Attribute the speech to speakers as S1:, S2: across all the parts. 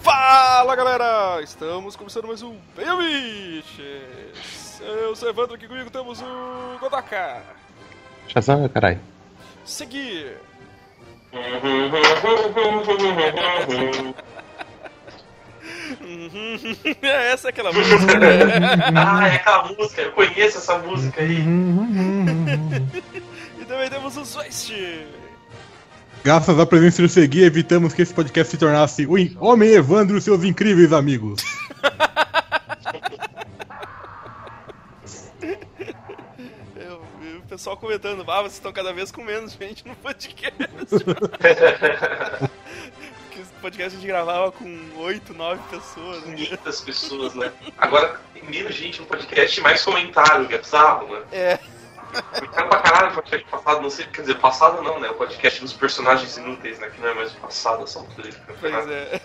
S1: Fala galera! Estamos começando mais um Biches! Eu sou Evandro, aqui comigo temos o Godaka.
S2: Shazam, caralho.
S1: Seguir. Essa é aquela música, né?
S3: ah, é aquela música, eu conheço essa música aí.
S1: E também temos o Zwest.
S4: Graças à presença do Segui, evitamos que esse podcast se tornasse o Homem Evandro e seus incríveis amigos.
S1: Eu, eu, o pessoal comentando, ah, vocês estão cada vez com menos gente no podcast. Porque esse podcast a gente gravava com 8, 9 pessoas. Né?
S3: 500 pessoas, né? Agora tem menos gente no podcast e mais comentário, que é bizarro, né?
S1: É.
S3: Comentaram pra caralho o podcast passado, não sei, quer dizer, passado não, né? O podcast dos personagens inúteis, né? Que não é mais o passado, é só um
S1: Pois é.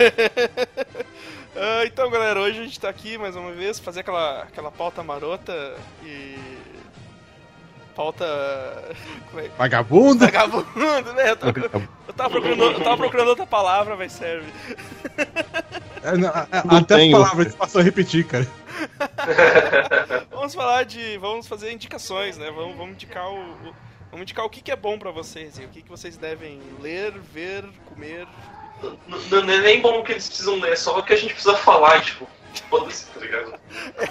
S1: uh, então, galera, hoje a gente tá aqui mais uma vez fazer aquela, aquela pauta marota e. Pauta.
S4: É? Vagabundo?
S1: Vagabundo, né? Eu tava, eu tava, procurando, eu tava procurando outra palavra, mas serve.
S4: É, não, até as palavras passou a repetir, cara.
S1: vamos falar de. Vamos fazer indicações, né? Vamos, vamos indicar o. Vamos indicar o que, que é bom para vocês e o que, que vocês devem ler, ver, comer.
S3: Não, não, é nem bom o que eles precisam ler, é só o que a gente precisa falar, tipo. Foda-se, tá ligado?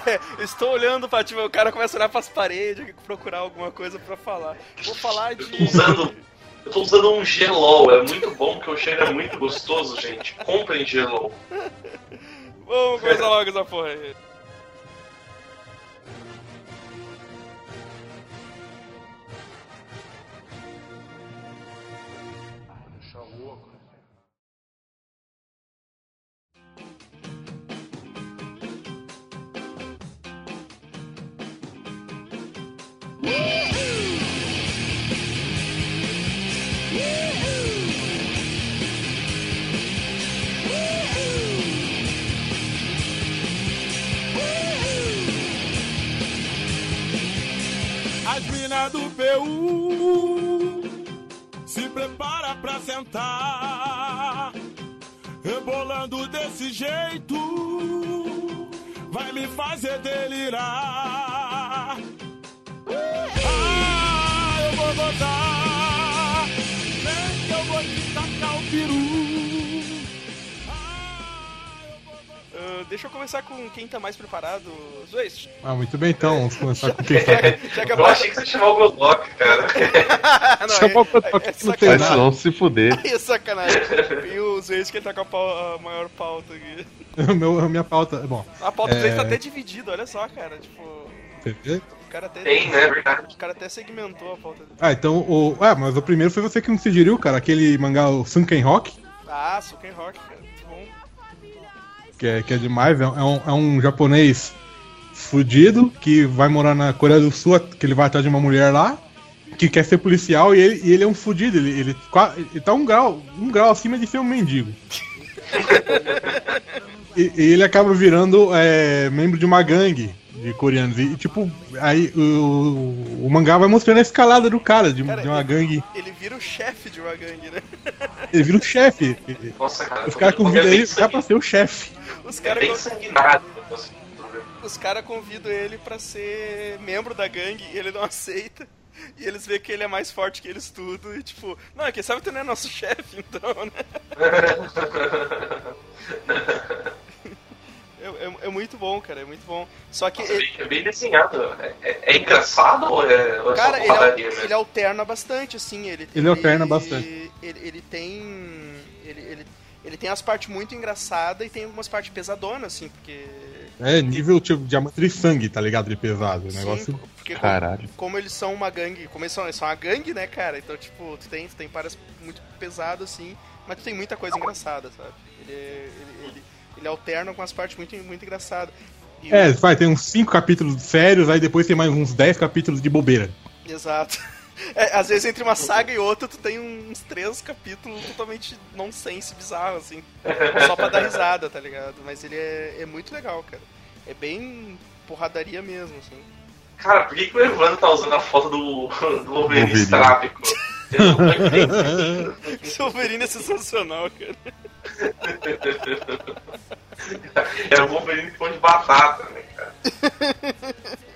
S1: É, estou olhando pra, tipo, o cara começa a olhar pras paredes, procurar alguma coisa pra falar. Vou falar de.
S3: Eu tô usando, eu tô usando um gelol, é muito bom, porque o cheiro é muito gostoso, gente. Comprem gelol.
S1: Vamos começar logo essa porra aí.
S5: Do PU se prepara pra sentar, rebolando desse jeito, vai me fazer delirar. Ah, eu vou gozar,
S1: deixa eu começar com quem tá mais preparado, Zwist.
S4: Ah, muito bem então, vamos começar com quem tá.
S3: eu achei que você chamou o Godlock, cara.
S4: não, Chamou o Godlock
S2: é, não tem nada. não se fuder.
S1: Aí é sacanagem. E o Zwist que tá com a, pau, a maior pauta aqui.
S4: Meu, a minha pauta, bom.
S1: A pauta é... tá até dividida, olha só, cara, tipo...
S3: O cara até, Tem, né?
S1: O cara até segmentou a pauta dele.
S4: Ah, então o. Ah, mas o primeiro foi você que me sugeriu, cara, aquele mangá, o Sunken Rock.
S1: Ah, Sunken Rock, cara
S4: que é, que é demais. É, é, um, é um japonês fudido que vai morar na Coreia do Sul, que ele vai atrás de uma mulher lá, que quer ser policial e ele, e ele é um fudido. Ele, ele, ele tá um grau, um grau acima de ser um mendigo. e, e, ele acaba virando é, membro de uma gangue de coreanos. E, tipo, aí o, o mangá vai mostrando a escalada do cara, de, cara, de uma
S1: ele,
S4: gangue.
S1: Ele vira o chefe de uma gangue, né?
S4: Ele vira o chefe. Nossa, cara. Os caras convidam ele pra ser o chefe.
S1: Os caras.
S3: É bem sanguinário.
S1: Os caras convidam ele pra ser membro da gangue e ele não aceita. E eles veem que ele é mais forte que eles tudo. E tipo, não, quem sabe tu não é nosso chefe, então, né? É, é, é, muito bom, cara, é muito bom. Só que.
S3: Nossa, ele... É bem desenhado. É, é, é engraçado ou é, ou
S1: cara, ele, ele, alterna bastante, assim. Ele,
S4: ele, alterna bastante.
S1: Ele, ele tem. Ele, ele, ele tem as partes muito engraçadas e tem algumas partes pesadonas, assim, porque.
S4: É, nível tipo diamante de sangue, tá ligado? De pesado. O negócio.
S1: Porque Caralho. Como, como, eles são uma gangue, como eles são, eles são uma gangue, né, cara? Então, tipo, tu tem, tu tem partes muito pesadas, assim, mas tu tem muita coisa engraçada, sabe? Ele, ele, ele ele alterna com as partes muito, muito engraçadas.
S4: E é, o... vai, tem uns 5 capítulos sérios, aí depois tem mais uns 10 capítulos de bobeira.
S1: Exato. É, às vezes entre uma saga e outra tu tem uns três capítulos totalmente nonsense, bizarro, assim. Só pra dar risada, tá ligado? Mas ele é, é muito legal, cara. É bem porradaria mesmo, assim.
S3: Cara, por que, que o Evandro tá usando a foto do, do Wolverine estrápico? Eu não entendi.
S1: Esse Wolverine é sensacional, cara.
S3: É o Wolverine com de batata, né, cara?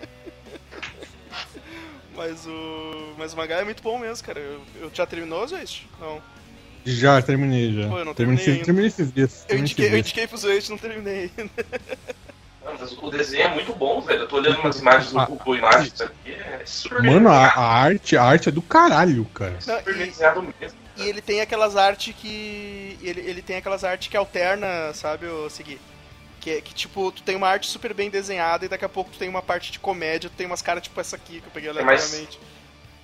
S1: Mas o. Mas o mangá é muito bom mesmo, cara. Eu, eu já terminou, gente? Não.
S4: Já, terminei já.
S1: Pô, eu não
S4: terminei,
S1: terminei
S4: esses- terminei esses dias.
S1: Eu indiquei, eu indiquei pro Zoete, não terminei
S3: o desenho é muito bom, velho. Eu tô olhando umas imagens no
S4: Ah,
S3: Google Imagens aqui, é super
S4: Mano, a, a arte, a arte é do caralho, cara.
S1: Não,
S3: super
S1: e,
S3: desenhado mesmo.
S1: e ele tem aquelas artes que. Ele, ele tem aquelas artes que alterna, sabe, o seguir. Que, é- que tipo, tu tem uma arte super bem desenhada e daqui a pouco tu tem uma parte de comédia, tu tem umas caras tipo essa aqui que eu peguei
S3: É
S1: aleatoriamente.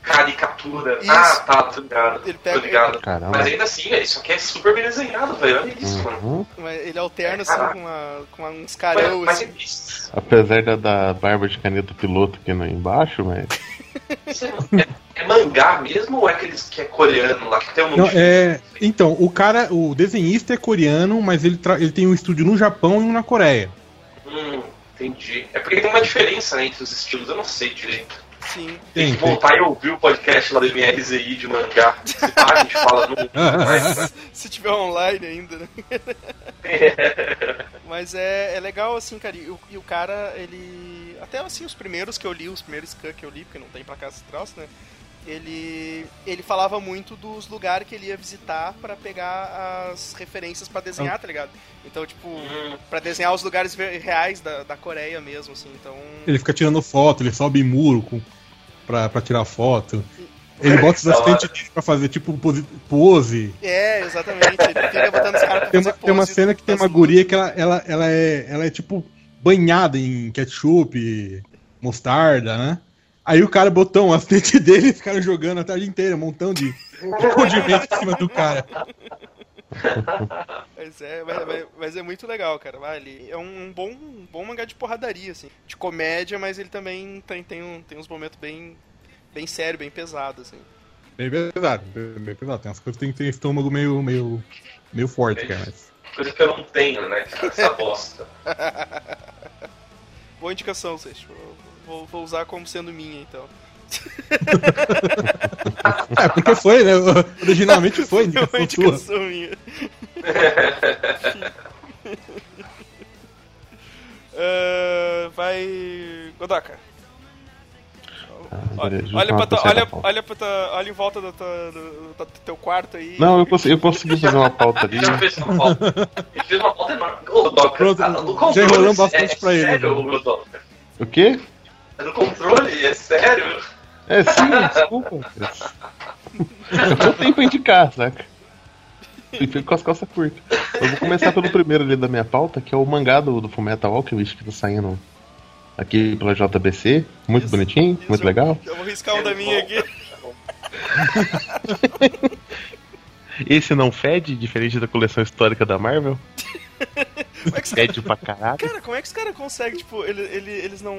S3: Caricatura.
S1: Isso.
S3: Ah, tá, tô ligado.
S1: Ele pega-
S3: Tô ligado.
S2: Caramba.
S3: Mas ainda assim, velho, isso aqui é super bem desenhado, velho. Olha isso, mano.
S2: Uhum.
S1: Mas Ele alterna
S3: É,
S1: assim com, uma, com uns carão
S3: mas
S1: assim.
S3: é.
S2: Apesar da, da barba de caneta piloto aqui no, embaixo, mas.
S3: É, é- é mangá mesmo ou é aqueles que é coreano lá, que tem um
S4: Não, é, então, o cara, o desenhista é coreano, mas ele, tra- ele tem um estúdio no Japão e um na Coreia.
S3: Hum, entendi. É porque tem uma diferença né, entre os estilos, eu não sei direito.
S1: Sim.
S3: Tem
S4: Tem,
S3: que
S4: tem.
S3: voltar e ouvir o podcast lá do MRZI de mangá. Se pá, a gente fala no. Mas,
S1: Se tiver online ainda, né? Mas é, é legal, assim, cara. E o, e o cara, ele. Até assim, os primeiros que eu li, os primeiros scan que eu li, porque não tem pra cá esse troço, né? Ele, ele falava muito dos lugares que ele ia visitar pra pegar as referências pra desenhar, tá ligado? Então, tipo,
S3: Hum,
S1: pra desenhar os lugares reais da, da Coreia mesmo, assim. Então,
S4: Ele fica tirando foto, ele sobe muro com, pra, pra tirar foto. Ele bota os assistentes dele pra fazer tipo pose. pose.
S1: é, exatamente. Ele fica botando os caras pra
S4: Tem uma,
S1: fazer
S4: tem uma
S1: pose
S4: cena que tem uma guria que ela, ela, ela, é, ela é tipo banhada em ketchup, mostarda, né? Aí o cara botou um assistente dele e ficaram jogando a tarde inteira, um montão de, de condimento em cima do cara.
S1: Mas é, mas, mas- mas é muito legal, cara. Vai, ele é um bom, um bom mangá de porradaria, assim. De comédia, mas ele também tem, tem, um, tem uns momentos bem, bem sério, bem pesado, assim.
S4: Bem pesado, bem, bem pesado. Tem umas coisas que tem que ter estômago meio, meio, meio forte, cara. mas-
S3: coisa que eu não tenho, né, cara? Essa bosta.
S1: Boa indicação, Seixo. Vou, vou usar como sendo minha, então.
S4: É, porque foi, né? Originalmente foi
S1: É uma
S4: indicação sua.
S1: indicação minha. Ah, vai. Godoka. Olha,
S2: beleza,
S1: olha,
S2: uma
S1: pra tua- olha, olha, pra tua- olha em volta do, do- do teu quarto aí.
S2: Não, eu consegui, eu consegui fazer uma pauta ali.
S3: Ele já fez uma pauta. Ele fez uma pauta enorme. Ô, Doca,
S4: Pronto,
S3: ah,
S4: já
S3: controle,
S4: enrolamos bastante
S3: é,
S4: pra ele,
S3: Sério,
S4: né?
S3: Doca?
S2: O quê?
S3: É no controle, é sério.
S2: É sim, desculpa. Eu tenho tempo pra indicar, saca? E fico com as calças curtas. Eu vou começar pelo primeiro ali da minha pauta, que é o mangá do, do Fullmetal Alchemist que tá saindo aqui pela JBC. Muito
S1: Isso,
S2: bonitinho,
S1: isso,
S2: muito
S1: eu-
S2: legal.
S1: Eu vou riscar um da minha aqui.
S2: Esse não fede, diferente da coleção histórica da Marvel.
S1: Como é que os
S2: Fede pra caralho.
S1: Cara, como é que os caras conseguem, tipo, ele, ele- eles não.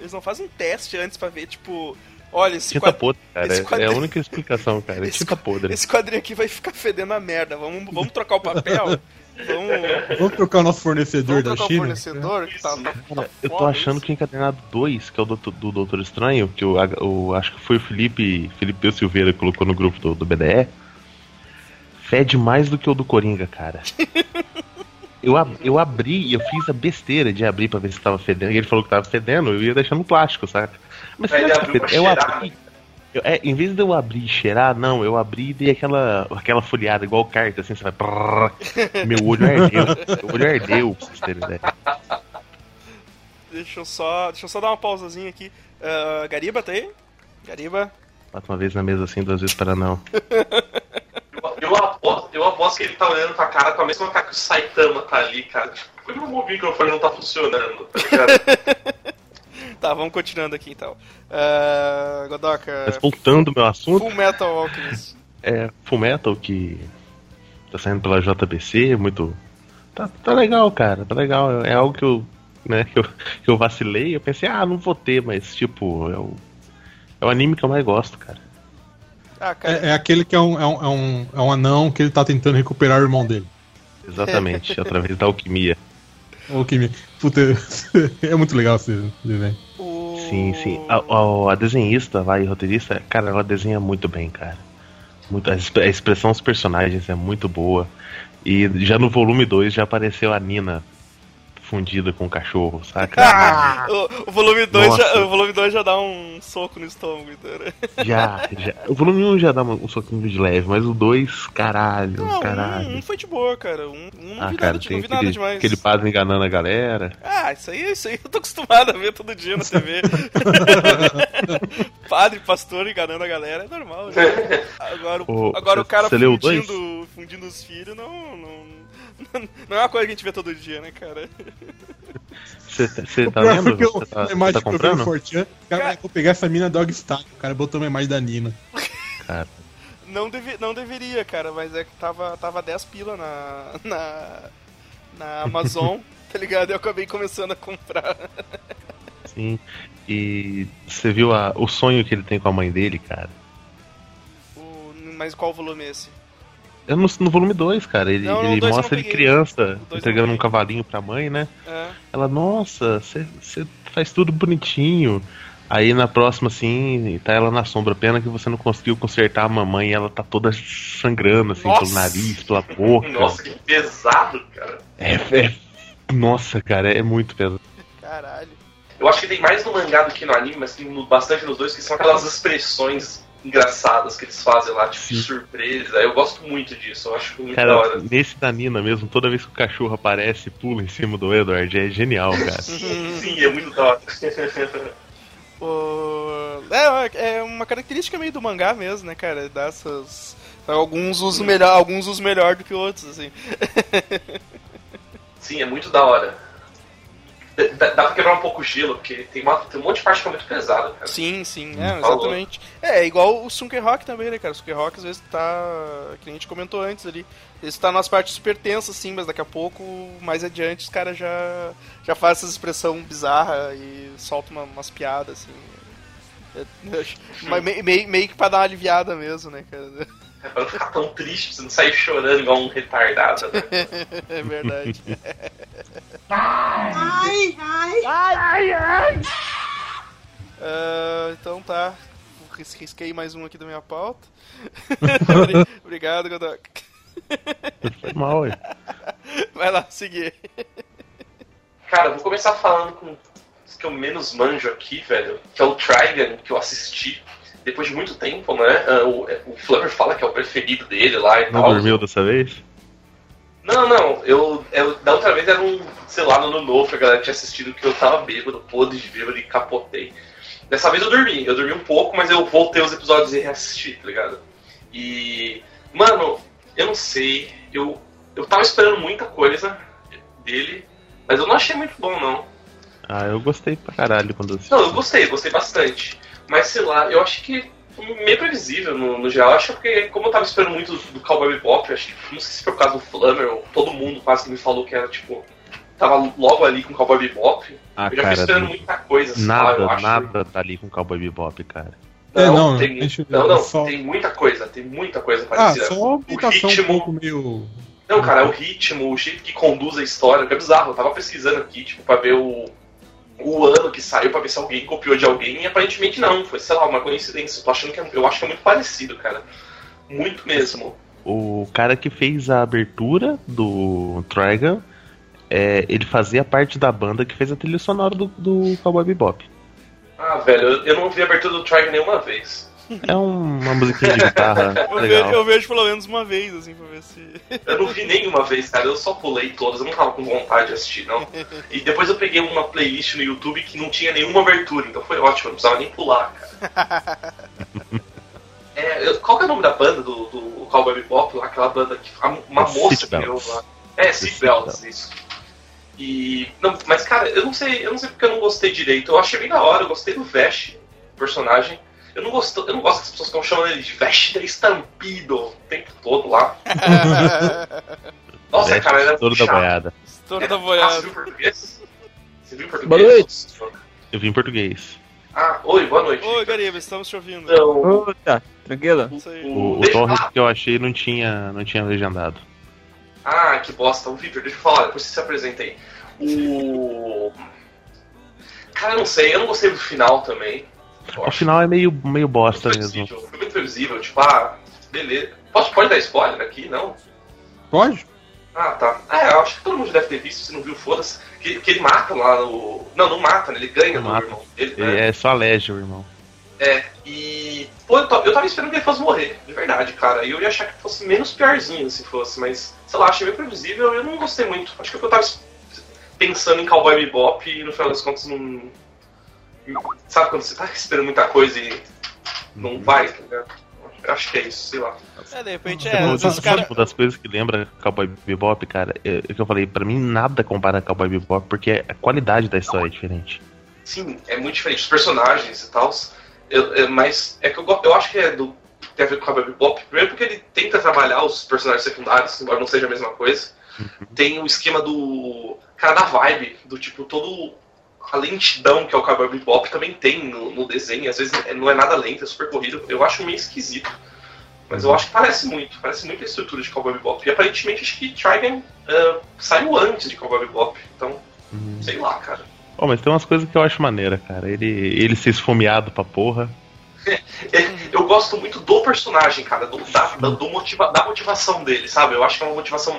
S1: Eles não fazem um teste antes pra ver, tipo, olha, esse,
S2: Tinta
S1: quadro,
S2: podre, cara.
S1: esse
S2: É- É a única explicação, cara. É
S1: esse
S2: tinta podre.
S1: esse quadrinho aqui vai ficar fedendo a merda. Vamos, vamos trocar o papel? Vamos,
S4: Vamos trocar o nosso fornecedor
S1: vamos
S4: da
S1: trocar o
S4: China?
S1: fornecedor? Que tá, tá,
S2: Cara,
S1: tá
S2: eu tô achando
S1: isso.
S2: que o encadernado 2, que é o do, do Doutor Estranho, que o, o- acho que foi o Felipe, Felipe Silveira que colocou no grupo do, do BDE, fede mais do que o do Coringa, cara. Eu, ab- eu abri e eu fiz a besteira de abrir pra ver se tava fedendo. E ele falou que tava fedendo, eu ia deixando plástico, saca? Mas
S3: Aí
S2: se
S3: ele
S2: não
S3: abriu pra
S2: fedendo, eu
S3: cheirar,
S2: abri. eu- é, em vez de eu abrir e cheirar, não, eu abri e dei aquela, aquela folheada, igual carta, assim, você vai. prrr. meu olho ardeu. Meu olho ardeu, pra vocês terem ideia.
S1: Deixa eu só, deixa eu só dar uma pausazinha aqui. Ah, Gariba, tá aí? Gariba?
S2: Bota uma vez na mesa assim, duas vezes para não.
S3: Eu, aposto, eu aposto que ele tá olhando pra cara com a mesma cara que o Saitama tá ali, cara. Tipo, por que o microfone não tá funcionando? Tá ligado?
S1: Tá, vamos continuando aqui então. Ah, Godoka,
S2: Mas voltando ao meu assunto,
S1: Full Metal Alchemist.
S2: é Fullmetal que tá saindo pela JBC, muito. Tá, tá legal, cara, tá legal. É algo que eu, né, que eu, que eu vacilei, eu pensei, ah, não vou ter, mas tipo, é o, é o anime que eu mais gosto, cara.
S1: Ah, cara,
S4: É, é aquele que é um, é, um, é, um, é um anão que ele tá tentando recuperar o irmão dele.
S2: Exatamente, através da alquimia.
S4: Me. Puta, é muito legal esse desenho.
S1: o...
S2: Sim, sim. A, a, a desenhista, vai, roteirista, cara, ela desenha muito bem, cara. Muito, a exp- a expressão dos personagens é muito boa. E já no volume 2 já apareceu a Nina fundida com o cachorro, saca?
S1: o, o volume 2
S2: Nossa.
S1: já, o volume 2 já dá um soco no estômago, então.
S2: já, já. O volume 1 já dá um soquinho de leve, mas o 2, caralho,
S1: Não,
S2: caralho.
S1: um, um foi de boa, cara. Um, um não
S2: ah,
S1: vi
S2: cara,
S1: nada, de-
S2: tem
S1: não vi nada
S2: aquele,
S1: demais.
S2: aquele padre enganando a galera.
S1: Ah, isso aí, isso aí eu tô acostumado a ver todo dia na TV. Padre, pastor enganando a galera é normal. né? Agora, o- agora o cara
S2: leu o dois?
S1: fundindo, fundindo os filhos não, não, não é uma coisa que a gente vê todo dia, né, cara?
S2: Você
S4: O
S2: tá vendo?
S4: foi que eu,
S2: Você tá,
S4: imagem
S2: tá
S4: que eu vi no
S2: comprando?
S4: Fortran, cara,
S1: Cara-
S4: vou pegar essa mina Dog Style. O cara botou uma imagem da Nina.
S2: Cara,
S1: Não, deve, não deveria, cara, mas é que tava, tava 10 pila na, na, na Amazon, tá ligado? Eu acabei começando a comprar.
S2: sim. E você viu a- o sonho que ele tem com a mãe dele, cara?
S1: O, mas qual volume é esse?
S2: É no, no volume 2, cara. Ele,
S1: Não,
S2: ele mostra ele criança entregando um cavalinho pra mãe, né?
S1: É.
S2: Ela, nossa, você faz tudo bonitinho. Aí na próxima, assim, tá ela na sombra. Pena que você não conseguiu consertar a mamãe e ela tá toda sangrando, assim,
S1: Nossa!
S2: pelo nariz, pela boca.
S3: Nossa, que pesado, cara.
S2: É, é- Nossa, cara, é muito pesado.
S1: Caralho.
S3: Eu acho que tem mais no mangá do que no anime, mas tem bastante nos dois, que são aquelas expressões engraçadas que eles fazem lá, tipo, de
S2: Sim.
S3: surpresa. Eu gosto muito disso, eu acho muito da
S2: Cara,
S3: hora.
S2: nesse da Nina mesmo, toda vez que o cachorro aparece e pula em cima do Edward, é genial, cara.
S3: Sim, é muito da hora.
S1: O... É, é uma característica meio do mangá mesmo, né, cara? Dá essas. Alguns usam melhor, alguns usam melhor do que outros, assim.
S3: Sim, é muito da hora. Dá, dá pra quebrar um pouco o gelo, porque tem, uma, tem um monte de parte que é muito pesada, cara.
S1: Sim, sim, é, exatamente. É, igual o Sunken Rock também, né, cara? O Sunken Rock às vezes tá. Que a gente comentou antes ali. Ele tá nas partes super tensas, assim, mas daqui a pouco, mais adiante, os caras já, já fazem essa expressão bizarra e soltam uma- umas piadas, assim. É, é, mas me- meio, meio que pra dar uma aliviada mesmo, né, cara?
S3: É pra não ficar tão triste, você não sair chorando igual um retardado, né?
S1: É verdade. Ah, então tá. Ris- Risquei mais um aqui da minha pauta. Obrigado, Godok.
S2: Foi mal, ué.
S1: Vai lá, seguir.
S3: Cara, vou começar falando com os que eu menos manjo aqui, velho, que é o Trigon, que eu assisti depois de muito tempo, né? Ah, O, o Flubber fala que é o preferido dele lá e
S2: Não
S3: tal.
S2: dormiu dessa vez?
S3: Não, não, eu, eu- Da outra vez era um, sei lá, no ano novo, a galera tinha assistido que eu tava bêbado, podre de bêbado e capotei. Dessa vez eu dormi, eu dormi um pouco, mas eu voltei os episódios e reassisti, tá ligado? E. Mano, eu não sei, eu, eu tava esperando muita coisa dele, mas eu não achei muito bom, não.
S2: Ah, eu gostei pra caralho quando eu assisti.
S3: Não, eu gostei, gostei bastante. Mas sei lá, eu acho que foi meio previsível no, no geral. Acho que porque, como eu tava esperando muito do Cowboy Bebop, acho que, não sei se foi por causa do Flammer, ou todo mundo quase que me falou que era tipo. Tava logo ali com o Cowboy Bebop.
S2: Ah,
S3: eu já fui
S2: cara,
S3: esperando muita coisa,
S2: nada,
S3: acho.
S2: nada tá ali com Cowboy Bebop, cara.
S4: É, não,
S3: tem, não, não,
S4: só-
S3: tem muita coisa, tem muita coisa
S4: Ah,
S3: parecida.
S4: só uma imitação um
S3: ritmo-
S4: pouco meio.
S3: Não, cara, é o ritmo, o jeito que conduz a história, que é bizarro. Eu tava pesquisando aqui, tipo, pra ver o, o ano que saiu, pra ver se alguém copiou de alguém, e aparentemente não. Foi, sei lá, uma coincidência. Eu tô achando que é, eu acho que é muito parecido, cara. Muito mesmo.
S2: O cara que fez a abertura do Trigon, é, ele fazia parte da banda que fez a trilha sonora do, do Cowboy Bebop.
S3: Ah, velho, eu, eu não vi a abertura do Trigon nenhuma vez.
S2: É um- uma musiquinha de guitarra
S1: Eu,
S2: legal.
S1: eu vejo pelo menos uma vez, assim, pra ver se.
S3: Eu não vi nenhuma vez, cara. Eu só pulei todas, eu não tava com vontade de assistir, não. E depois eu peguei uma playlist no YouTube que não tinha nenhuma abertura, então foi ótimo, eu não precisava nem pular, cara. É, eu- qual que é o nome da banda do, do Cowboy Bebop lá? Aquela banda que. a- Uma
S2: É
S3: moça que criou lá. É, Seatbelts,
S2: Seatbelts.
S3: isso. E. Não, mas cara, eu não sei, eu não sei porque eu não gostei direito. Eu achei bem da hora, eu gostei do Vash, personagem. Eu não gosto, eu não gosto que as pessoas ficam chamando ele de da Estampido o tempo todo lá. Nossa,
S2: Veste
S3: cara, era
S2: touro
S3: muito
S2: da boiada.
S1: Estouro da
S3: Ah, você
S1: boiada.
S3: viu em português? Você viu em português?
S6: Boa noite.
S2: Eu vi em português.
S3: Ah, oi, boa noite.
S1: Oi, Gariba, estamos te ouvindo.
S3: Então,
S6: Ô, tá, tranquilo?
S2: O, o torrent
S3: falar.
S2: que eu achei não tinha, não tinha legendado.
S3: Ah, que bosta. O Victor, deixa eu falar, depois você se apresenta aí. O. Cara, eu não sei, eu não gostei do final também.
S2: O final é meio, meio bosta
S3: muito
S2: mesmo.
S3: Foi muito previsível, tipo, ah, Beleza. Posso, pode dar spoiler aqui? Não?
S4: Pode?
S3: Ah, tá. Ah, eu acho que todo mundo deve ter visto, se não viu, foda-se. Que, que ele mata lá o. Não, não mata, né? Ele ganha
S2: Não
S3: do
S2: mata.
S3: irmão. Ele,
S2: Ele
S3: né?
S2: é só alérgico, irmão.
S3: É, e. Pô, eu, eu tava esperando que ele fosse morrer, de verdade, cara. E eu ia achar que fosse menos piorzinho se fosse, mas, sei lá, achei meio previsível e eu não gostei muito. Acho que eu tava pensando em Cowboy Bebop e no final das contas não. Sabe quando você tá esperando muita coisa e não vai, tá ligado? Eu acho que é isso, sei lá.
S1: É, de repente é. O cara.
S2: Uma das coisas que lembra Cowboy Bebop, cara, é é que eu falei, pra mim nada compara Cowboy Bebop, porque a qualidade da história é diferente.
S3: Sim, é muito diferente. Os personagens e tal. Eu- mas é que eu, eu acho que é do. Tem a ver com o Cowboy Bebop. Primeiro porque ele tenta trabalhar os personagens secundários, embora não seja a mesma coisa. Tem o esquema do. Cara, da vibe, do tipo, todo. A lentidão que é o Cowboy Bebop também tem no, no desenho. Às vezes é- não é nada lento, é super corrido. Eu acho meio esquisito. Mas eu acho que parece muito. Parece muito a estrutura de Cowboy Bebop. E aparentemente acho que Trigun ah, saiu antes de Cowboy Bebop. Então, sei lá, cara.
S2: Ó, mas tem umas coisas que eu acho maneira, cara. Ele, ele ser esfomeado pra porra.
S3: É, eu gosto muito do personagem, cara, do, da, do motiva, da motivação dele, sabe? Eu acho que é uma motivação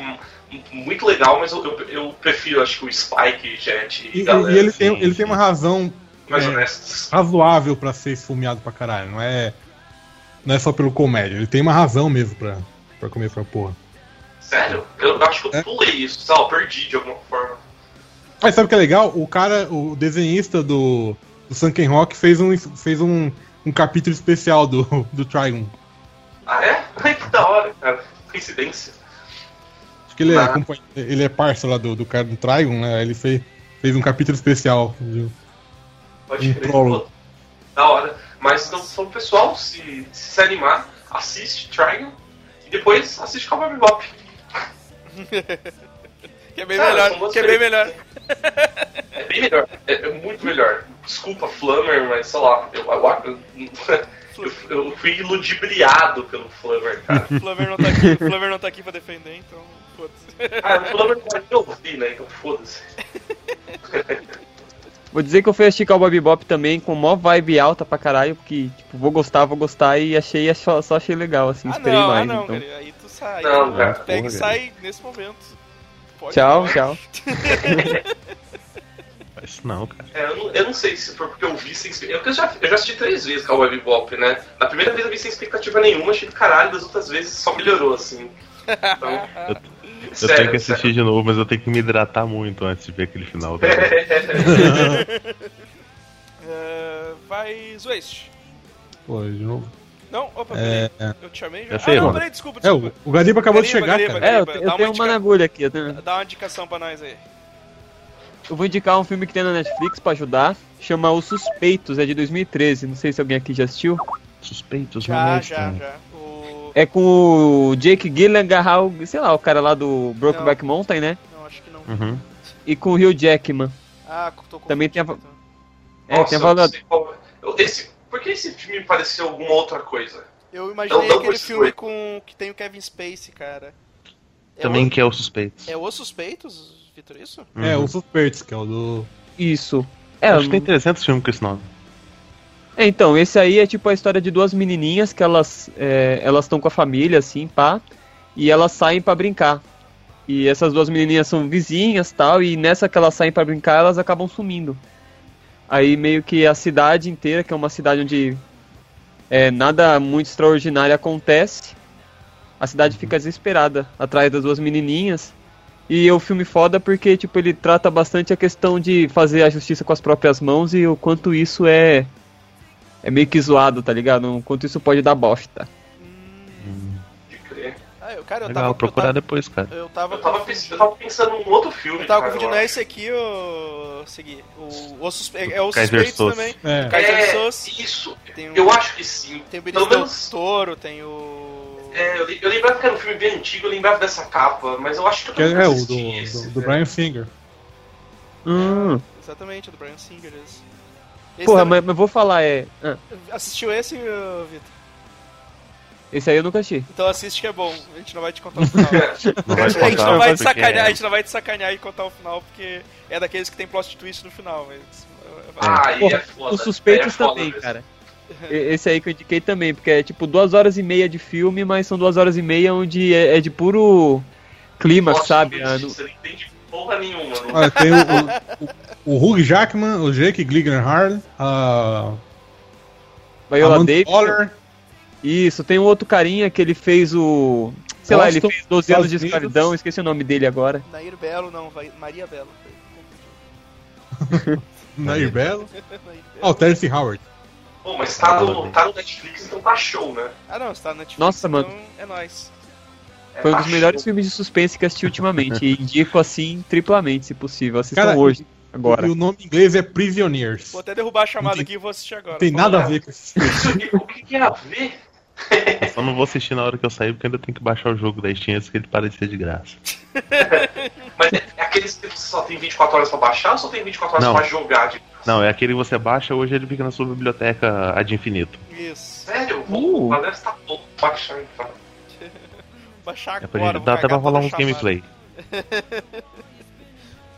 S3: muito legal, mas eu, eu, eu prefiro, acho que o Spike, Jet e,
S4: E,
S3: galera
S4: e ele,
S2: sim,
S4: tem, ele tem uma razão
S3: mais
S4: é.
S3: honestos.
S4: razoável pra ser esfomeado pra caralho. Não é, não é só pelo comédia. Ele tem uma razão mesmo pra, pra comer essa porra.
S3: Sério? Eu acho que eu
S4: É.
S3: pulei isso, sei lá, perdi de alguma forma.
S4: Mas sabe o que é legal? O cara, o desenhista do, do Sunken Rock fez um, fez um, um capítulo especial do, do Trigon.
S3: Ah, é? Ai, que da hora, cara. Coincidência.
S4: Acho que ele é,
S3: Ah.
S4: ele é parça lá do, do cara do Trigon, né? Ele fez, fez um capítulo especial. de-
S3: Pode
S4: Um
S3: crer. Pô, Da hora. Mas então, então, pessoal, se, se se animar, assiste Trigon e depois assiste Cowboy Bebop.
S1: Que é bem
S3: Cara,
S1: melhor. Que é bem melhor.
S3: É bem melhor, é, é muito melhor. Desculpa, Flammer, mas sei lá, eu, eu, eu, eu fui ludibriado pelo Flammer, cara.
S1: O Flamer não tá aqui. O Flamer não tá aqui pra defender, então. Foda-se.
S3: Ah, não vai me ouvir, né? Então foda-se.
S6: Vou dizer que eu fui assistir Cowboy Bebop também com mó vibe alta pra caralho, porque, tipo, vou gostar, vou gostar e achei, só, só achei legal, assim,
S1: Ah
S6: esperei
S1: não,
S6: mais,
S1: ah não,
S6: então.
S1: cara. Aí tu sai.
S3: Não,
S1: tu
S3: cara.
S1: Pega e
S2: Porra,
S1: sai nesse momento. Pode
S6: Tchau,
S1: ir.
S6: tchau.
S2: Mas não, cara.
S3: É, eu, não, eu não sei se foi porque eu vi sem expectativa. Eu já, eu já assisti três vezes Cowboy Bebop, né? Na primeira vez eu vi sem expectativa nenhuma, achei do caralho, das outras vezes só melhorou, assim. Então,
S2: Eu tenho que assistir de novo, mas eu tenho que me hidratar muito antes de ver aquele final. tá?
S1: É, vai, Zwest.
S4: Pô, de novo.
S1: Não, opa,
S4: É,
S1: peraí. Eu te chamei já.
S2: Já sei,
S1: ah, não, peraí, desculpa,
S4: é,
S1: desculpa.
S4: o, o Gariba acabou de
S1: Gariba,
S4: chegar,
S1: Gariba,
S4: cara.
S6: É, eu,
S1: Dá
S6: eu
S1: uma
S6: tenho uma
S1: indica-
S6: na agulha aqui. Eu, tenho-
S1: Dá uma indicação pra nós aí.
S6: eu vou indicar um filme que tem na Netflix pra ajudar, chama Os Suspeitos, é de 2013, não sei se alguém aqui já assistiu.
S2: Suspeitos, não é
S1: Já, já, já.
S6: É com o Jake Gyllenhaal, sei lá, o cara lá do Brokeback Mountain, né?
S1: Não, acho que não.
S2: Uhum.
S6: E com o Hugh Jackman.
S1: Ah, tô com
S6: Também tem a-. É,
S3: Nossa,
S6: tem a valor...
S3: esse, por que esse filme me pareceu alguma outra coisa?
S1: Eu imaginei
S3: Não, não
S1: aquele filme com que tem o Kevin Spacey, cara. É
S2: Também
S1: o...
S2: que é o Suspeitos.
S1: É Os Suspeitos, Vitor, isso?
S4: É,
S2: Uhum.
S4: o Suspeitos, que é o do.
S6: Isso. É,
S2: Acho que tem 300 filmes com esse nome.
S6: É, então, esse aí é tipo a história de duas menininhas que elas é, elas estão com a família, assim, pá, e elas saem pra brincar. E essas duas menininhas são vizinhas tal, e nessa que elas saem pra brincar, elas acabam sumindo. Aí meio que a cidade inteira, que é uma cidade onde é, nada muito extraordinário acontece, a cidade fica desesperada atrás das duas menininhas. E o filme foda porque, tipo, ele trata bastante a questão de fazer a justiça com as próprias mãos e o quanto isso é é meio que zoado, tá ligado? O quanto isso pode dar bosta.
S3: De crer.
S1: Ah, eu, cara, eu
S2: Legal,
S1: tava.
S2: procurar
S1: eu tava,
S2: depois, cara.
S1: eu tava,
S3: Eu tava, pens- eu tava pensando num outro filme.
S1: Eu tava
S3: cara,
S1: confundindo esse aqui, o. Segui. O, o suspe... É o Suspeitos também.
S4: É.
S1: Kaiser
S3: É,
S1: Soze.
S3: isso.
S1: Tem o,
S3: Eu acho que sim.
S1: tem o
S3: Pelo
S1: Benício Del
S3: menos.
S1: Toro, tem o.
S3: É, eu, eu lembrava que era um filme bem antigo, eu lembrava dessa capa, mas eu acho que eu
S4: Que é, o do,
S3: esse,
S4: do, do
S3: né?
S4: Brian Singer.
S6: Hum.
S1: Exatamente, do Brian Singer. Esse. Esse
S6: Porra,
S1: também-
S6: mas, mas vou falar, é. ah,
S1: Assistiu esse, Vitor?
S6: esse aí eu nunca assisti.
S1: Então assiste que é bom. A gente não vai te contar o final.
S2: Não vai
S1: a gente
S2: contar,
S1: não vai te sacanear, a
S2: é-
S1: gente não vai te sacanear e contar o final, porque é daqueles que tem plot twist no final, mas.
S3: Ah, aí
S6: Porra,
S3: é foda.
S6: Os suspeitos
S3: é foda
S6: também,
S3: mesmo.
S6: cara. Esse aí que eu indiquei também, porque é tipo duas horas e meia de filme, mas são duas horas e meia onde é, é de puro
S3: Nossa,
S6: sabe?
S3: não
S6: Ah, no-
S3: Você não entende porra nenhuma. Não...
S4: Olha, tem o, o, o, Hugh Jackman, o Jake Gyllenhaal, a
S6: Viola Davis.
S4: Waller,
S6: Isso, tem um outro carinha que ele fez o. Sei lá, ele fez 12 anos de escravidão, esqueci o nome dele agora.
S1: Nair Belo, não, vai, Maria Belo.
S4: Nair Belo,
S1: Belo.
S4: ah, o Terence Howard.
S3: Pô, mas tá no, tá no Netflix, então tá show, né?
S1: Ah, não, está na Netflix.
S6: Nossa,
S1: então
S6: mano.
S1: É nóis.
S3: É,
S6: Foi um dos melhores filmes de suspense que assisti ultimamente. e indico assim, triplamente, se possível. Assistam
S4: Cara,
S6: hoje, agora.
S4: E o nome em inglês é Prisioneers.
S1: Vou até derrubar a chamada
S4: tem-
S1: aqui e vou assistir agora.
S4: Tem nada a ver com esse filme.
S3: Isso o que tem a ver?
S2: Só não vou assistir na hora que eu sair, porque ainda tenho que baixar o jogo da Steam antes que ele pare de ser de graça.
S3: Mas é, é aqueles que você só tem 24 horas pra baixar ou só tem 24 horas
S2: Não.
S3: pra jogar? De...
S2: Não, é aquele que você baixa, hoje ele fica na sua biblioteca ad infinito.
S1: Isso.
S3: Sério?
S6: Uh.
S3: Mas deve estar bom pra baixar então.
S1: Baixar
S2: É
S1: agora.
S2: dá até pra rolar uns
S1: chamada.
S2: gameplay.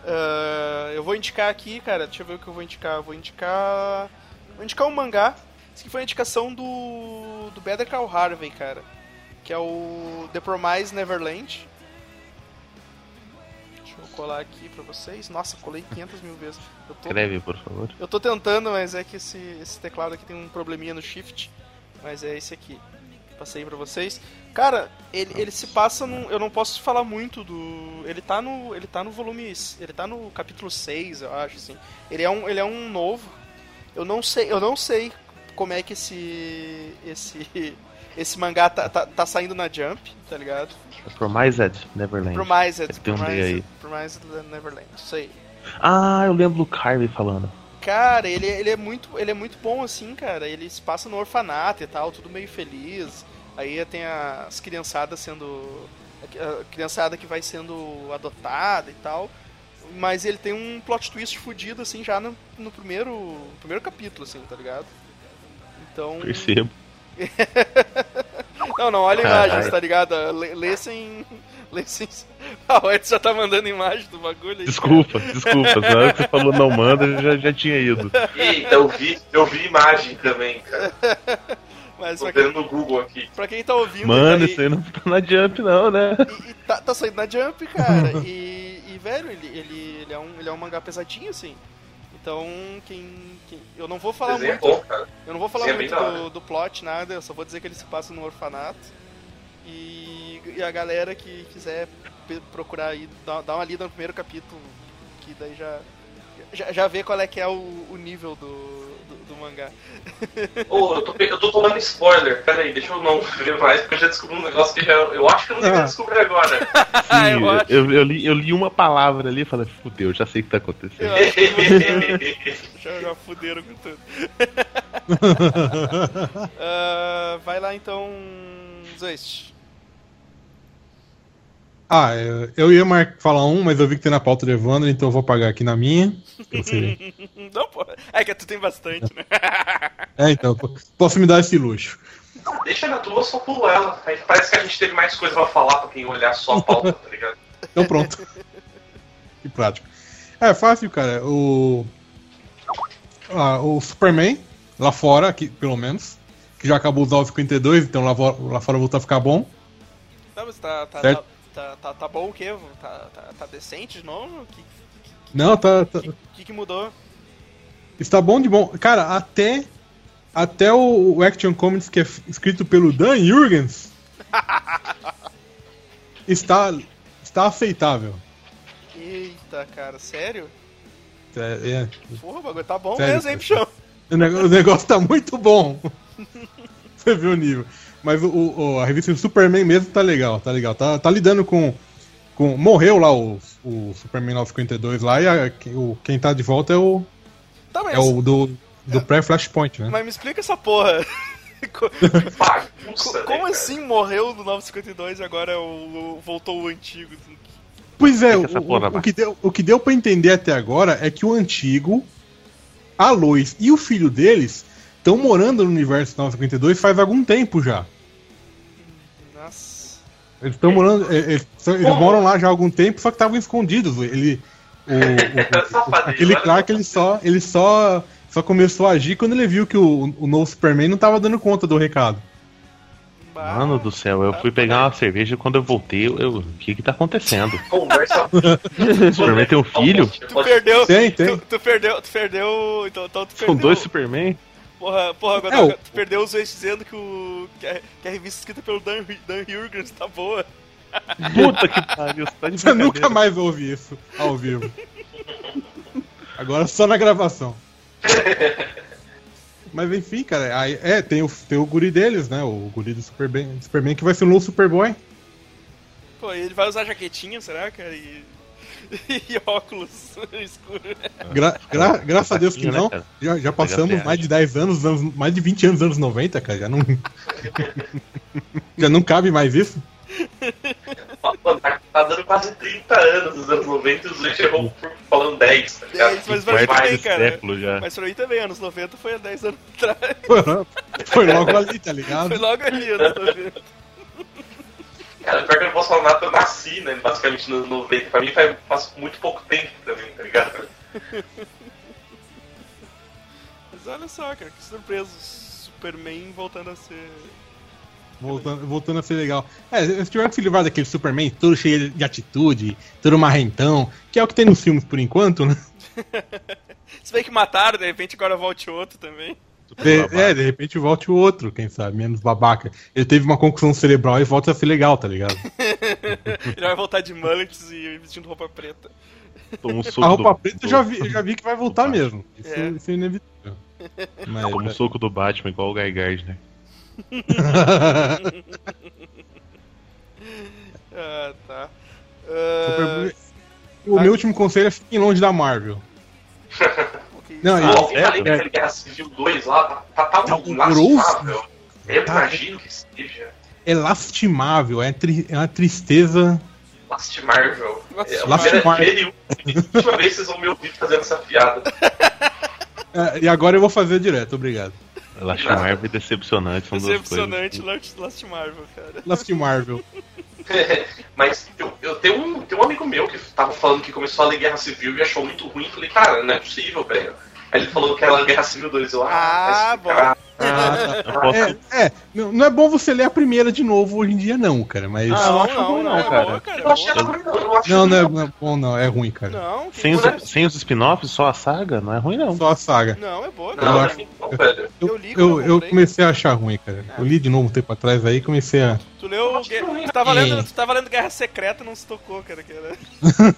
S1: Ah, eu vou indicar aqui, cara. Deixa eu ver o que eu vou indicar. Vou indicar. Vou indicar um mangá. Isso aqui foi a indicação do. do Better Call Harvey, cara. Que é o The Promise Neverland. Deixa eu colar aqui pra vocês. Nossa, colei 500 mil vezes. Eu tô,
S2: Escreve, por favor.
S1: eu tô tentando, mas é que esse, esse teclado aqui tem um probleminha no shift. Mas é esse aqui. Passei pra vocês. Cara, ele, ele se passa num. Eu não posso falar muito do. Ele tá no. Ele tá no volume. Ele tá no capítulo 6, eu acho, assim. Ele é um, ele é um novo. Eu não sei. Eu não sei como é que esse. Esse. Esse mangá tá, tá, tá saindo na Jump, tá ligado?
S2: Promised Neverland.
S1: Promised. Promised, Promised Neverland. Isso aí.
S2: Ah, eu lembro do Carvey falando.
S1: Cara, ele, ele é muito ele é muito bom assim, cara. Ele se passa no orfanato e tal, tudo meio feliz. Aí tem as criançadas sendo a criançada que vai sendo adotada e tal. Mas ele tem um plot twist fudido assim já no, no primeiro no primeiro capítulo assim, tá ligado? Então,
S2: Percebo.
S1: não, não, olha
S2: Caralho.
S1: imagens, tá ligado? Lê, lê sem lê sem Ah, o Edson já tá mandando imagem do bagulho aí.
S2: Desculpa, desculpa. Na hora que você falou não manda, eu já, já tinha ido.
S3: Eita, eu vi, eu vi imagem também, cara.
S1: Mas
S3: Tô
S1: pra quem,
S3: vendo no Google aqui.
S1: pra quem tá ouvindo
S2: Mano,
S1: aí-
S2: isso aí não tá na Jump, não, né?
S1: E, e tá, tá saindo na Jump, cara. e, e, velho, ele, ele, ele, é um, ele é um mangá pesadinho, assim. Então, quem. quem- eu não vou falar
S3: Desenho é
S1: muito.
S3: bom.
S1: Eu não vou falar
S3: Desenho é
S1: muito do, do plot, nada. Eu só vou dizer que ele se passa no orfanato. E, e a galera que quiser procurar aí, dar, dar uma lida no primeiro capítulo, que daí já. Já, já vê qual é que é o, o nível do, do, mangá.
S3: Ô, eu, tô, eu tô tomando spoiler. Pera aí, deixa eu não ver mais, porque eu já descobri um negócio que já, eu acho que eu não devia
S4: Ah.
S3: descobrir agora.
S1: Ah, eu
S2: Sim, eu, eu li, eu li uma palavra ali e falei, fudeu, já sei o que tá acontecendo.
S1: Já, já fuderam com tudo. Ah, vai lá então, Zoist.
S4: Ah, eu- eu ia mar- falar um, mas eu vi que tem na pauta do Evandro, então eu vou pagar aqui na minha.
S1: Não, pô. É que tu tem bastante, né?
S4: É, então, po- posso me dar esse luxo.
S3: Deixa na tua, só pulo ela. Aí parece que a gente teve mais coisa pra falar pra quem olhar só a pauta, tá ligado?
S4: Então pronto. que prático. É fácil, cara. O. ah, o Superman, lá fora, aqui, pelo menos, que já acabou os 952, então lá, lá fora voltou a ficar bom.
S1: Tá, mas tá, tá,
S4: Certo.
S1: tá, tá, tá, tá bom o quê? Tá, tá, tá decente de novo? O que,
S4: Não, tá, tá-
S1: que, que mudou?
S4: está bom de bom. Cara, até até o, o Action Comics que é escrito pelo Dan Jurgens está está aceitável.
S1: Eita, cara, sério?
S4: É, é.
S1: Porra, o bagulho tá bom
S4: Sério,
S1: mesmo, hein,
S4: cara.
S1: bichão?
S4: O nego- o negócio tá muito bom. Você viu o nível. Mas o, o- a revista do Superman mesmo tá legal, tá legal. Tá, tá lidando com, com. Morreu lá o, o Superman 952 lá e a- o, quem tá de volta é o.
S1: Tá, mas,
S4: É o do, do pré-Flashpoint, né?
S1: mas me explica essa porra. Como
S3: cara?
S1: assim morreu do 952 e agora é o, o- voltou o antigo?
S4: Pois é, o, o que deu, o que deu pra entender até agora é que o antigo, a Lois e o filho deles estão morando no universo 952 faz algum tempo já.
S1: Nossa.
S4: Eles estão morando. é, Eles, eles moram lá já há algum tempo, só que estavam escondidos. Ele. O, o- o- aquele Clark,
S3: só.
S4: ele só. Ele só. só começou a agir quando ele viu que o, o novo Superman não tava dando conta do recado.
S2: Mano do céu, eu fui pegar uma cerveja e quando eu voltei, eu, o que que tá acontecendo?
S3: Conversa.
S2: O Superman tem um filho?
S1: Tu perdeu.
S4: Tem, tem.
S1: Tu, tu perdeu. Tu perdeu. Então, então tu perdeu.
S2: São dois Superman?
S1: Porra, porra, Godoka,
S4: É, o-
S1: tu perdeu os vezes dizendo que, o, que, a, que a revista escrita pelo Dan, Dan Hurgens tá boa.
S2: Puta que pariu, você tá de
S4: Você nunca mais ouvi isso ao vivo. Agora só na gravação. Mas enfim, cara, aí, é, tem o, tem o guri deles, né? O guri do Superman, Superman que vai ser o novo Superboy.
S1: Pô, e ele vai usar jaquetinha, será, cara? E, e óculos escuros.
S4: Gra- gra- graças a Deus que
S2: Né,
S4: não. Já, já passamos mais de 10 anos, anos, mais de 20 anos, anos 90, cara. Já não. já não cabe mais isso.
S3: Tá, tá dando quase 30 anos nos anos 90 e os dois chegam falando 10, tá ligado?
S1: 10, mas pra mim também, cara.
S2: século já.
S1: Mas pra mim também, anos 90 foi há 10 anos atrás.
S4: Foi logo ali, tá ligado?
S1: Foi logo ali, anos 90.
S3: Cara, pior que eu não posso falar nada, eu nasci, né? Basicamente nos 90. Pra mim faz, faz muito pouco tempo também, tá ligado?
S1: Mas olha só, cara, que surpresa. Superman voltando a ser.
S4: Voltando, voltando a ser legal. É, eles tiveram que se livrar daquele Superman todo cheio de atitude, todo marrentão, que é o que tem nos filmes por enquanto, né?
S1: Se bem que mataram, de repente agora volte outro também.
S4: De- é, de repente volte o outro, quem sabe, menos babaca. Ele teve uma concussão cerebral e volta a ser legal, tá ligado?
S1: Ele vai voltar de mullets e vestindo roupa preta.
S2: Um
S4: A roupa
S2: do-
S4: preta eu já vi, eu já vi que vai voltar mesmo. Isso
S1: É.
S4: isso é inevitável. Mas,
S2: Toma um soco do Batman, igual o Guy Gardner.
S1: Ah, tá. Ah,
S4: o meu último conselho é fiquem longe da Marvel. Não, e-
S3: tá
S2: sério?
S3: lembra daquele Guerra Civil 2 lá? Tá, tá, tá
S4: Tá
S3: um lastimável. Eu
S4: Tá.
S3: imagino que seja
S4: é lastimável, é, tri- é uma tristeza.
S3: lastimável. É a primeira,
S4: Lastimável.
S3: e última vez que vocês vão me ouvir fazendo essa piada.
S4: É, e agora eu vou fazer direto, obrigado.
S2: Lastimável e decepcionante são duas coisas.
S1: Decepcionante Last, Last Marvel, cara.
S4: Lastimável.
S3: Mas eu, eu tenho, um, tenho um amigo meu que tava falando que começou a ler Guerra Civil e achou muito ruim. Falei, cara, não é possível, velho. Aí ele falou que era Guerra Civil 2. Eu,
S1: Ah,
S3: vai
S1: bom.
S3: explicar.
S4: Ah. É, é, não não é bom você ler a primeira de novo hoje em dia, não, cara. Mas.
S2: Ah, não acho ruim, não,
S1: é
S2: cara.
S1: boa, cara.
S3: Eu achei
S1: é
S3: ruim, não. Eu não
S4: Não, não é,
S3: ruim,
S4: não é bom, não. É ruim, cara.
S1: Não,
S2: Sem os, sem os spin-offs, só a saga, não é ruim não.
S4: Só a saga.
S1: Não, é boa,
S3: Não,
S1: cara.
S3: não,
S4: Eu
S3: é
S4: acho-
S3: não, velho.
S4: Eu,
S1: Eu li
S4: eu,
S1: eu
S4: comecei a achar ruim, cara. Eu li de novo um tempo atrás aí e comecei a.
S1: Tu leu.
S3: não é.
S1: Tu tava, lendo,
S4: É.
S1: tu tava lendo Guerra Secreta não se tocou, cara. Que era...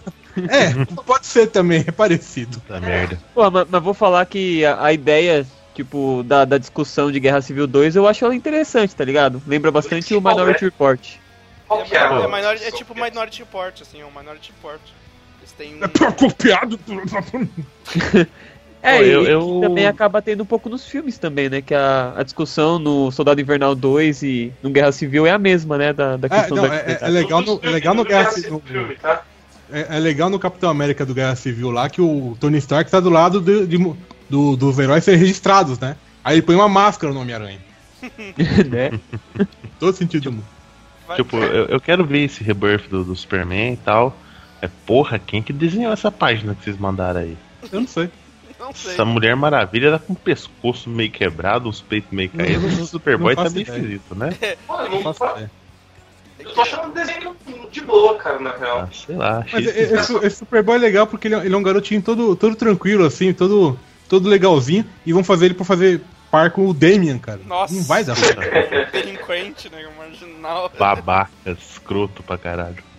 S4: É, pode ser também, é parecido.
S2: Puta merda.
S6: Pô, mas, mas vou falar que a, a ideia, tipo, da, da discussão de Guerra Civil 2, eu acho ela interessante, tá ligado? Lembra bastante o Minority Report.
S3: Qual que
S1: É,
S3: é,
S1: é, é tipo Minority Report, assim, é um Minority Report. Eles têm um.
S4: É copiado.
S6: É,
S2: Pô,
S6: e
S2: eu-
S6: que
S2: eu-
S6: também acaba tendo um pouco nos filmes também, né? Que a, a discussão no Soldado Invernal 2 e no Guerra Civil é a mesma, né? Da, da
S4: É,
S6: questão
S4: não,
S6: da
S4: é, é legal no, é legal no Guerra Civil.
S3: Filme, tá?
S4: É, é legal no Capitão América do Guerra Civil lá que o Tony Stark tá do lado de- de- do- dos heróis serem registrados, né? Aí ele põe uma máscara no Homem-Aranha.
S6: né?
S4: Todo sentido do mundo.
S1: Vai-
S2: Tipo, eu, eu quero ver esse rebirth do, do Superman e tal. É, porra, quem que desenhou essa página que vocês mandaram aí?
S4: Eu não sei.
S1: Não sei.
S2: Essa Mulher Maravilha tá com o pescoço meio quebrado, os peitos meio caídos. O Superboy tá meio esquisito, né?
S3: Mano,
S4: Não
S3: não
S4: faço
S3: fa-
S4: ideia.
S3: eu tô achando o desenho de boa, cara, na real.
S2: Ah, sei lá, achei
S4: Mas esse, esse Superboy é legal porque ele é, ele é um garotinho todo, todo tranquilo, assim, todo, todo legalzinho. E vão fazer ele pra fazer par com o Damian, cara.
S1: Nossa.
S4: Não vai dar certo.
S1: Delinquente, né? Marginal.
S2: Babaca, escroto pra caralho.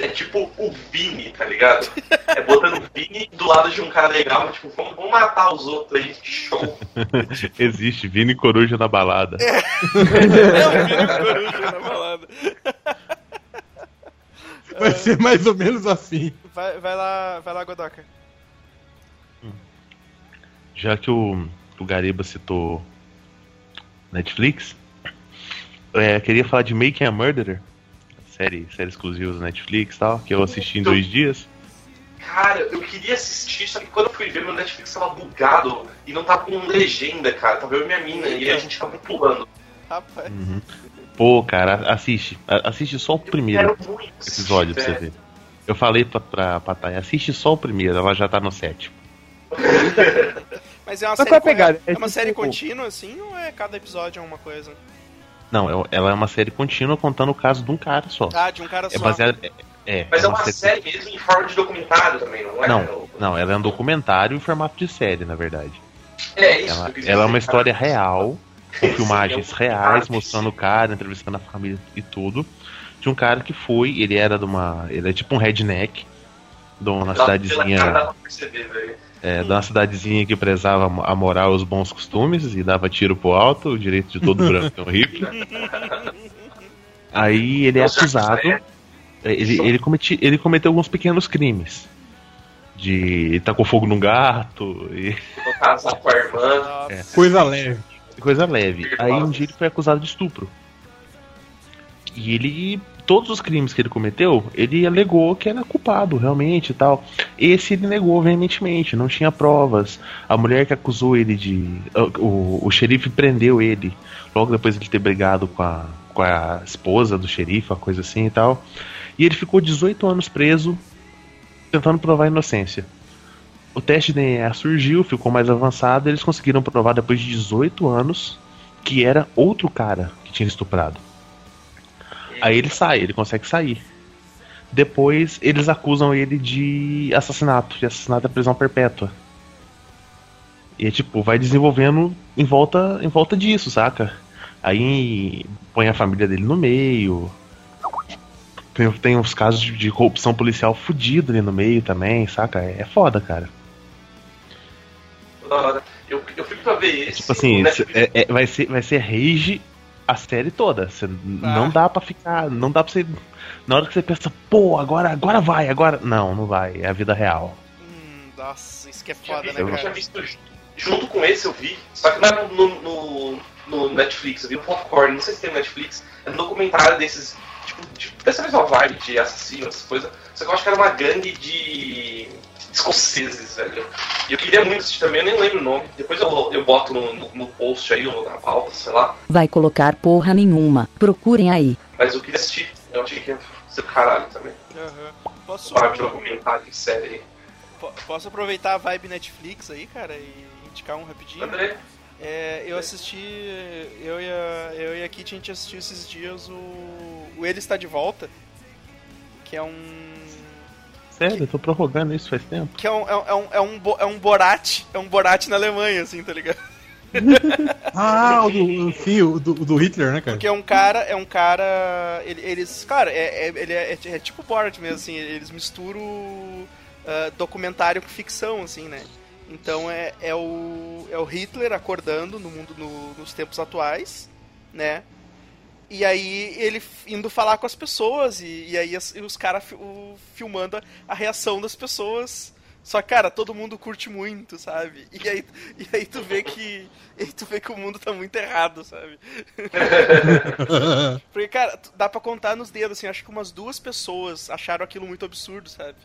S3: É tipo o Vini, tá ligado? É botando o Vini do lado de um cara legal, tipo, vamos, vamos matar os outros aí, show.
S2: Existe Vini Coruja na balada.
S1: É um filho coruja na balada.
S4: Vai ser mais ou menos assim.
S1: Vai, vai lá, vai lá, Godoka.
S2: Já que o, o Gariba citou Netflix, é, queria falar de Making a Murderer, série, série exclusiva da Netflix e tal, que eu assisti em dois dias.
S3: Cara, eu queria assistir, só que quando eu fui ver, meu Netflix tava bugado e não tava com legenda, cara. Tava eu e minha mina, e a gente tava pulando.
S1: Rapaz.
S2: Pô, cara, assiste. Assiste só o primeiro episódio pra você ver. Eu falei pra, pra, pra Thay, assiste só o primeiro, ela já tá no sétimo.
S1: Mas é uma
S6: Mas
S1: série,
S6: qual é a pegada?
S1: é
S6: É
S1: uma série contínua, assim, ou é cada episódio é uma coisa?
S2: Não, é- ela é uma série contínua contando o caso de um cara só.
S1: Ah, de um cara
S2: É
S1: só.
S2: baseada. É, é,
S3: Mas é uma
S2: série-
S3: série mesmo em forma de documentário também, não é?
S2: Não, não, ela é um documentário em formato de série, na verdade.
S3: É isso.
S2: Ela, ela é uma história real, com filmagens
S3: é
S2: reais, mostrando o cara, entrevistando a família e tudo. De um cara que foi, ele era de uma. Ele é tipo um redneck, de uma
S3: pela cara
S2: cidadezinha.
S3: dá pra perceber, velho.
S2: É, de uma cidadezinha que prezava a moral e os bons costumes e dava tiro pro alto, o direito de todo branco é um hippie. Aí ele é acusado.
S3: é.
S2: Ele, ele, cometi, ele cometeu alguns pequenos crimes. De tacou fogo num gato e
S3: casar com a irmã.
S2: É.
S4: Coisa leve.
S2: coisa leve. Aí um dia ele foi acusado de estupro. E ele. Todos os crimes que ele cometeu, ele alegou que era culpado, realmente e tal. Esse ele negou veementemente, não tinha provas. A mulher que acusou ele de. O, o xerife prendeu ele. Logo depois de ter brigado com a, com a esposa do xerife, uma coisa assim e tal. E ele ficou 18 anos preso, tentando provar a inocência. O teste de DNA surgiu, ficou mais avançado, e eles conseguiram provar depois de 18 anos que era outro cara que tinha estuprado. Aí ele sai, ele consegue sair. Depois eles acusam ele de assassinato, de assassinato à prisão perpétua. E tipo, vai desenvolvendo em volta, em volta disso, saca? Aí põe a família dele no meio. Tem, tem uns casos de, de corrupção policial fudido ali no meio também, saca? É, é foda, cara.
S3: Eu, eu fico pra ver esse.
S2: Tipo assim,
S3: no
S2: cê-
S3: Netflix.
S2: é- é- vai, ser, vai ser rage a série toda. Cê Não dá pra ficar. Não dá pra você. Na hora que você pensa, pô, agora, agora vai, agora. Não, não vai. É a vida real.
S1: Hum, nossa, isso que é foda, né,
S3: eu tinha
S1: cara?
S3: visto ju- junto com esse, eu vi. Só que não era no, no, no Netflix, eu vi no Popcorn, não sei se tem no Netflix. É um documentário desses. Tipo, de, dessa mesma vibe de assassino, essas coisas. Só que eu acho que era uma gangue de escoceses, velho. E eu queria muito assistir também, eu nem lembro o nome. Depois eu, eu boto no, no, no post aí, ou na pauta, sei lá.
S7: Vai colocar porra nenhuma. Procurem aí.
S3: Mas eu queria assistir. Eu achei que ia ser do caralho também.
S1: Aham. Posso,
S3: Vibe de documentário série
S1: posso aproveitar a vibe Netflix aí, cara, e indicar um rapidinho?
S3: André,
S1: É, eu assisti. Eu e, a, eu e a Kit, a gente assistiu esses dias o. O Ele Está de Volta. Que é um.
S2: Sério, eu tô prorrogando isso faz tempo.
S1: Que é um, é um, é um, é um, é um Borat. É um Borat na Alemanha, assim, tá ligado?
S4: Ah, o do, sim, o do, do Hitler, né, cara?
S1: Porque é um cara, é um cara. ele- Eles. Cara, é, é, ele é, é- é tipo Borat mesmo, assim, eles misturam ah, documentário com ficção, assim, né? Então é, é, o, é o Hitler acordando no mundo no- nos tempos atuais, né? E aí ele indo falar com as pessoas, e, e aí as- e os caras filmando a, a reação das pessoas. Só que, cara, todo mundo curte muito, sabe? E aí, e aí tu vê que. E aí tu vê que o mundo tá muito errado, sabe? Porque, cara, dá pra contar nos dedos, assim, acho que umas duas pessoas acharam aquilo muito absurdo, sabe?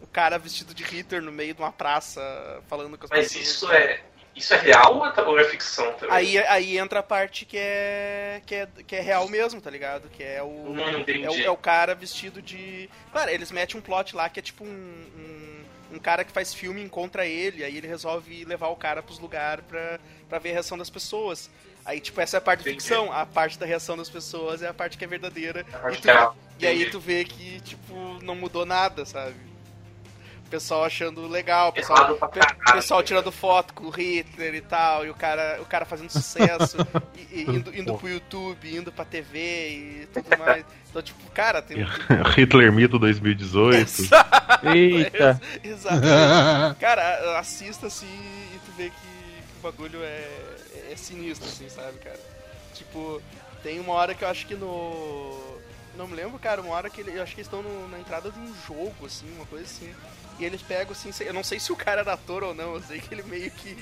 S1: O cara vestido de Hitler no meio de uma praça, falando com as
S3: mas
S1: pessoas.
S3: isso é. Isso é real ou é- ou é ficção também?
S1: Aí, aí entra a parte que é, que é que é real mesmo, tá ligado? Que é o,
S3: Hum,
S1: é o, é o cara vestido de. Claro, eles metem um plot lá que é tipo um, um, um cara que faz filme encontra ele, aí ele resolve levar o cara pros lugares pra, pra ver a reação das pessoas. Aí, tipo, essa é a parte da
S3: Entendi.
S1: ficção, a parte da reação das pessoas é a parte que é verdadeira. E, tu- e aí tu vê que, tipo, não mudou nada, sabe? O pessoal achando legal, o pessoal, pe- pessoal tirando foto com o Hitler e tal, e o cara, o cara fazendo sucesso, e, e indo, indo pro YouTube, indo pra TV e tudo mais. Então, tipo, cara, tem.
S2: Hitler Mito 2018.
S6: Eita.
S1: Exatamente. Cara, assista assim e tu vê que, que o bagulho é, é sinistro, assim, sabe, cara? Tipo, tem uma hora que eu acho que no. Não me lembro, cara, uma hora que ele, eu acho que eles estão no- na entrada de um jogo, assim, uma coisa assim. E eles pegam assim, eu não sei se o cara era ator ou não, eu sei que ele meio que.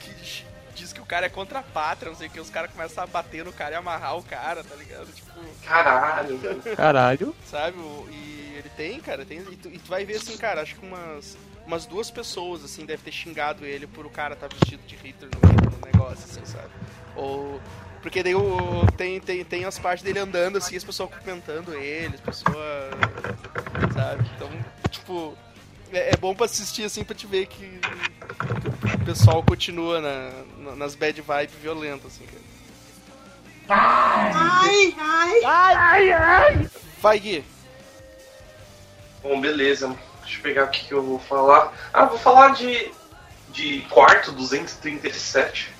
S1: que diz que o cara é contra a pátria, não sei o que, os caras começam a bater no cara e amarrar o cara, tá ligado? Tipo
S3: Caralho.
S6: Caralho.
S1: sabe? E ele tem, cara, tem. E tu, e tu vai ver assim, cara, acho que umas, umas duas pessoas, assim, deve ter xingado ele por o cara estar vestido de Hitler no do negócio, assim, sabe? Ou. Porque daí o, tem, tem, tem as partes dele andando assim, as pessoas cumprimentando ele, as pessoas. Sabe? Então, tipo. É, é bom pra assistir assim pra te ver que, que o pessoal continua na, na- nas bad vibes violentas, assim, cara.
S8: Ai, ai.
S1: Vai, Gui.
S3: Bom, beleza. Deixa eu pegar aqui que eu vou falar. Ah, vou falar de, de quarto 237.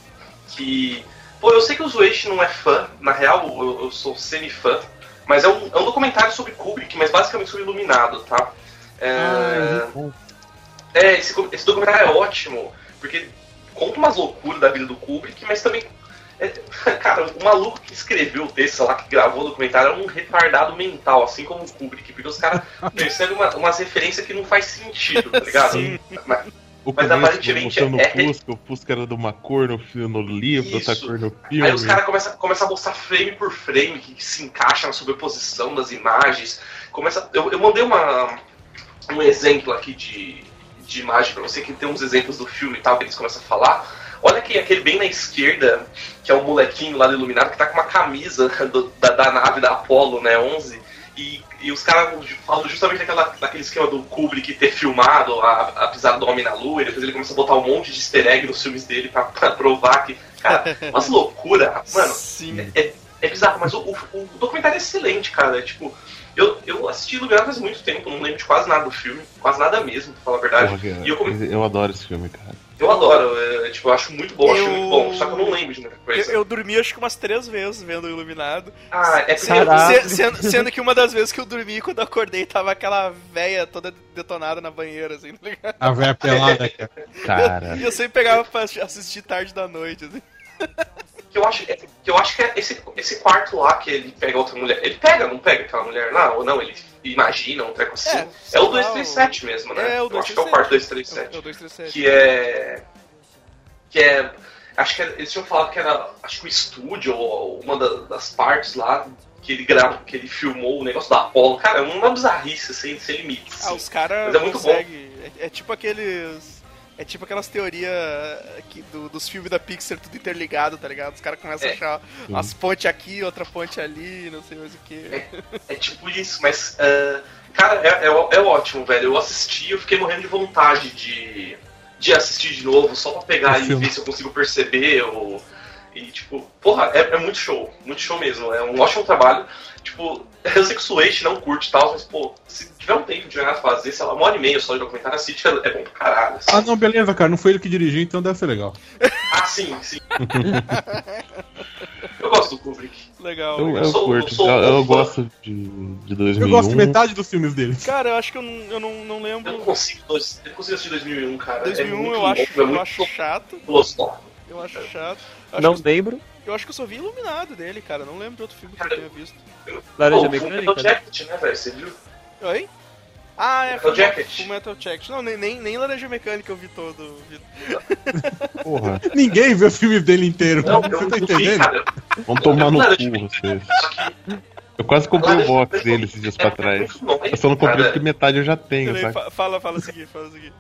S3: Que. Pô, eu sei que o Zueishi não é fã, na real eu, eu sou semi-fã, mas é um, é um documentário sobre Kubrick, mas basicamente sobre Iluminado, tá? É, é esse, esse documentário é ótimo, porque conta umas loucuras da vida do Kubrick, mas também. é- cara, o maluco que escreveu o texto lá, que gravou o documentário é um retardado mental, assim como o Kubrick, porque os caras percebem uma- umas referências que não faz sentido, tá ligado?
S1: Sim.
S3: Mas-
S2: O
S3: Mas aparentemente
S2: mostrando
S3: é-
S2: o Fusca, o Fusca era de uma cor no, no livro, outra
S3: Isso.
S2: cor no filme.
S3: Aí os caras começam, começam a mostrar frame por frame que, que se encaixa na sobreposição das imagens. Começa, eu, eu mandei uma, um exemplo aqui de, de imagem pra você, que tem uns exemplos do filme e tal, que eles começam a falar. Olha aqui, aquele bem na esquerda, que é o molequinho lá do Iluminado, que tá com uma camisa do- da, da nave da Apollo, né, 11. E, e os caras falam justamente daquela, daquele esquema do Kubrick ter filmado a, a pisada do Homem na Lua, e depois ele começa a botar um monte de easter egg nos filmes dele pra, pra provar que. Cara, umas loucura. Mano,
S1: Sim.
S3: é, é bizarro, mas o, o- o documentário é excelente, cara. É, tipo, eu, eu assisti Iluminado faz muito tempo, não lembro de quase nada do filme, quase nada mesmo, pra falar a verdade.
S2: Porra,
S3: E eu, come-
S2: eu adoro esse filme, cara.
S3: Eu adoro, é, tipo, eu acho muito bom, acho
S1: Eu-
S3: muito bom, só que eu não lembro de muita
S1: Eu,
S3: coisa.
S1: eu dormi acho que umas três vezes vendo o Iluminado.
S3: Ah, é porque
S1: sendo, sendo que uma das vezes que eu dormi, quando eu acordei, tava aquela véia toda detonada na banheira, assim, tá ligado?
S4: A véia pelada, cara.
S2: Cara,
S1: E eu sempre pegava pra assistir tarde da noite, assim.
S3: que eu acho, é, que eu acho que é esse, esse quarto lá que ele pega outra mulher. Ele pega, não pega aquela mulher lá? Ou não? Ele imagina um treco assim?
S1: É,
S3: É, o
S1: lá,
S3: 237 mesmo, né?
S1: É, o
S3: eu acho que é o
S1: 237.
S3: quarto
S1: É
S3: 237.
S1: o 237.
S3: que é. Que é. Acho que era- eles tinham falado que era. Acho que o estúdio, ou uma da- das partes lá, que ele grava, que ele filmou o negócio da Apollo. Cara, é uma bizarrice sem, sem limites.
S1: Ah, os caras
S3: Mas é muito
S1: conseguem. É, é tipo aqueles. É tipo aquelas teorias que, do- dos filmes da Pixar tudo interligado, tá ligado? Os caras começam a
S3: É.
S1: achar as pontes aqui, outra ponte ali, não sei mais o que.
S3: É tipo isso, mas. ah, cara, é, é, é ótimo, velho. Eu assisti, eu fiquei morrendo de vontade de, de assistir de novo, só pra pegar e ver se eu consigo perceber. Ou, e, tipo, porra, é, é muito show. Muito show mesmo. É um ótimo trabalho. Tipo, eu sei que o Suete não curte e tal, mas, pô, se tiver um tempo de nada pra fazer, sei lá, uma hora e meia só de documentário, assiste, é, é bom pra caralho. assim.
S4: Ah, não, beleza, cara. Não foi ele que dirigiu, então deve ser legal.
S3: Ah, sim, sim. eu gosto do Kubrick.
S1: Legal.
S2: eu,
S1: legal.
S2: eu
S3: sou-
S2: curto.
S3: eu sou
S2: Eu, eu gosto de, de 2001.
S4: Eu gosto de metade dos filmes dele.
S1: Cara, eu acho que eu não, eu não, não
S3: Eu
S1: lembro.
S3: não consigo, dois- eu consigo assistir 2001, cara. é
S1: 2001
S3: muito
S1: eu
S3: bom,
S1: acho,
S3: é
S1: eu acho chato.
S3: filosófico.
S1: Eu acho chato. Eu acho,
S6: Não
S1: que,
S6: lembro.
S1: eu acho que eu só vi Iluminado dele, cara. Não lembro de outro filme que eu
S3: Cara,
S1: tenha visto.
S6: Laranja
S3: Pô, o Full Metal
S6: Mecânica. né?
S3: Jacket, né, velho? Você viu?
S1: Oi? Ah, é
S3: Metal Jacket.
S1: Metal Jacket. Não, nem, nem, nem Laranja Mecânica eu vi todo. Vi...
S2: Porra,
S4: Ninguém vê os filmes dele inteiro.
S3: Não,
S4: Você tá
S3: vi,
S4: entendendo?
S3: cara.
S2: vamos tomar no cu vocês. Eu quase comprei o box dele esses dias
S3: é
S2: pra trás.
S3: bom, hein,
S2: Eu só não comprei porque metade eu já tenho,
S1: Peraí,
S2: sabe?
S1: fa- fala, fala a seguir, fala a seguir.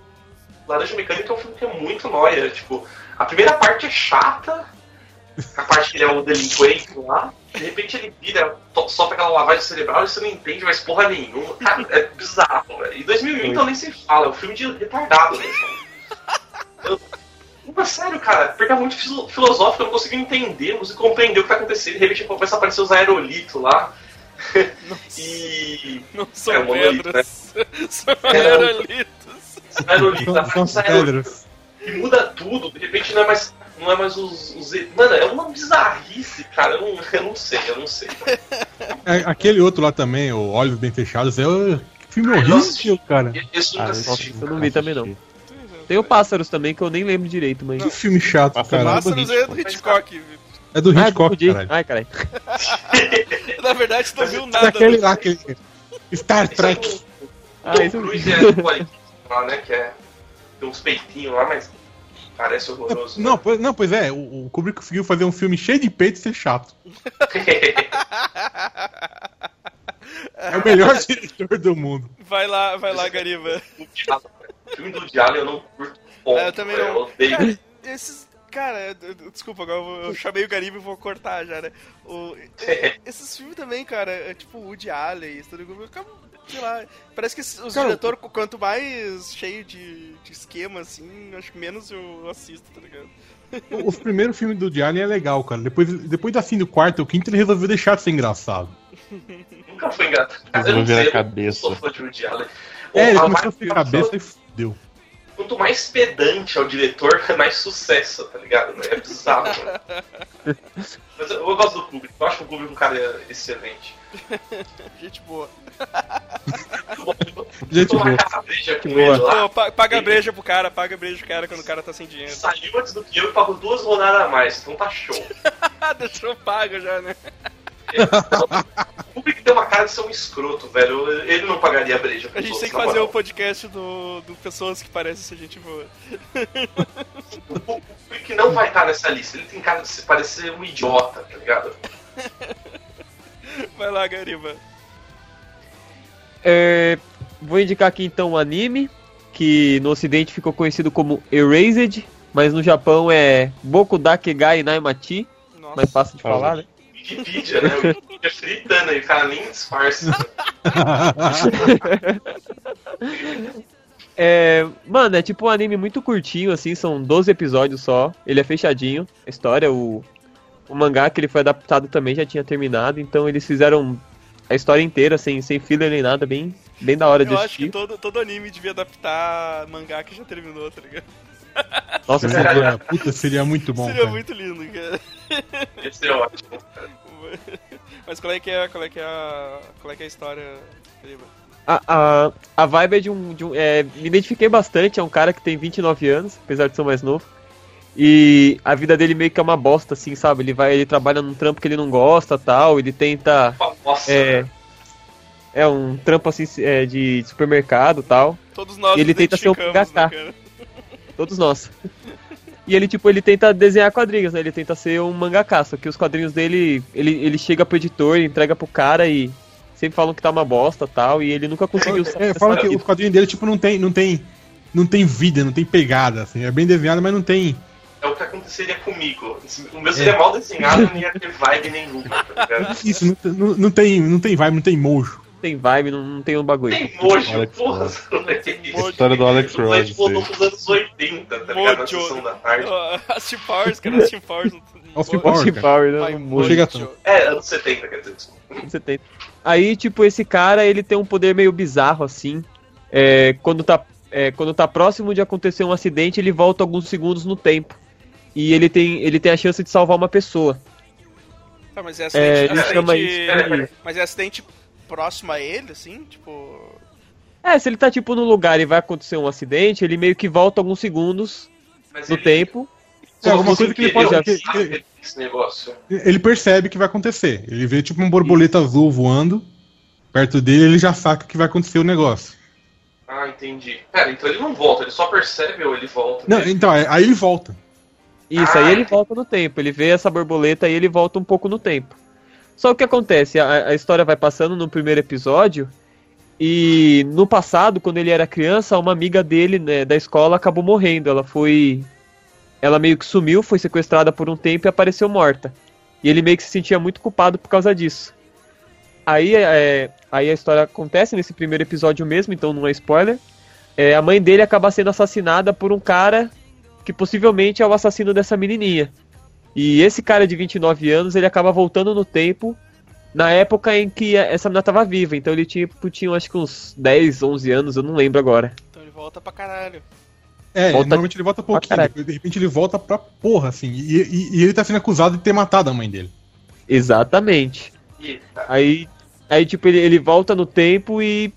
S3: Laranja Mecânica é um filme que é muito nóia. Tipo, a primeira parte é chata. A parte que ele é o delinquente lá. De repente ele vira, solta aquela lavagem cerebral e você não entende mais porra nenhuma. Cara, é bizarro, velho. E 2001 então nem se fala. É um filme de retardado mesmo. Eu- Mas sério, cara, porque é muito filo- filosófico, eu não consigo entender, não consigo compreender o que tá acontecendo. De repente começa a aparecer os aerolitos lá. e.
S1: Não são
S3: É,
S1: pedras. são
S3: É,
S1: aerolitos.
S3: Os aerolitos,
S4: São, são
S3: os aerolitos.
S4: pedras.
S3: E muda tudo, de repente não é mais, não é mais os, os. Mano, é uma bizarrice, cara. Eu não, eu não sei, eu não sei.
S4: É, aquele outro lá também, o Olhos Bem Fechados, é o filme
S3: Ai, nossa.
S4: horrível, cara.
S3: Esse eu
S2: Ah,
S3: nunca
S2: eu
S3: assisti.
S6: Eu não vi também não. Tem o Pássaros também, que eu nem lembro direito, mas.
S4: Que filme chato, cara.
S1: Pássaros é do Hitchcock. viu?
S4: É do
S6: Ah,
S4: Hitchcock, caralho.
S6: Ai, caralho.
S1: Na verdade, tu não viu
S4: É
S1: nada.
S4: aquele
S1: do-
S4: lá, aquele... Star
S3: Esse é
S4: Trek.
S6: Ah, esse eu vi.
S3: Cruise é do lá, né? Que é. Tem uns peitinhos lá, mas. Parece horroroso.
S4: Não, pois, não, pois é, o, o Kubrick conseguiu fazer um filme cheio de peito e ser chato. É o melhor diretor do mundo.
S1: Vai lá, vai lá, Gariba.
S3: O filme do Diallo eu não curto. Ponto,
S1: É, eu também não.
S3: Eu odeio.
S1: Cara, esses, Cara, desculpa, agora eu, vou- eu chamei o Gariba e vou cortar já, né? O, esses filmes também, cara, é tipo Woody Allen, Stanley Kubrick, acabam, sei lá, parece que os
S4: Cara,
S1: diretores, quanto mais cheio de, de esquema, assim, acho que menos eu assisto, tá ligado?
S4: Os primeiros filmes do Woody Allen é legal, cara. Depois, depois assim, do quarto ou quinto, ele resolveu deixar de ser engraçado.
S3: Nunca foi engraçado.
S2: Resolveu virar
S3: eu
S2: cabeça.
S4: É, ele
S3: A
S4: começou a cabeça e fudeu.
S3: Quanto mais pedante é o diretor, mais sucesso, tá ligado? É bizarro, mano. Mas eu, eu gosto do Kubrick. Eu acho que o Kubrick é um cara excelente.
S1: Gente boa.
S4: Gente boa.
S1: Pô, pa- paga a breja pro cara, paga a breja pro cara quando o cara tá sem dinheiro.
S3: Saiu antes do que eu e pagou duas rodadas a mais, então tá show.
S1: Deixou pago já, né?
S3: O Kubrick tem uma cara de ser um escroto, velho. Ele não pagaria a breja
S1: A gente tem que fazer o
S3: moral.
S1: podcast do, do pessoas que parecem ser gente boa.
S3: O Kubrick não vai estar nessa lista. Ele tem cara de se parecer um idiota, tá ligado?
S1: Vai lá, Gariba.
S6: É, vou indicar aqui então um anime que no ocidente ficou conhecido como Erased, mas no Japão é Boku Dakegai Naimachi,
S1: Nossa.
S6: mais fácil de falar, né?
S3: Wikipedia, né? O Wikipedia fritando aí, o cara nem disfarça.
S6: É, mano, é tipo um anime muito curtinho, assim, são 12 episódios só. Ele é fechadinho, a história, o, o mangá que ele foi adaptado também já tinha terminado, então eles fizeram a história inteira, sem, sem filler nem nada, bem, bem da hora de
S1: Eu acho que
S6: assistir.
S1: todo, todo anime devia adaptar mangá que já terminou, tá ligado?
S6: Nossa,
S4: Seria, puta, seria muito bom.
S1: Seria
S4: cara.
S1: muito lindo, cara.
S3: Esse é ótimo.
S1: Mas qual é que é, qual é, que é, a, qual é, que é a história?
S6: A, a, a vibe é de um. De um é, me identifiquei bastante, é um cara que tem 29 anos, apesar de ser mais novo. E a vida dele meio que é uma bosta, assim, sabe? Ele vai, ele trabalha num trampo que ele não gosta tal, ele tenta.
S3: Nossa,
S6: É, é um trampo assim é, de supermercado tal.
S1: Todos nós
S6: E ele tenta ser um
S1: né,
S6: mangaka.
S1: cara?
S6: Todos nós. E ele, tipo, ele tenta desenhar quadrinhos, né? Ele tenta ser um mangaka, só que os quadrinhos dele, ele, ele chega pro editor, entrega pro cara e sempre falam que tá uma bosta tal, e ele nunca conseguiu
S4: É, fala que os quadrinhos dele, tipo, não tem, não tem, não tem vida, não tem pegada, assim. É bem desenhado, mas não tem.
S3: É o que aconteceria comigo. O meu seria mal desenhado, não ia ter vibe nenhuma, tá ligado?
S4: Isso, não, tem- não, não tem, não tem vibe, não tem mojo.
S6: tem vibe, não, não tem um bagulho.
S3: Tem nojo,
S2: Alex
S3: porra.
S2: Ross. História do Alex Ross.
S3: voltou
S2: isso aí.
S3: pros anos 80, tá ligado? Na
S1: Mojo.
S3: sessão da tarde.
S1: Team Powers, cara, Powers.
S4: Austin
S1: Mojo.
S4: Powers.
S6: Austin
S4: cara.
S6: Power, né? Um
S1: Mojo.
S4: chega tanto.
S3: É, anos 70, quer dizer.
S6: Você tem. Aí, tipo, esse cara, ele tem um poder meio bizarro, assim. É, quando, tá, é, quando tá próximo de acontecer um acidente, ele volta alguns segundos no tempo. E ele tem, ele tem a chance de salvar uma pessoa.
S1: Tá, mas é
S6: É,
S1: acidente,
S6: ele chama
S1: acidente-
S6: isso.
S1: Mas é acidente próximo a ele, assim? Tipo.
S6: É, se ele tá, tipo, no lugar e vai acontecer um acidente, ele meio que volta alguns segundos
S3: Mas
S6: no
S3: ele-
S6: tempo.
S4: É, alguma coisa que ele pode.
S3: negócio.
S4: ele percebe que vai acontecer. Ele vê tipo uma borboleta azul voando perto dele, ele já saca que vai acontecer o negócio.
S3: Ah, entendi. Pera, então ele não volta, ele só percebe ou ele volta?
S4: Não, então, aí aí ele volta.
S6: Isso,
S3: Ah,
S6: aí ele volta no tempo. Ele vê essa borboleta e ele volta um pouco no tempo. Só o que acontece? A, a história vai passando no primeiro episódio. E no passado, quando ele era criança, uma amiga dele né, da escola acabou morrendo. Ela foi. Ela meio que sumiu, foi sequestrada por um tempo e apareceu morta. E ele meio que se sentia muito culpado por causa disso. Aí, é, aí a história acontece nesse primeiro episódio mesmo, então não é spoiler. É, a mãe dele acaba sendo assassinada por um cara que possivelmente é o assassino dessa menininha. E esse cara de 29 anos, ele acaba voltando no tempo na época em que essa menina tava viva. Então ele tinha, tinha acho que uns 10, 11 anos, eu não lembro agora.
S1: Então ele volta pra caralho.
S4: É,
S6: Volta
S4: normalmente ele volta pouquinho, de repente ele volta pra porra, assim. E, e- e ele tá sendo acusado de ter matado a mãe dele.
S6: Exatamente.
S3: Eita.
S6: Aí, aí tipo, ele, ele volta no tempo e,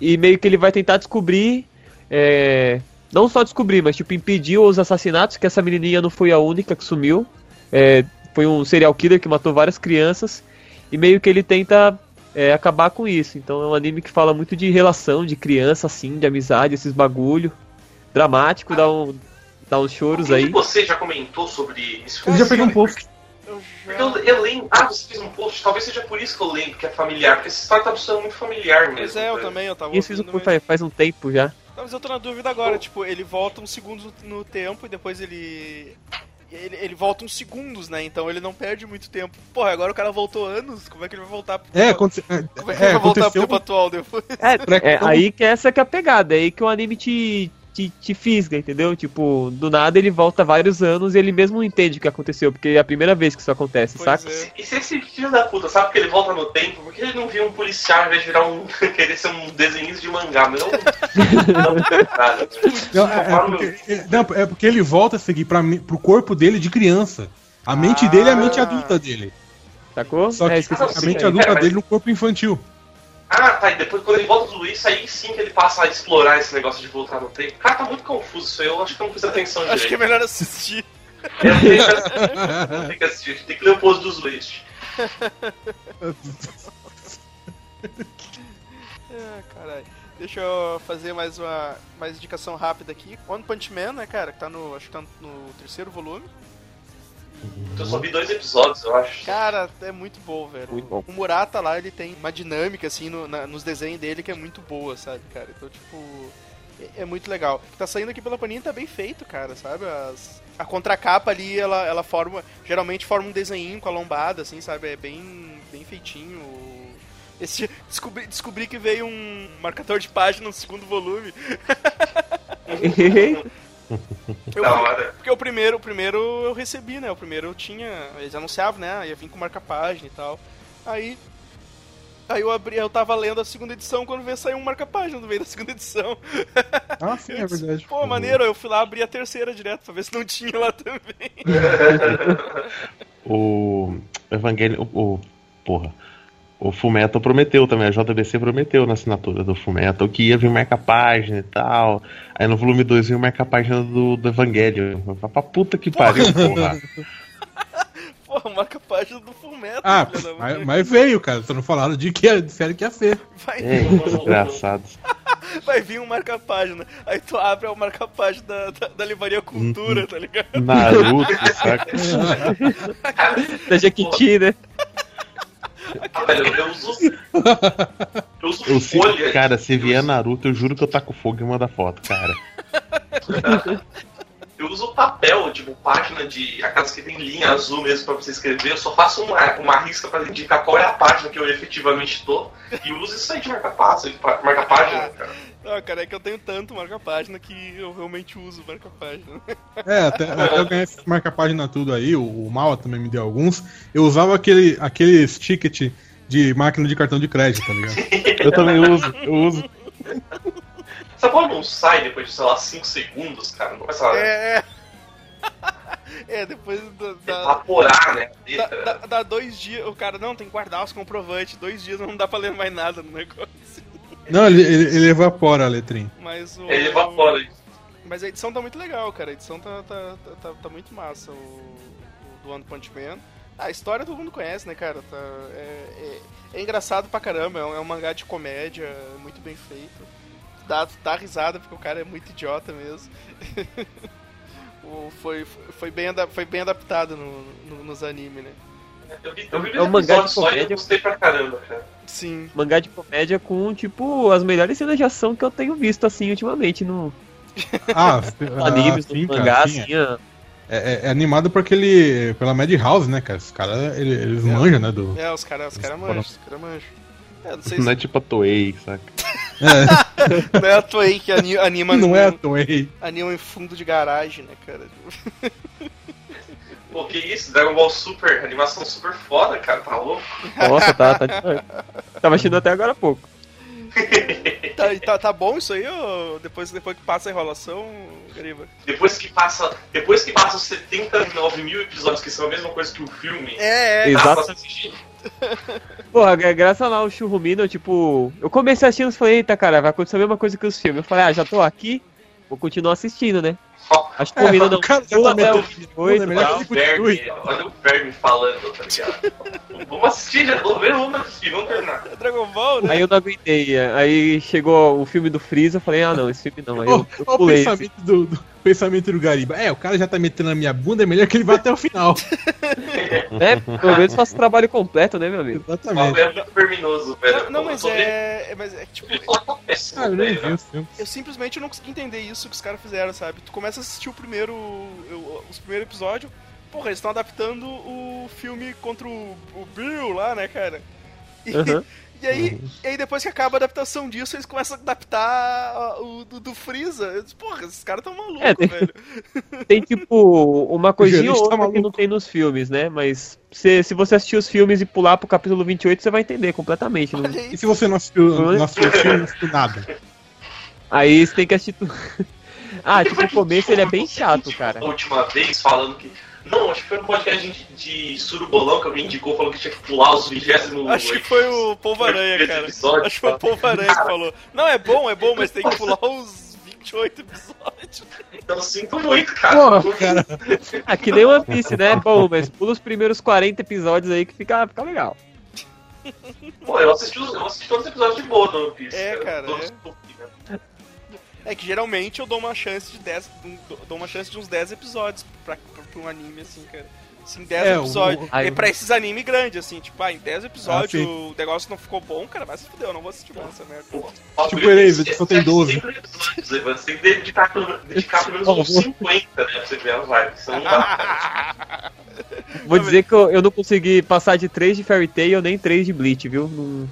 S6: e meio que ele vai tentar descobrir. é, não só descobrir, mas tipo, impedir os assassinatos, que essa menininha não foi a única que sumiu. É, foi um serial killer que matou várias crianças. E meio que ele tenta é, acabar com isso. Então é um anime que fala muito de relação, de criança, assim, de amizade, esses bagulho. Dramático, dá, um, dá uns choros aí.
S3: você já comentou sobre isso?
S4: Ele já fez um post.
S1: Eu
S3: Porque eu, eu lembro. Ah, você fez um post, talvez seja por isso que eu lembro que é familiar, porque essa história tá sendo muito familiar mesmo.
S1: Pois é, eu
S3: né?
S1: também, eu tava
S6: Isso fiz um- faz, faz um tempo já.
S1: Não, mas eu tô na dúvida agora, tipo, ele volta uns segundos no tempo e depois ele. Ele, ele volta uns segundos, né? Então ele não perde muito tempo. Porra, agora o cara voltou anos, como é que ele vai voltar pro
S4: É,
S1: tempo?
S4: aconte- é,
S1: Como é que
S4: é,
S1: ele vai voltar pro tempo atual depois?
S6: É, é aí que essa que é a pegada, é aí que o anime te, te, te fisga, entendeu? Tipo, do nada ele volta vários anos e ele mesmo não entende o que aconteceu, porque é a primeira vez que isso acontece,
S1: Pois
S6: saca?
S1: é.
S3: E se esse filho da puta sabe que ele volta no tempo, por que ele não vira um policial em vez de virar um. querer ser um desenhista de mangá? Mas não. não, cara?
S4: Não, é, é porque, é- não, é porque ele volta a seguir pra, pro corpo dele de criança. A mente
S1: Ah.
S4: dele é a mente adulta dele.
S6: Sacou?
S4: Só que
S6: é,
S3: Ah,
S6: de
S4: a mente adulta
S3: É, mas-
S4: dele no corpo infantil.
S3: Ah, tá. E depois, quando ele volta tudo isso, aí sim que ele passa a explorar esse negócio de voltar no tempo. Cara, tá muito confuso isso aí. Eu acho que eu não fiz atenção
S1: Acho que é
S3: direito.
S1: melhor assistir.
S3: Tenho que- assistir. Tem que ler o post dos West.
S1: Ah, caralho. Deixa eu fazer mais uma mais indicação rápida aqui. One Punch Man, né, cara? Que tá no. Acho que tá no terceiro volume.
S3: Eu só vi dois episódios, eu acho.
S1: Cara, é muito bom, velho.
S6: Muito bom.
S1: O Murata lá, ele tem uma dinâmica, assim, no- na- nos desenhos dele que é muito boa, sabe, cara? Então, tipo. É, é muito legal. O que tá saindo aqui pela Panini tá bem feito, cara, sabe? As- a contracapa ali, ela, ela forma. Geralmente forma um desenho com a lombada, assim, sabe? É bem, bem feitinho. Esse, descobri, descobri que veio um marcador de página no segundo volume. Eu
S3: Da hora.
S1: porque o primeiro, o primeiro eu recebi, né? O primeiro eu tinha. Eles anunciavam, né? Ia vir com marca-página e tal. Aí. Aí eu abri, eu tava lendo a segunda edição quando veio sair um marca-página no meio da segunda edição.
S4: Ah, sim, é verdade.
S1: Pô, maneiro, eu fui lá abrir a terceira direto pra ver se não tinha lá também.
S2: O Evangelho. O, o- porra. O Fullmetal prometeu também, a JBC prometeu na assinatura do Fullmetal que ia vir marca-página e tal. Aí no volume 2 veio marca-página do, do Evangelho. Vai pra puta que pariu, porra.
S1: Pô, marca-página do Fullmetal,
S4: Ah, mas, mas veio, cara. Só não falaram de que era, disseram que ia ser.
S1: Vai,
S2: É, desgraçado.
S1: vai vir um marca-página. Aí tu abre é o marca-página da, da, da Livraria Cultura, tá ligado?
S2: Naruto, saca?
S6: Da Jequiti, né?
S3: Ah, velho, eu uso. Eu uso
S2: Eu
S3: folha.
S2: cara, se vier Naruto, eu juro que eu taco fogo e mando a foto, cara.
S3: Eu uso papel, tipo, página de. aquelas que tem linha azul mesmo pra você escrever. Eu só faço uma, uma risca pra indicar qual é a página que eu efetivamente tô. E uso isso aí de marca-página, marca-página, cara.
S1: Não, cara, é que eu tenho tanto marca-página que eu realmente uso marca-página.
S4: É, até, até eu ganhei esse marca-página tudo aí, o, o Mal também me deu alguns. Eu usava aquele, aqueles ticket de máquina de cartão de crédito, tá ligado?
S2: Eu também uso, eu uso.
S3: Essa bola não sai depois de, sei lá, 5 segundos, cara. Não começa a
S1: É, é. É, depois da, da,
S3: evaporar, né?
S1: dá,
S3: letra.
S1: dá- dá dois dias, o cara, não, tem que guardar os comprovantes, dois dias não dá pra ler mais nada no negócio.
S4: Não, ele, ele, ele evapora a letrinha.
S1: Mas o.
S3: Ele evapora isso.
S1: Mas a edição tá muito legal, cara. A edição tá, tá, tá, tá- tá muito massa. O, o do One Punch Man. A história todo mundo conhece, né, cara? Tá, é, é- é engraçado pra caramba. É um, é um mangá de comédia, muito bem feito. Dá, dá risada porque o cara é muito idiota mesmo. O- foi, foi, bem, foi bem adaptado no, no- nos animes, né?
S3: Eu vi, eu vi
S6: É um mangá de
S3: e eu
S6: comédia.
S3: gostei pra caramba, cara.
S1: Sim.
S6: Mangá de comédia com, tipo, as melhores cenas de ação que eu tenho visto, assim, ultimamente no
S4: Ah,
S6: animes,
S4: sim,
S6: no
S4: cara,
S6: mangá,
S4: sim,
S6: assim, ó.
S4: é, é- é animado por aquele. pela Madhouse, né, cara? Os caras, eles, eles manjam, né? Do...
S1: É, os caras os cara manjam, os caras manjam. É, não sei
S2: Não
S1: se
S2: é tipo a Toei, saca?
S4: É,
S1: não é a Toei que ani- anima,
S4: não é a Toei.
S1: anima em fundo de garagem, né, cara?
S3: Pô, que isso? Dragon Ball Super, animação super foda, cara. Tá louco?
S6: Nossa, tá, tá demais. Tava assistindo até agora há pouco.
S1: Tá, tá, tá bom isso aí, ou depois, depois que passa a enrolação, Gariba?
S3: Depois que passa. Depois que passa os 79 mil episódios, que são a mesma coisa que o filme.
S1: É, é.
S3: dá
S6: Exato.
S3: pra assistir.
S6: Porra, gra- graças lá ao Churrumino, eu, tipo, eu comecei assistindo e falei, eita, cara, vai acontecer a mesma coisa que os filmes. Eu falei, ah, já tô aqui, vou continuar assistindo, né? Acho que
S4: É,
S6: não.
S4: o cara já tá metendo
S6: 28,
S4: é melhor?
S3: Olha o verme, olha o verme falando, tá ligado? vamos assistir, já tô vendo, vamos assistir, vamos terminar.
S1: É Dragon Ball, né?
S6: Aí eu não aguentei. Aí chegou o filme do Freeza, eu falei, ah não, esse filme não. Aí eu, eu
S4: Olha o
S6: esse.
S4: pensamento do, do pensamento do Gariba. É, o cara já tá metendo na minha bunda, é melhor que ele vá até o final.
S6: Né? Pelo menos faço o trabalho completo, né, meu amigo?
S3: O
S4: Exatamente.
S3: é muito verminoso, velho.
S1: Não, não, mas é, é- mas é que, tipo,
S4: Ah, eu
S1: eu simplesmente não consegui entender isso que os caras fizeram, sabe? Tu começa a assistir o primeiro. os primeiros episódios. Porra, eles estão adaptando o filme contra o, o Bill lá, né, cara? E,
S6: Aham.
S1: e aí, e aí, depois que acaba a adaptação disso, eles começam a adaptar o do, do Freeza. Eu disse, Porra, esses caras tão malucos,
S6: É, tem-
S1: velho.
S6: Tem tipo uma coisinha ou
S4: gerente tá
S6: outra que não tem nos filmes, né? Mas se, se você assistir os filmes e pular pro capítulo 28, você vai entender completamente. não-.
S4: E se você não assistiu, não assistiu o filme, não assistiu nada?
S6: Aí você tem que assistir tudo. Ah, tipo, o começo ele é bem chato, cara.
S3: A última vez falando que. Não, acho que foi no podcast de, de Surubolão que alguém indicou, falou que tinha que pular os 20
S1: Acho que foi o Polvo Aranha, cara.
S3: Episódio,
S1: Acho que foi o Polvo Aranha que falou. Não, é bom, é bom, mas tem que pular os 28 episódios.
S3: Então sinto muito, cara.
S4: Porra, cara.
S6: Ah, que nem One Piece, né? Bom, mas pula os primeiros 40 episódios aí que fica, fica legal.
S3: Pô, eu assisti, os- eu assisti todos os episódios de boa do One Piece.
S1: É, cara,
S3: Todos
S1: é. É que geralmente eu dou uma chance de 10. Dou uma chance de uns 10 episódios pra, pra, pra um anime assim, cara. Assim, 10
S4: É,
S1: episódios.
S6: o-
S1: E pra esses anime grandes, assim, tipo, ah, em 10 episódios
S4: Ah,
S1: o negócio não ficou bom, cara, vai se fuder, eu não vou assistir mais essa merda.
S4: Tipo
S3: porque
S4: Erased,
S3: tem
S4: só tem 12.
S3: sempre episódios, Evan. Você tem que dedicar, pelo- menos uns
S4: favor.
S3: 50, né? Pra você ver as lives. Não dá.
S6: Vou dizer que eu, eu não consegui passar de 3 de Fairy Tail nem 3 de Bleach, viu? Não-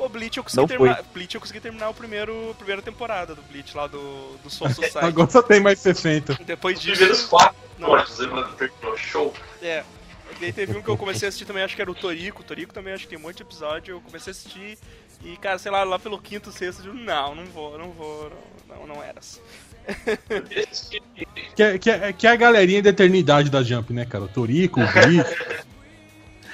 S1: Pô, Bleach eu consegui terminar. Bleach eu consegui terminar o primeiro a primeira temporada do Bleach lá do, do Soul Society.
S4: Agora só tem mais 60.
S1: Depois
S3: Os
S1: disso.
S3: primeiros quatro terminou show.
S1: É. E aí teve um que eu comecei a assistir também, acho que era o Toriko. O Toriko também acho que tem um monte de episódio. Eu comecei a assistir e, cara, sei lá, lá pelo quinto, sexto, eu digo, não, não vou, não vou, não, não, não eras.
S3: Esse-
S4: Que é, que, é, que é a galerinha da eternidade da Jump, né, cara? O Torico, o Bleach.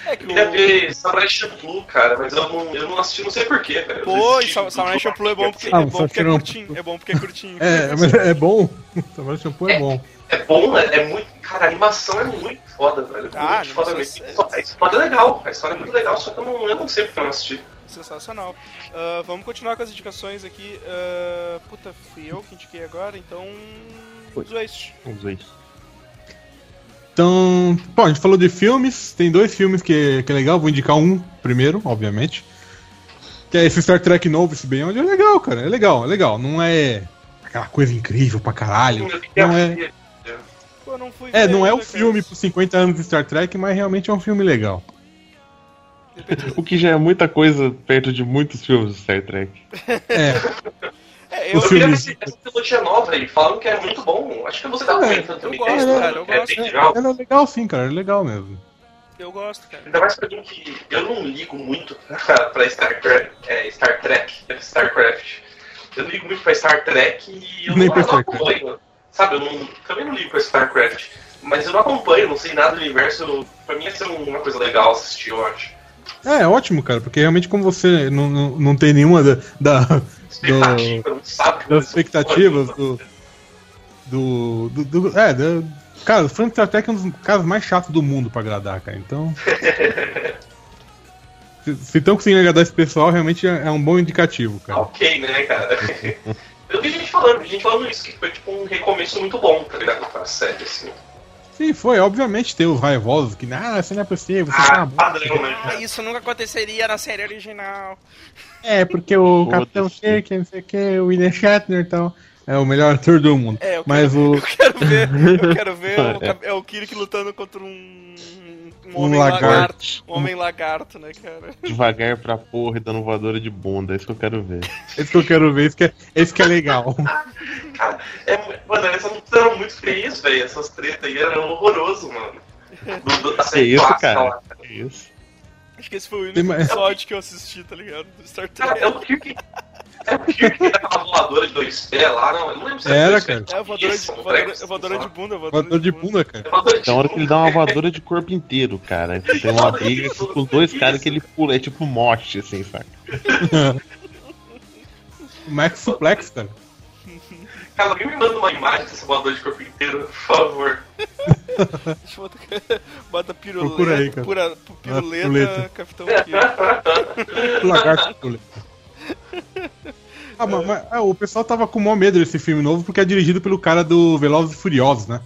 S1: É que
S3: Eu queria
S1: o.
S3: ver Samurai Champloo, cara, mas eu não, eu não assisti, não sei porquê, velho. Eu
S1: Pô, e Samurai Champloo é bom porque,
S4: Ah,
S1: é bom porque é curtinho. É bom porque é curtinho.
S4: É, mas é bom. Samurai Shampoo é bom.
S3: É bom, né? É muito. Cara, a animação é muito foda, velho.
S1: Ah,
S3: muito foda mesmo.
S1: é-
S3: A história é legal, a história é muito legal, só que eu não, eu não sei porque eu não assisti.
S1: Sensacional. Ah, vamos continuar com as indicações aqui. Ah, puta, fui eu que indiquei agora, então.
S6: Foi.
S1: Zoeste.
S2: Vamos ver.
S4: Então, bom, a gente falou de filmes. Tem dois filmes que, que é legal. Vou indicar um primeiro, obviamente. Que é esse Star Trek novo, esse Beyond. É legal, cara. É legal, é legal. Não é aquela coisa incrível pra caralho. Não é,
S1: não fui
S4: é, não é o
S1: ainda, cara.
S4: filme pros 50 anos de Star Trek, mas realmente é um filme legal.
S2: O que já é muita coisa perto de muitos filmes do Star Trek.
S4: É,
S1: É, eu,
S4: Os
S3: Eu queria ver
S4: filmes-
S3: esse- essa trilogia nova aí, falaram que é muito bom. Acho que você tá
S4: É,
S3: comentando
S1: eu
S3: também.
S1: gosto,
S3: que a história
S1: cara, eu
S3: é
S1: gosto.
S3: bem legal.
S4: é legal sim, cara. É legal mesmo.
S1: eu gosto, cara.
S3: Ainda mais pra mim que eu não ligo muito pra Star Trek, é, Star Trek, StarCraft. Eu não ligo muito pra Star Trek e eu
S4: Nem
S3: não, eu não acompanho. Sabe, eu não, também não ligo pra StarCraft. Mas eu não acompanho, não sei nada do universo. eu- Pra mim ia ser uma coisa legal assistir, eu acho.
S4: É, é ótimo, cara, porque realmente como você não, não, não tem nenhuma da, da-
S3: Sabe.
S4: das expectativas do. Do. do, do- é, do, cara, o Star Trek é um dos caras mais chatos do mundo pra agradar, cara. Então. se se estão conseguindo agradar esse pessoal, realmente é, é um bom indicativo,
S3: Tá
S4: cara.
S3: ok, né, cara? Eu vi gente falando, gente falando isso, que foi tipo um recomeço muito bom, tá ligado? Pra série, assim.
S4: Sim, foi. Obviamente tem os raivosos que, ah, isso não é possível, você tá
S3: Ah,
S4: uma bosta."
S3: padrão, né?
S1: Ah, isso nunca aconteceria na série original.
S4: É, porque o. Capitão Kirk, não sei o que, o William Shatner e tal, é o melhor ator do mundo.
S1: É, eu
S4: Mas o.
S1: Eu quero ver, eu quero ver o, é o Kirk lutando contra um. Um homem
S4: lagarto.
S1: lagarto. Um homem lagarto, né, cara?
S2: Devagar pra porra e dando voadora de bunda. É isso que eu quero ver.
S4: Esse que eu quero ver, esse que é, esse que é legal.
S3: Cara, é, mano, essas lutas eram muito feias, velho. Essas tretas aí eram horroroso, mano. Do, do, série
S2: isso, cara?
S3: lá.
S2: Que isso.
S1: Acho que esse foi o único
S4: mais-
S1: episódio que eu assisti, tá ligado? Do Star
S3: Cara,
S1: Trek.
S3: é o Kirk. É o Kirk daquela voadora de dois pés lá, não. Eu não lembro se
S4: Era,
S3: dois
S4: cara.
S1: É, voadora de,
S3: Isso,
S1: voadora, voadora de bunda, voadora,
S4: Voador de bunda, cara.
S3: É voadora
S2: Tem hora que ele dá uma voadora de corpo inteiro, cara. Tem uma briga com os dois caras que ele pula. É tipo morte, assim, saca?
S4: O Max Suplex, cara.
S3: Cara, alguém me manda uma imagem desse voador de corpo inteiro, por favor.
S1: Bota piruleta,
S4: Procura aí, cara.
S1: pura, piruleta,
S4: piruleta.
S1: Capitão Kirk.
S4: Lagarto puleta. Ah, mas, mas, é, o pessoal tava com o maior medo desse filme novo porque é dirigido pelo cara do Velozes e Furiosos, né?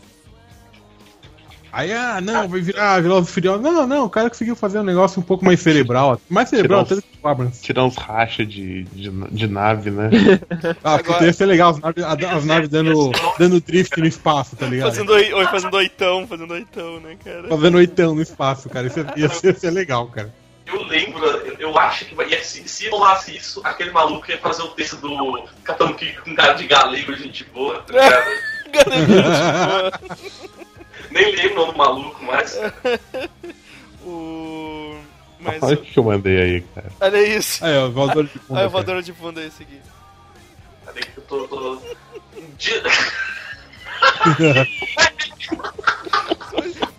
S4: Aí, ah, não, vai virar Velozes e Furiosos. Não, não, o cara conseguiu fazer um negócio um pouco mais cerebral. Mais cerebral até
S2: Tirar
S4: do que o Abrams.
S2: Tirar uns rachas de, de, de nave, né?
S4: Ah, porque
S1: Agora-
S4: ia ser legal, as naves, as naves dando, dando drift no espaço, tá ligado?
S1: Fazendo, oi, oi, fazendo oitão, fazendo oitão, né, cara?
S4: Fazendo oitão no espaço, cara. Isso ia, ia ser, ia ser legal, cara.
S3: Eu lembro, eu, acho que ia, se, se rolasse isso, aquele maluco ia fazer o texto do Capitão Kirk com cara de galego, gente boa, tá ligado?
S1: Galera,
S3: Nem lembro o nome do maluco, mas.
S1: o... Mas,
S2: Olha o que eu mandei aí, cara.
S1: olha isso.
S4: Aí, ó, voador de
S1: Olha
S4: fundo.
S1: a voadora de fundo é esse aqui.
S3: Cadê que eu tô. tô...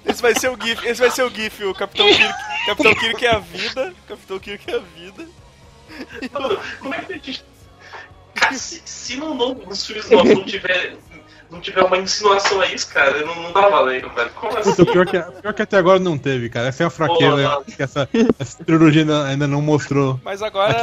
S1: Esse vai ser o GIF, esse vai ser o GIF, o Capitão Kirk. Capitão Kirk é a vida. Capitão Kirk é a vida.
S3: Mano, como é que a gente. Cara, se, se no filmes novos não tiver. Não tiver uma insinuação a isso, cara, não, não tá valendo, velho. Como assim?
S4: Puta, pior que, pior que até agora não teve, cara. Essa é a fraqueza que essa, essa trilogia ainda, ainda não mostrou.
S1: Mas agora,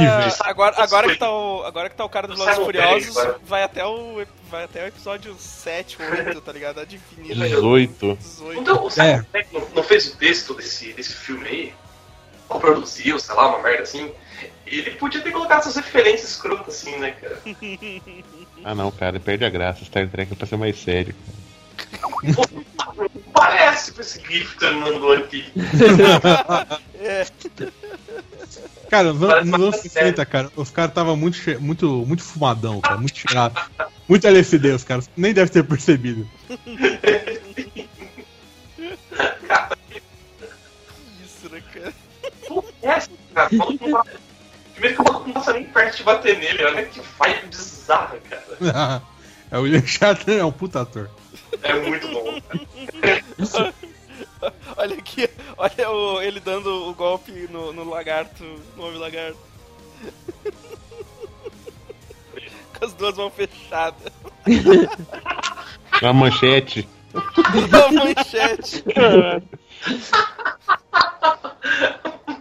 S1: agora, agora que tá o, agora que tá o cara dos
S3: no
S1: Furiosos, vai até o vai até o episódio 7 ou 8, tá ligado? Ad infinito.
S2: 18.
S1: 18.
S3: Então, o
S4: É.
S3: Simon Pegg não, não fez o texto desse, desse filme aí? Ou produziu, sei lá, uma merda assim? Ele podia ter colocado essas referências escrotas assim, né, cara?
S2: Ah não, cara, perde a graça. Star Trek é pra ser mais sério.
S3: Parece com esse GIF que você me mandou aqui.
S1: É,
S4: Cara, nos, anos
S3: série.
S4: 60, cara, os caras tava muito, muito, muito fumadão, cara, muito cheirado. Muito LSD, os caras nem devem ter percebido.
S1: isso, né, cara?
S3: Parece, cara. Primeiro que o maluco não passa nem perto de bater nele, olha que vibe bizarra, cara.
S4: é o William Shatner, é um puta ator.
S3: É muito bom, cara.
S1: Olha aqui, olha o, ele dando o golpe no, no lagarto, no homem lagarto. Com as duas mãos fechadas.
S2: A manchete.
S1: A manchete.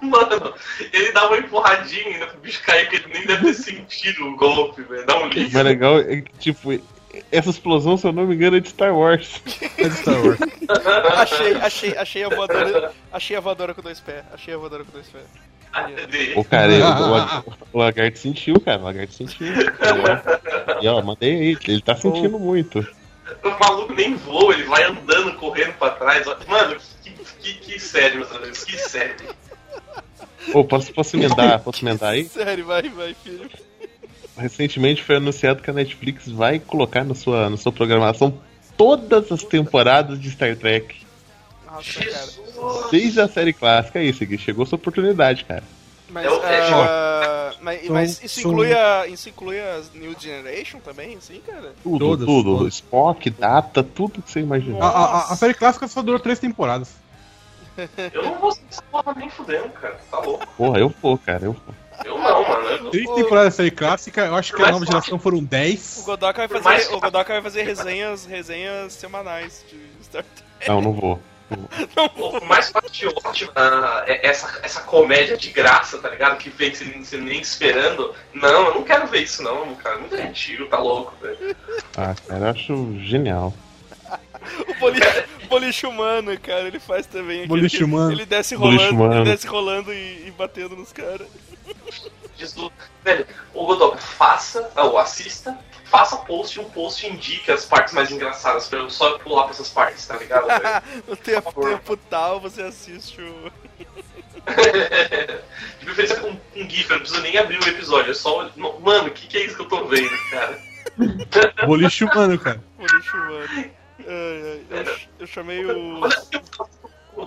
S3: Mano, ele dá uma empurradinha ainda pro bicho cair, porque ele nem deve ter sentido o golpe, velho. Dá um
S2: O
S3: liga.
S2: mais legal é que, tipo, essa explosão, se eu não me engano, é de Star Wars.
S4: É de Star Wars.
S1: Achei, achei, achei a voadora. Achei a voadora com dois pés. Achei a voadora com dois pés.
S2: O cara, o, lag- o lagarto sentiu, cara. O lagarto sentiu. E ó, mandei aí. Ele tá sentindo muito.
S3: O maluco nem voa, ele vai andando, correndo pra trás. Mano, que, que, que sério, meus amigos, que sério.
S2: Ô, posso, posso emendar? Posso emendar aí?
S1: Sério, vai, vai, filho.
S2: Recentemente foi anunciado que a Netflix vai colocar na sua, na sua programação todas as temporadas de Star Trek.
S1: Nossa, cara.
S2: Desde a série clássica, é isso aqui. Chegou sua oportunidade, cara.
S1: Mas, ah, mas, mas isso, inclui a, isso inclui as New Generation também, assim, cara?
S2: Tudo,
S4: Todas,
S2: tudo.
S4: todas.
S2: Spock, data, tudo que você
S4: A,
S2: imaginar.
S4: a- a- a série clássica só durou três temporadas.
S3: Eu não vou essa porra nem fudendo, cara. Tá louco.
S2: Porra, eu vou, cara. Eu vou.
S3: Eu não, mano. Eu,
S4: Três temporadas da série clássica, eu acho que a nova geração foram
S1: O
S4: 10.
S1: Godoka vai
S3: mais
S1: fazer, o Godoka vai fazer resenhas, resenhas semanais de Star Trek.
S2: Não, não vou.
S3: Por mais que eu ache ótima ah, é- essa, essa comédia de graça, tá ligado? Que vem sem, sem nem esperando. Não, eu não quero ver isso, não, cara. Muito antigo, tá louco, velho.
S2: Ah, cara, eu acho genial.
S1: O boliche, boliche humano, cara, ele faz também.
S4: Boliche humano.
S1: Ele desce rolando,
S2: humano.
S1: ele desce rolando e, e batendo nos caras.
S3: Jesus. Velho, o Godoka, faça, ou assista, faça post, um post indique as partes mais engraçadas pra eu só pular pra essas partes, tá ligado?
S1: no tempo, tempo tal, você assiste o.
S3: De preferência com um GIF, eu não preciso nem abrir o episódio, é só. Mano, o que, que é isso que eu tô vendo, cara?
S4: Boliche humano, cara.
S1: boliche humano. Ai, ai, eu, eu chamei o.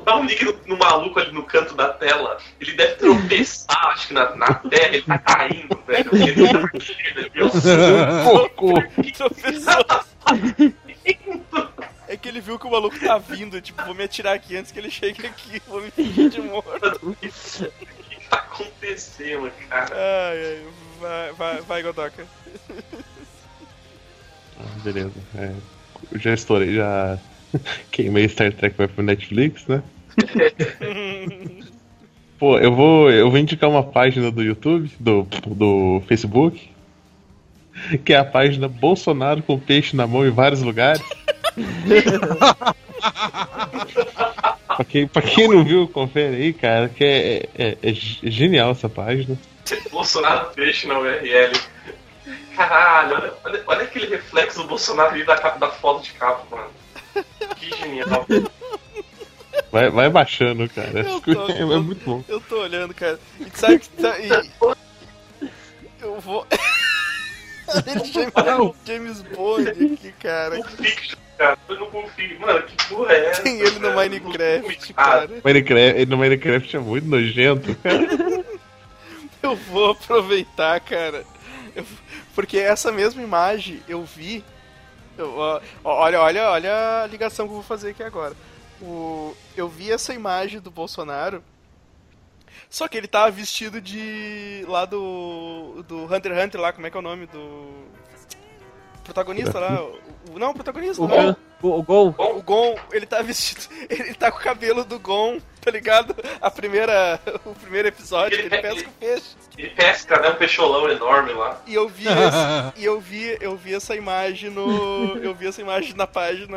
S3: Dá um link no, no maluco ali no canto da tela. Ele deve tropeçar, acho que na, na terra, ele tá caindo, velho. Ele tá caindo.
S1: É que ele viu que o maluco tá vindo, tipo, vou me atirar aqui antes que ele chegue aqui, vou me fingir de morto.
S3: O que tá acontecendo, cara?
S1: Ai, ai, vai, vai, vai, Godoka.
S2: beleza. É, já estourei, já queimei Star Trek vai pro Netflix, né? Pô, eu vou, eu vou indicar uma página do YouTube, do, do Facebook, que é a página Bolsonaro com peixe na mão em vários lugares. pra, quem, pra quem não viu, confere aí, cara, que é, é, é genial essa página.
S3: Bolsonaro peixe na URL. Caralho, olha, olha, olha aquele reflexo do Bolsonaro ali da, capa- da foto de capa, mano. Que genial.
S2: Vai, vai baixando, cara.
S1: Eu tô-
S2: É, é muito bom.
S1: Eu tô olhando, cara. E sabe que. tá- e- Eu vou. Ele James, James Bond aqui, cara.
S3: Fiction, cara. Eu não confio. Mano, que porra é essa?
S1: Tem ele no? Minecraft, cara.
S2: Minecraft, no Minecraft é muito nojento, cara.
S1: Eu vou aproveitar, cara. Eu- porque essa mesma imagem eu vi. eu- olha, olha, olha a ligação que eu vou fazer aqui agora. O, eu vi essa imagem do Bolsonaro. Só que ele tava vestido de. lá do. do Hunter x Hunter lá, como é que é o nome do. Protagonista lá. O, o- não, o protagonista
S6: O
S1: lá.
S6: Gon, o, Gon.
S1: O Gon, ele tá vestido. Ele tá com o cabelo do Gon, tá ligado? A primeira. O primeiro episódio, que ele pesca o peixe.
S3: Ele pesca, né? Um peixolão enorme lá.
S1: E eu vi esse- e eu vi, eu vi essa imagem no. Eu vi essa imagem na página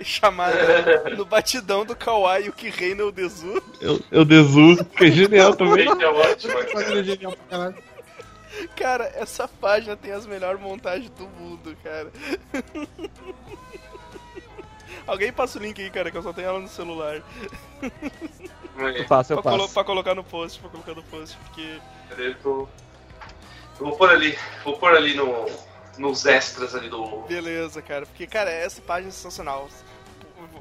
S1: chamada No Batidão do Kawaii, o que reina é o Dezu.
S2: Eu, eu desu, que é genial também.
S3: É ótimo.
S4: Página genial pra caralho.
S1: Cara, essa página tem as melhores montagens do mundo, cara. Alguém passa o link aí, cara, que eu só tenho ela no celular.
S6: Eu passo, eu
S1: Pra, colo-
S6: passo.
S1: pra colocar no post, pra colocar no post, porque.
S3: Eu tô- eu vou pôr ali, vou pôr ali no, nos extras ali do.
S1: Beleza, cara. Porque, cara, essa página é sensacional.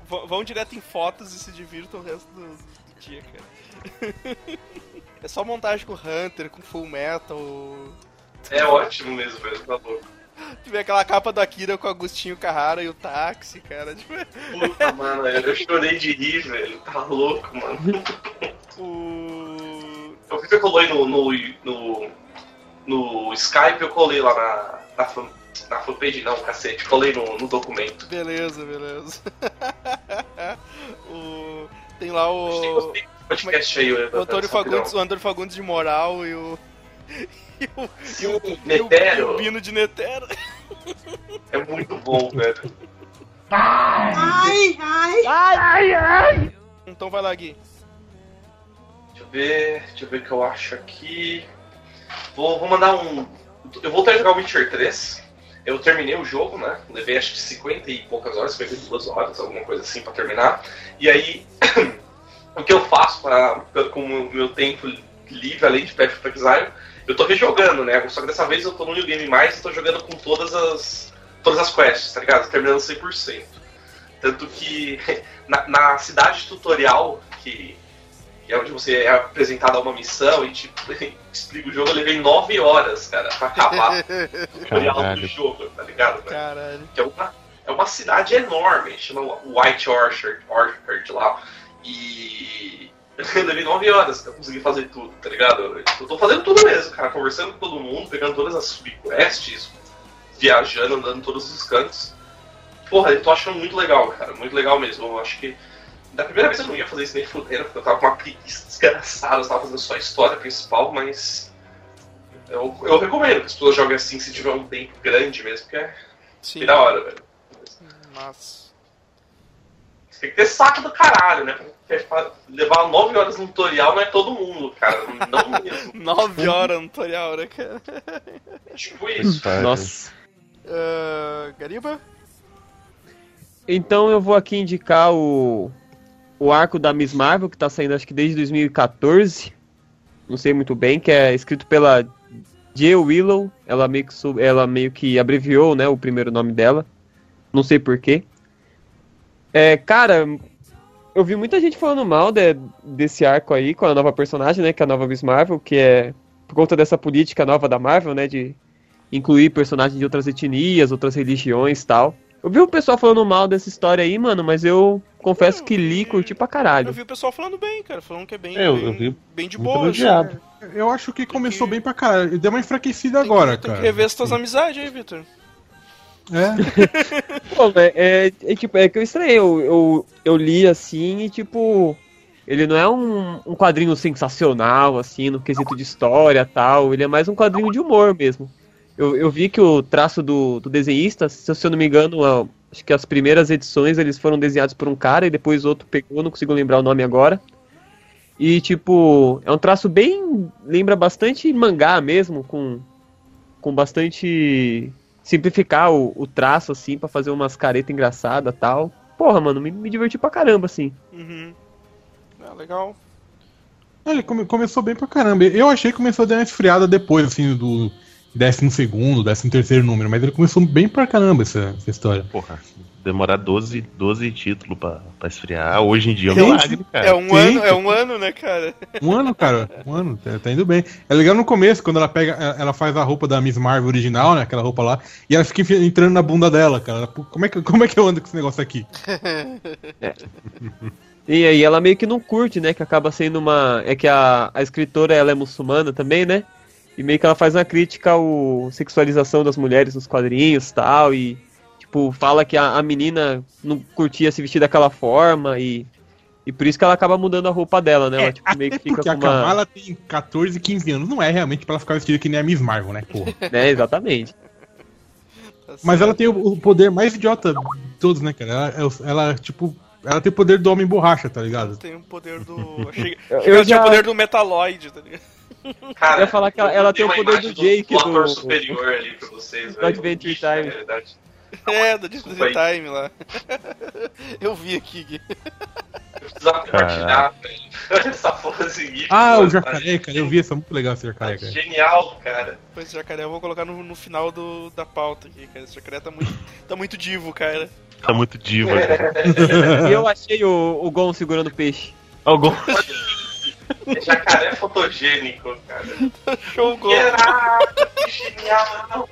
S1: V- vão direto em fotos e se divirtam o resto do, do dia, cara. é só montagem com Hunter, com Full Metal.
S3: É ótimo mesmo, velho. Tá louco.
S1: Tu vê aquela capa do Akira com o Agostinho Carrara e o táxi, cara. Tipo,
S3: Puta, mano, eu chorei de rir, velho. Tá louco, mano.
S1: o.
S3: Eu vi que eu colei no, no, no, no Skype, eu colei lá na, na, fan, na fanpage, não, cacete, colei no, no documento.
S1: Beleza, beleza. o... Tem lá o.
S3: do podcast aí,
S1: O Antônio Fagundes, o Antônio Fagundes de moral e o. E o, e o, e o, e
S3: Netero.
S1: o Bino de Netero.
S3: É muito bom, velho.
S8: Ai, ai.
S1: Então vai lá, Gui.
S3: Deixa eu ver, deixa eu ver o que eu acho aqui. Vou, vou mandar um. Eu voltei a jogar o Witcher 3. Eu terminei o jogo, né? Levei acho que 50 e poucas horas, 52 horas, alguma coisa assim pra terminar. E aí, o que eu faço pra, com o meu tempo livre, além de Path Exile, eu tô rejogando, né? Só que dessa vez eu tô no New Game Mais e tô jogando com todas as, todas as quests, tá ligado? Terminando 100%. Tanto que na, na cidade tutorial, que é onde você é apresentado a uma missão e tipo, explica o jogo, eu levei 9 horas, cara, pra acabar o tutorial do jogo, tá ligado?
S1: Caralho.
S3: Que é uma, é uma cidade enorme, chama White Orchard, Orchard lá. E eu levei 9 horas pra conseguir fazer tudo, tá ligado? Eu tô fazendo tudo mesmo, cara, conversando com todo mundo, pegando todas as subquests, viajando, andando em todos os cantos. Porra, eu tô achando muito legal, cara, muito legal mesmo. Eu acho que da primeira vez eu não ia fazer isso nem fudendo, porque eu tava com uma preguiça desgraçada, eu tava fazendo só a história principal, mas. Eu, eu recomendo que as pessoas joguem assim se tiver um tempo grande mesmo, porque é
S1: Sim.
S3: da hora, velho.
S1: Mas.
S3: Você tem que ter saco do caralho, né? Fa- levar 9 horas no tutorial não é todo mundo, cara. Não mesmo.
S1: 9 horas no tutorial, né, cara?
S3: É tipo isso.
S6: Nossa.
S1: Ah, Gariba?
S6: Então eu vou aqui indicar o, o arco da Miss Marvel, que tá saindo acho que desde 2014. Não sei muito bem, que é escrito pela J. Willow. Ela meio que, sub- ela meio que abreviou né, o primeiro nome dela. Não sei porquê. É, cara, eu vi muita gente falando mal de- desse arco aí com a nova personagem, né? Que é a nova Miss Marvel, que é por conta dessa política nova da Marvel, né? De incluir personagens de outras etnias, outras religiões tal. Eu vi o pessoal falando mal dessa história aí, mano, mas eu confesso que li e curti pra
S1: Eu
S6: caralho.
S1: vi o pessoal falando bem, cara. Falando que é bem,
S2: É, eu-
S1: bem,
S2: eu vi
S1: bem de boa. assim.
S2: elogiado.
S4: Eu acho que começou bem pra caralho. Deu uma enfraquecida agora,
S1: tem
S4: cara.
S1: que rever as tuas amizades aí, Vitor.
S4: É.
S6: Pô, velho, é, é, tipo, é que eu estranhei. Eu, eu, eu li assim e, tipo. Ele não é um, um quadrinho sensacional, assim, no quesito de história tal. Ele é mais um quadrinho de humor mesmo. Eu, eu vi que o traço do, do desenhista, se eu não me engano, a- acho que as primeiras edições eles foram desenhados por um cara e depois outro pegou, não consigo lembrar o nome agora. E, tipo, é um traço bem. lembra bastante mangá mesmo, com, com bastante. simplificar o, o traço, assim, pra fazer umas caretas engraçadas tal. Porra, mano, me, me diverti pra caramba, assim.
S1: Uhum. Ah, legal.
S4: Ele come- começou bem pra caramba. Eu achei que começou a dar uma esfriada depois, assim, do 12 segundo, 13 terceiro número, mas ele começou bem pra caramba essa, essa história.
S2: Porra, demorar 12, 12 títulos pra, pra esfriar, hoje em dia é um milagre, cara.
S1: É um
S4: Sim.
S1: ano, é um ano, né, cara?
S4: Um ano, cara, um ano, tá, tá indo bem. É legal no começo, quando ela pega, ela- faz a roupa da Miss Marvel original, né, aquela roupa lá, e ela fica entrando na bunda dela, cara. Ela, "Pô, como é que, como é que eu ando com esse negócio aqui?
S6: E aí ela meio que não curte, né? Que acaba sendo uma. É que a, a escritora ela é muçulmana também, né? E meio que ela faz uma crítica à sexualização das mulheres nos quadrinhos tal. E, tipo, fala que a, a menina não curtia se vestir daquela forma e. E por isso que ela acaba mudando a roupa dela, né? Ela tipo, meio que
S4: É, Até
S6: fica
S4: porque
S6: com
S4: a Kamala
S6: uma.
S4: tem 14, 15 anos, não é realmente pra ela ficar vestida que nem a Miss Marvel, né, porra.
S6: Né, exatamente.
S1: Tá
S4: Mas ela tem o, o poder mais idiota de todos, né, cara? Ela, ela, ela, tipo, ela tem o poder do homem borracha, tá ligado?
S1: Tem o poder do.
S6: Eu- eu
S1: ela tinha
S6: já-
S1: o poder do Metaloid, tá ligado?
S3: Cara,
S6: Eu ia falar que ela- ela tem o poder do Jake
S3: do
S6: do-
S3: superior ali pra vocês,
S6: do. Adventure
S3: Ixi,
S6: Time.
S3: é.
S1: É, do Disney Time lá. Eu vi aqui, Gui.
S3: Eu precisava compartilhar, velho. Essa pose
S4: Ah, o jacaré, cara, eu vi essa, muito legal esse jacaré, cara.
S3: Genial, cara.
S1: Pois jacaré eu vou colocar no, no final do, da pauta aqui, cara. Esse jacaré tá muito, tá muito divo, cara.
S2: Tá muito cara.
S6: E eu achei o, o Gon segurando o peixe.
S2: Algum...
S3: É jacaré fotogênico, cara.
S1: Show.
S3: Caraca, que genial.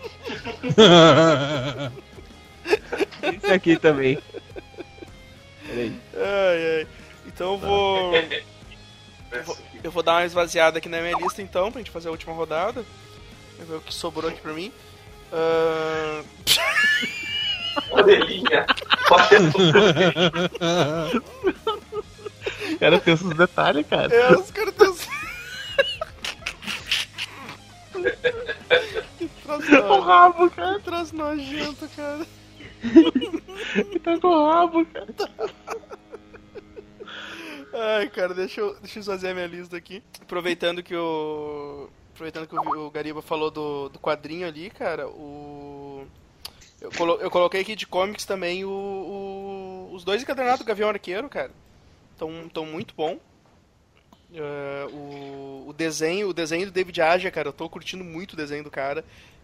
S6: Esse aqui também. Peraí.
S1: Ai, ai. Então eu vou. Eu vou dar uma esvaziada aqui na minha lista então, pra gente fazer a última rodada. Vou ver o que sobrou aqui pra mim. Ahn,
S3: Modelinha.
S2: cara tem esses detalhes, cara.
S1: É, os caras tão. que troço
S2: O
S1: nojento,
S2: rabo, cara.
S1: que troço nojento, cara.
S2: Tá com o rabo, cara.
S1: Ai, cara, deixa eu, deixa eu esvaziar minha lista aqui. Aproveitando que o. Aproveitando que o, o Gariba falou do, do quadrinho ali, cara, o. Eu, colo- eu coloquei aqui de comics também o, o- os dois encadernados do Gavião Arqueiro, cara. Tão, tão muito bom. É, o, o desenho, o desenho do David Aja, cara, eu tô curtindo muito o desenho do cara.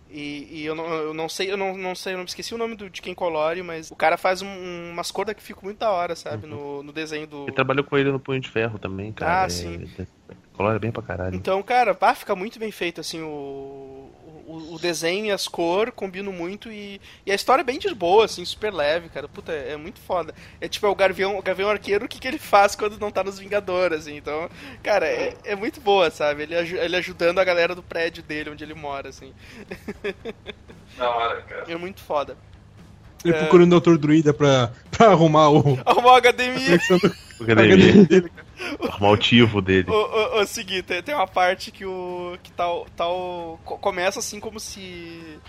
S1: E, e eu, não, eu não sei, eu não, não sei, eu não esqueci o nome do, de quem colore, mas o cara faz um- umas cores que ficam muito da hora, sabe? No, no desenho do.
S2: Ele trabalhou com ele no Punho de Ferro também, cara.
S1: Ah,
S2: É-
S1: sim.
S2: é- Colora bem pra caralho.
S1: Então, cara, pá, fica muito bem feito, assim, o, o, o desenho e as cores combinam muito e, e a história é bem de boa, assim, super leve, cara. Puta, é, é muito foda. É tipo, é o Gavião, o Gavião Arqueiro, o que, que ele faz quando não tá nos Vingadores, assim. Então, cara, é, é muito boa, sabe? Ele, ele ajudando a galera do prédio dele, onde ele mora, assim.
S3: Da hora, cara.
S1: É muito foda.
S4: Ele
S1: É.
S4: procurando o Dr. Druida pra, pra arrumar o.
S1: Arrumar o HDMI.
S4: conexão do-
S2: O academia, o motivo dele.
S1: O, o, o seguinte, tem, tem uma parte que o. que tá, tá o. co- Começa assim como se.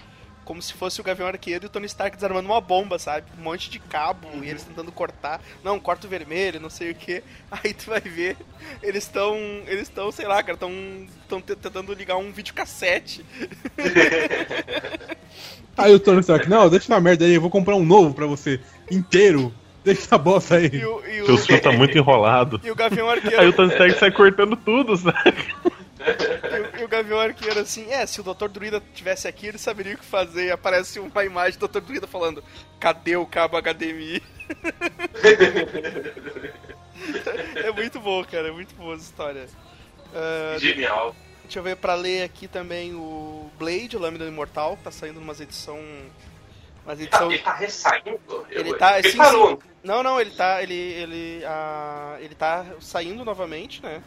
S1: Como se fosse o Gavião Arqueiro e o Tony Stark desarmando uma bomba, sabe? Um monte de cabo e eles tentando cortar. Não, corta o vermelho, não sei o que. Aí tu vai ver, eles estão. Eles estão, sei lá, cara, estão tentando ligar um videocassete.
S4: Aí o Tony Stark, não, deixa na merda aí, eu vou comprar um novo pra você, inteiro. Deixa essa bosta aí.
S1: E o, e o,
S2: Seu fio tá muito enrolado.
S1: e o Gavião Arqueiro.
S2: Aí o Tony Stark sai cortando tudo, sabe?
S1: E o, e o Gavião Arqueiro assim, é, se o Dr. Druida tivesse aqui, ele saberia o que fazer. E aparece uma imagem do Dr. Druida falando: cadê o cabo HDMI? é muito bom, cara, é muito boa essa história. Ah,
S3: Genial.
S1: deixa eu ver pra ler aqui também o Blade, o Lâmina Imortal, que tá saindo umas edição. Umas
S3: Ele
S1: edição.
S3: tá, ele tá ressaindo?
S1: Ele
S3: Eu-
S1: tá-
S3: Ele
S1: sim,
S3: parou.
S1: Não, não, ele tá. Ele. ele. ah, ele tá saindo novamente, né?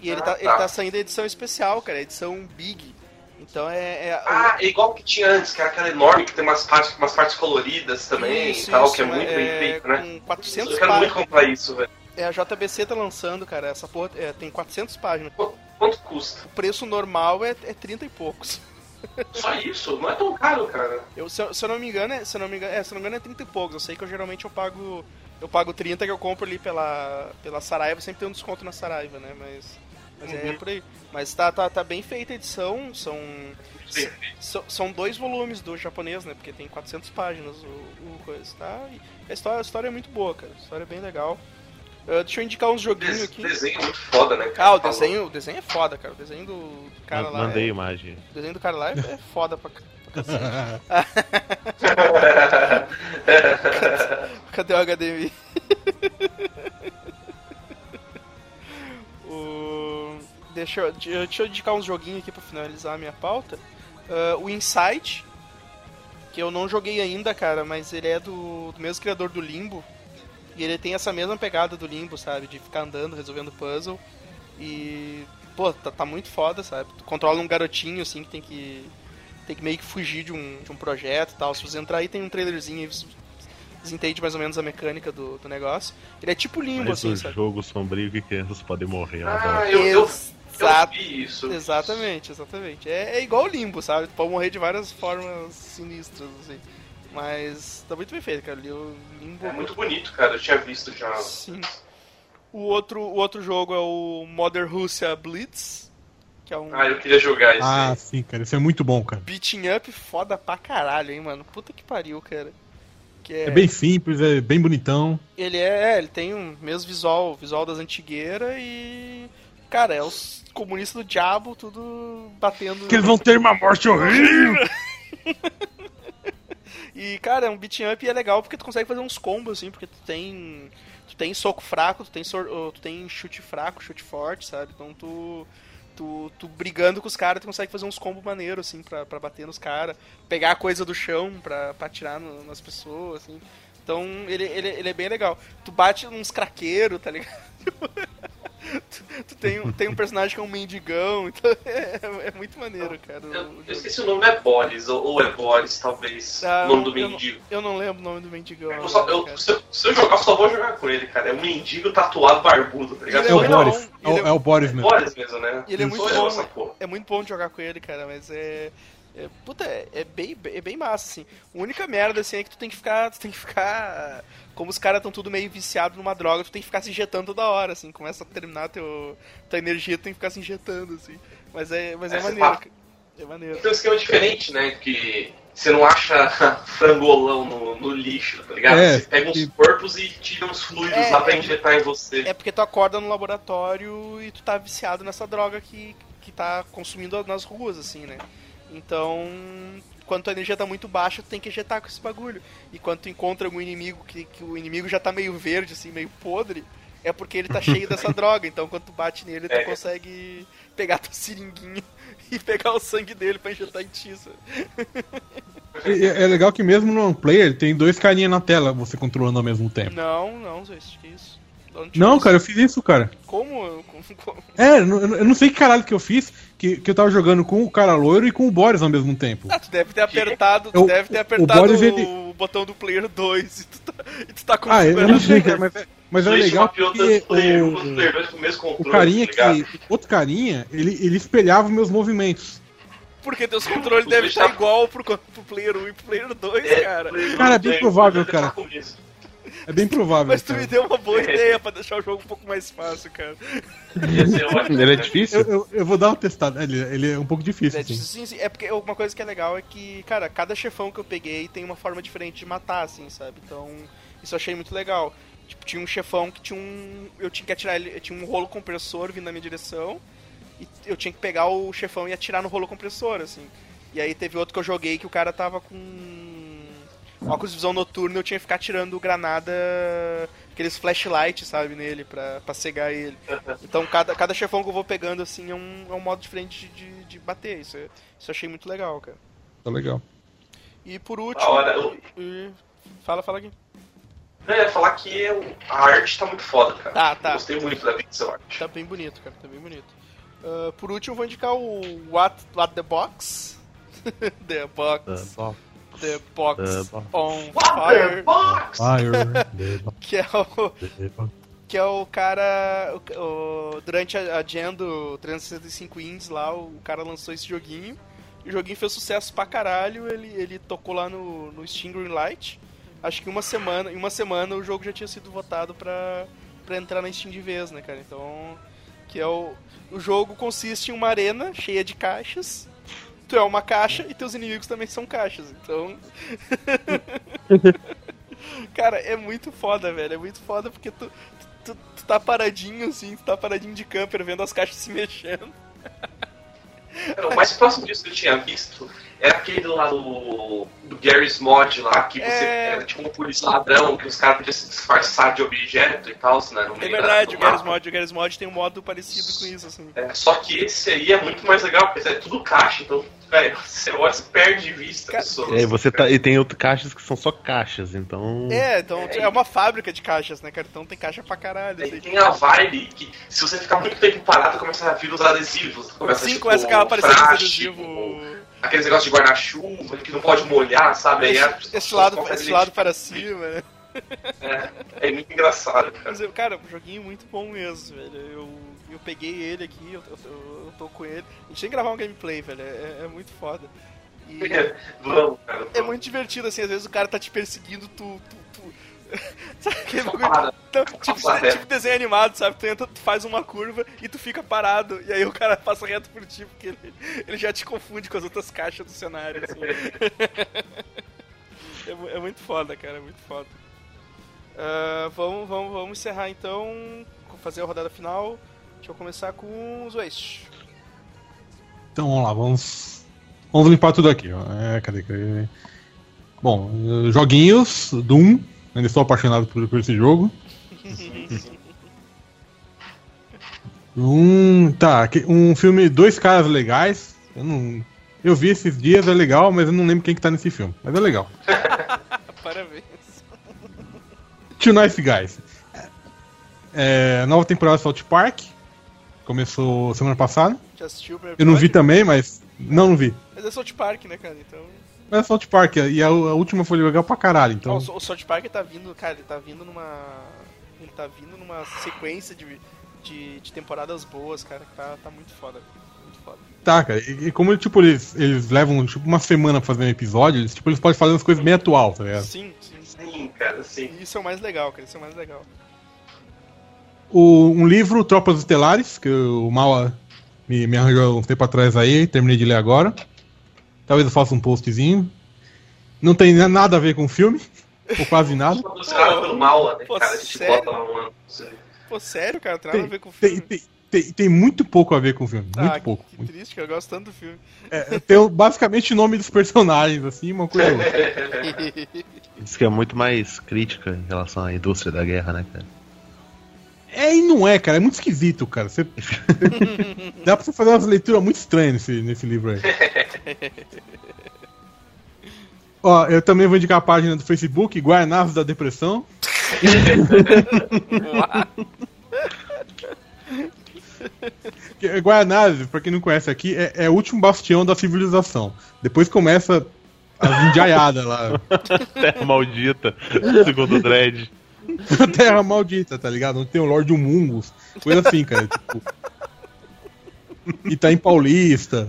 S1: E ele,
S3: Ah,
S1: tá,
S3: tá.
S1: ele tá saindo a edição especial, cara, edição Big. Então é. é-
S3: Ah, é igual que tinha antes, que era aquela enorme que tem umas partes, umas partes coloridas também
S1: Isso,
S3: e tal,
S1: isso,
S3: que é muito bem feito, né?
S1: Com 400
S3: Eu quero muito
S1: páginas.
S3: comprar isso, velho.
S1: É, a JBC tá lançando, cara. Essa porra é, tem 400 páginas.
S3: Qu- Quanto custa?
S1: O preço normal é, é 30 e poucos.
S3: Só isso? Não é tão caro, cara.
S1: Eu, se, eu, se eu não me engano, é, se eu não me engano, é, se eu não me engano é 30 e poucos. Eu sei que eu geralmente eu pago eu pago 30 que eu compro ali pela pela Saraiva, sempre tem um desconto na Saraiva, né? Mas mas é
S3: Uhum.
S1: por aí. Mas tá, tá, tá bem feita a edição, são são, são dois volumes do japonês, né? Porque tem 400 páginas o, o coisa, tá? E a história, a história é muito boa, cara. A história é bem legal. Ah, deixa eu indicar uns joguinhos aqui.
S3: desenho é muito foda, né, cara?
S1: Ah, o desenho, o desenho é foda, cara. O desenho do cara lá.
S2: Mandei
S1: é-
S2: imagem.
S1: o desenho do cara lá é, é foda pra, pra cacete. Cadê o HDMI? o... deixa, eu, deixa eu indicar uns joguinhos aqui pra finalizar a minha pauta. Ah, o Insight, que eu não joguei ainda, cara, mas ele é do, do mesmo criador do Limbo. E ele tem essa mesma pegada do Limbo, sabe? De ficar andando, resolvendo puzzle. E. Pô, tá, tá muito foda, sabe? Tu controla um garotinho assim que tem que. Tem que meio que fugir de um, de um projeto e tal. Se você entrar aí, tem um trailerzinho aí, você entende mais ou menos a mecânica do, do negócio. Ele é tipo limbo,
S2: Mas
S1: assim,
S2: o
S1: sabe?
S2: jogo sombrio que crianças podem morrer. eu
S3: Ah, eu, eu, eu
S1: Exato.
S3: vi isso.
S1: Exatamente, exatamente. É, é igual o limbo, sabe? Tu pode morrer de várias formas sinistras, assim. Mas tá muito bem feito, cara. O limbo
S3: É muito bonito, cara. Eu tinha visto já.
S1: Sim. O outro, o outro jogo é o Modern Russia Blitz, que é um
S3: Ah, eu queria jogar esse.
S4: Ah,
S3: aí.
S4: sim, cara. Isso é muito bom, cara.
S1: beating up foda pra caralho, hein, mano. Puta que pariu, cara. Que
S4: É bem simples, é bem bonitão.
S1: Ele é, é, ele tem um mesmo visual, visual das antigueiras e. Cara, é os comunistas do diabo, tudo batendo.
S4: Que eles vão ter uma morte horrível.
S1: E, cara, é um beat up e é legal porque tu consegue fazer uns combos, assim, porque tu tem. Tu tem soco fraco, tu tem, sor- tu tem chute fraco, chute forte, sabe? Então tu. Tu, tu brigando com os caras, tu consegue fazer uns combos maneiros, assim, pra, pra bater nos caras. Pegar a coisa do chão pra, pra atirar no- nas pessoas, assim. Então ele, ele, ele é bem legal. Tu bate uns craqueiros, tá ligado? tu, tu tem, um- tem um personagem que é um mendigão, então é, é muito maneiro, cara.
S3: Eu,
S1: o
S3: eu
S1: jogo.
S3: esqueci o nome, é Boris, ou, ou é Boris, talvez.
S1: Ah,
S3: o nome do
S1: eu não-
S3: mendigo.
S1: Eu não lembro o nome do mendigão.
S3: Eu só- eu- se, eu, se eu jogar, eu só vou jogar com ele, cara. É um mendigo tatuado barbudo, tá ligado?
S1: Ele
S4: É o Boris. É
S1: é-
S4: é o Boris mesmo.
S3: Boris mesmo, né?
S1: Ele é muito
S3: eu,
S1: bom.
S3: essa porra.
S1: É muito bom de jogar com ele, cara, mas é. É- puta, é, é bem, é bem massa, assim. A única merda, assim, é que tu tem que ficar. Tu tem que ficar. Como os caras estão tudo meio viciados numa droga, tu tem que ficar se injetando toda hora, assim. Começa a terminar teu, tua energia, tu tem que ficar se injetando, assim. Mas é, mas é,
S3: É,
S1: maneiro,
S3: tá-.
S1: É maneiro.
S3: Tem um esquema diferente, né? Que você não acha frangolão no, no lixo, tá ligado?
S4: É,
S3: você pega uns
S4: e-
S3: corpos e tira uns fluidos
S1: É,
S3: lá pra
S1: é.
S3: injetar em você.
S1: É porque tu acorda no laboratório e tu tá viciado nessa droga que, que tá consumindo nas ruas, assim, né? Então, quando tua energia tá muito baixa, tu tem que injetar com esse bagulho. E quando tu encontra algum inimigo que, que o inimigo já tá meio verde, assim, meio podre, é porque ele tá cheio dessa droga. Então, quando tu bate nele, tu
S3: É.
S1: consegue pegar tua seringuinha e pegar o sangue dele pra injetar em ti.
S4: É, é legal que mesmo no player tem dois carinha na tela você controlando ao mesmo tempo.
S1: Não, não, Zé, que isso?
S4: Não, cara, eu fiz isso, cara.
S1: Como?
S4: É, eu não- eu sei que caralho que eu fiz, que, que eu tava jogando com o cara loiro e com o Boris ao mesmo tempo.
S1: Ah, tu deve ter apertado, tu
S4: O-
S1: deve ter
S4: o
S1: apertado o,
S4: Boris, ele-
S1: botão do player 2 e tu tá, e tu tá
S4: Ah, eu, eu não sei, cara, mas, é- mas é legal porque
S3: tanto player 1 quanto
S4: o,
S3: player 2 com o
S4: o carinha
S3: tá
S4: que. Outro carinha, ele, ele espelhava meus movimentos.
S1: Porque teus controles
S3: O
S1: devem estar
S3: tá-
S1: igual pro, pro player 1 e pro player 2,
S3: É,
S1: cara.
S4: Cara, é bem provável,
S3: dois,
S4: cara. É bem provável.
S1: Mas tu
S4: cara.
S1: me deu uma boa ideia pra deixar o jogo um pouco mais fácil, cara.
S3: Ótimo,
S2: Ele é difícil?
S4: Eu, eu, eu vou dar uma testada. Ele, ele é um pouco difícil,
S1: É,
S4: assim.
S1: sim, sim, é porque uma coisa que é legal é que, cara, cada chefão que eu peguei tem uma forma diferente de matar, assim, sabe? Então, isso eu achei muito legal. Tipo, tinha um chefão que tinha um. Eu tinha que atirar ele. Tinha um rolo compressor vindo na minha direção. E eu tinha que pegar o chefão e atirar no rolo compressor, assim. E aí teve outro que eu joguei que o cara tava com. Óculos de visão noturna eu tinha que ficar tirando granada. Aqueles flashlights, sabe, nele, pra, pra cegar ele. Então cada, cada chefão que eu vou pegando, assim, é um, é um modo diferente de, de bater. Isso, é- isso eu achei muito legal, cara.
S4: Tá legal.
S1: E por último.
S3: Hora, eu-
S1: e- Fala, fala aqui.
S3: Eu ia falar que a arte tá muito foda, cara.
S1: Tá, tá.
S3: Gostei muito da pixel art.
S1: Tá bem bonito, cara, tá bem bonito. Ah, por último, vou indicar o What, What the Box. the Box.
S2: Uh, bom,
S1: The Box
S2: The
S1: on
S3: What the
S1: Fire.
S3: box?
S4: Fire.
S1: Que é o, que é o cara. o- o- durante a, Gen do 365 Indies lá, o cara lançou esse joguinho. E o joguinho fez sucesso pra caralho. Ele, ele tocou lá no, no Steam Greenlight. Acho que uma semana, em uma semana o jogo já tinha sido votado pra, pra entrar na Steam de vez, né, cara? Então. Que é o. O jogo consiste em uma arena cheia de caixas. Tu é uma caixa e teus inimigos também são caixas. Então. Cara, é muito foda, velho. É muito foda porque tu, tu, tu tá paradinho assim, tu tá paradinho de camper vendo as caixas se mexendo.
S3: Cara, o mais próximo disso que eu tinha visto era aquele lá do, do Gary's Mod lá, que você
S1: É.
S3: era tipo um polícia ladrão, que os caras podiam se disfarçar de objeto e tal, né? No
S1: É
S3: meio
S1: verdade,
S3: da-
S1: o
S3: mapa.
S1: Mod, o Garry's Mod tem um modo parecido com isso, assim.
S3: É, só que esse aí é muito mais legal, porque é tudo caixa, então, velho, você olha e perde de vista as pessoas.
S2: E aí você tá. E tem outras caixas que são só caixas, então.
S1: É, então
S3: É,
S1: é uma fábrica de caixas, né, cara? Então tem caixa pra caralho. Assim.
S3: tem a vibe que, se você ficar muito tempo parado, começa a vir os adesivos. Começa,
S1: Sim,
S3: tipo,
S1: começa
S3: plástico,
S1: adesivo.
S3: Aqueles negócios de guarda-chuva que não pode molhar, sabe? Aí as pessoas
S1: Esse lado, esse lado para cima, né?
S3: É, é muito engraçado, cara.
S1: Mas, cara, um joguinho muito bom mesmo, velho. Eu, eu peguei ele aqui, eu, eu, eu tô com ele. A gente tem que gravar um gameplay, velho. É, é muito foda. E
S3: Vamos, cara.
S1: é muito divertido, assim, às vezes o cara tá te perseguindo, tu. tu, tu... Sabe aquele bagulho? Então, tipo, tipo desenho animado, sabe? Tu entra, tu faz uma curva e tu fica parado. E aí o cara passa reto por ti, porque ele, ele já te confunde com as outras caixas do cenário. assim. é, é muito foda, cara, é muito foda. Ah, vamos, vamos, vamos encerrar então, fazer a rodada final. Deixa eu começar com os Waste.
S4: Então vamos lá, vamos. Vamos limpar tudo aqui, ó. É, cadê, cadê? Bom, joguinhos, Doom. Ainda estou apaixonado por, por esse jogo. Um. Tá, um filme Dois Caras Legais. Eu não. Eu vi esses dias, é legal, mas eu não lembro quem que tá nesse filme. Mas é legal.
S1: Parabéns.
S4: Two Nice Guys. É, nova temporada de South Park. Começou semana passada.
S1: Já assistiu o primeiro
S4: Eu não vi também, mas. Não, não vi.
S1: Mas é South Park, né, cara? Então.
S4: Mas é South Park, e a, a última foi legal pra caralho, então.
S1: O, o South Park tá vindo, cara, ele tá vindo numa. Ele tá vindo numa sequência de, de, de temporadas boas, cara, que tá, tá muito foda. Muito foda.
S4: Tá, cara, e, e como tipo, eles, eles levam tipo, uma semana pra fazer um episódio, eles, tipo, eles podem fazer umas coisas bem atual, tá ligado?
S1: Sim, sim.
S3: Sim, cara, sim.
S1: E Isso é o mais legal, cara, isso é o mais legal.
S4: O, um livro, Tropas Estelares, que o Mala me, me arranjou um tempo atrás aí, terminei de ler agora. Talvez eu faça um postzinho. Não tem na- nada a ver com o filme, ou quase nada.
S3: Patrocinado pelo Maula, né,
S1: Pô,
S3: cara?
S1: Sério? Pô, sério, cara, tem nada a ver com o
S4: Tem,
S1: filme.
S4: tem, tem, tem muito pouco a ver com o filme,
S1: Ah,
S4: muito
S1: que-
S4: pouco.
S1: Que, triste, cara, eu gosto tanto do filme.
S4: É, tem basicamente o nome dos personagens, assim, uma coisa.
S2: Diz que é muito mais crítica em relação à indústria da guerra, né, cara?
S4: É e não é, cara. É muito esquisito, cara. Você... Dá pra você fazer umas leituras muito estranhas nesse, nesse livro aí. Ó, eu também vou indicar a página do Facebook, Guarnavos da Depressão. Guarnavos, pra quem não conhece aqui, é, é o último bastião da civilização. Depois começa as indiaiadas lá.
S2: Terra maldita, segundo o Dredd.
S4: Terra maldita, tá ligado? Onde tem o Lorde Humungus. Coisa assim, cara. Tipo... Itaim Paulista,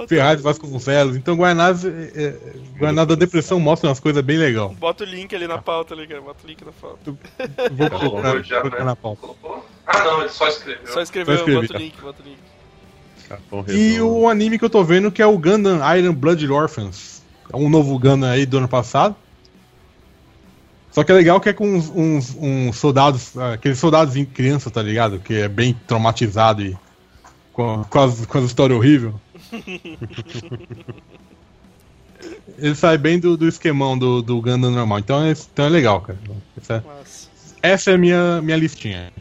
S1: Bota,
S4: Ferraz Vasconcelos. Então, Guarnaz, é, é, da Depressão mostra umas coisas bem legais.
S1: bota o link ali na pauta, ali, cara. Bota o link na pauta.
S4: Vou
S3: Colocou
S4: colocar,
S3: já,
S4: colocar
S3: né?
S4: na pauta.
S3: Colocou? Ah, não, ele só escreveu.
S1: Só escreveu,
S4: Só escrevi,
S1: bota
S4: tá.
S1: o link, bota o link.
S2: Capão
S4: E o anime que eu tô vendo que é o Gundam Iron Blood Orphans. É um novo Gundam aí do ano passado. Só que é legal que é com uns, uns- uns soldados, aqueles soldados em criança, tá ligado? Que é bem traumatizado e com, com, as, com as histórias horríveis. Ele sai bem do, do esquemão do, do Gundam normal. Então é, então é legal, cara. Essa,
S1: Mas.
S4: essa é a minha, minha listinha.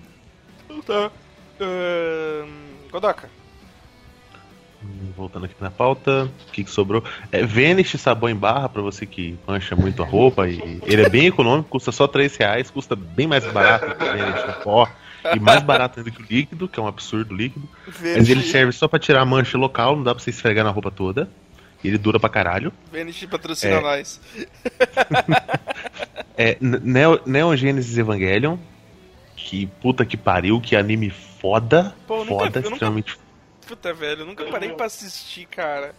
S1: Então tá.
S2: Hum, Voltando aqui na pauta, o que, que sobrou? É Vanish sabão em barra pra você que mancha muito a roupa. E ele é bem econômico, custa só 3 reais, custa bem mais barato que o Vanish no pó. E mais barato ainda que o líquido, que é um absurdo líquido. Mas
S1: Vanish,
S2: ele serve só pra tirar a mancha local, não dá pra você esfregar na roupa toda. E ele dura pra caralho.
S1: Vanish patrocina
S2: É.
S1: nós.
S2: É Neo, Neon Genesis Evangelion. Que puta que pariu, que anime foda.
S1: Pô, nunca-
S2: foda,
S1: nunca-
S2: extremamente
S1: Puta, velho, eu nunca parei pra assistir, cara.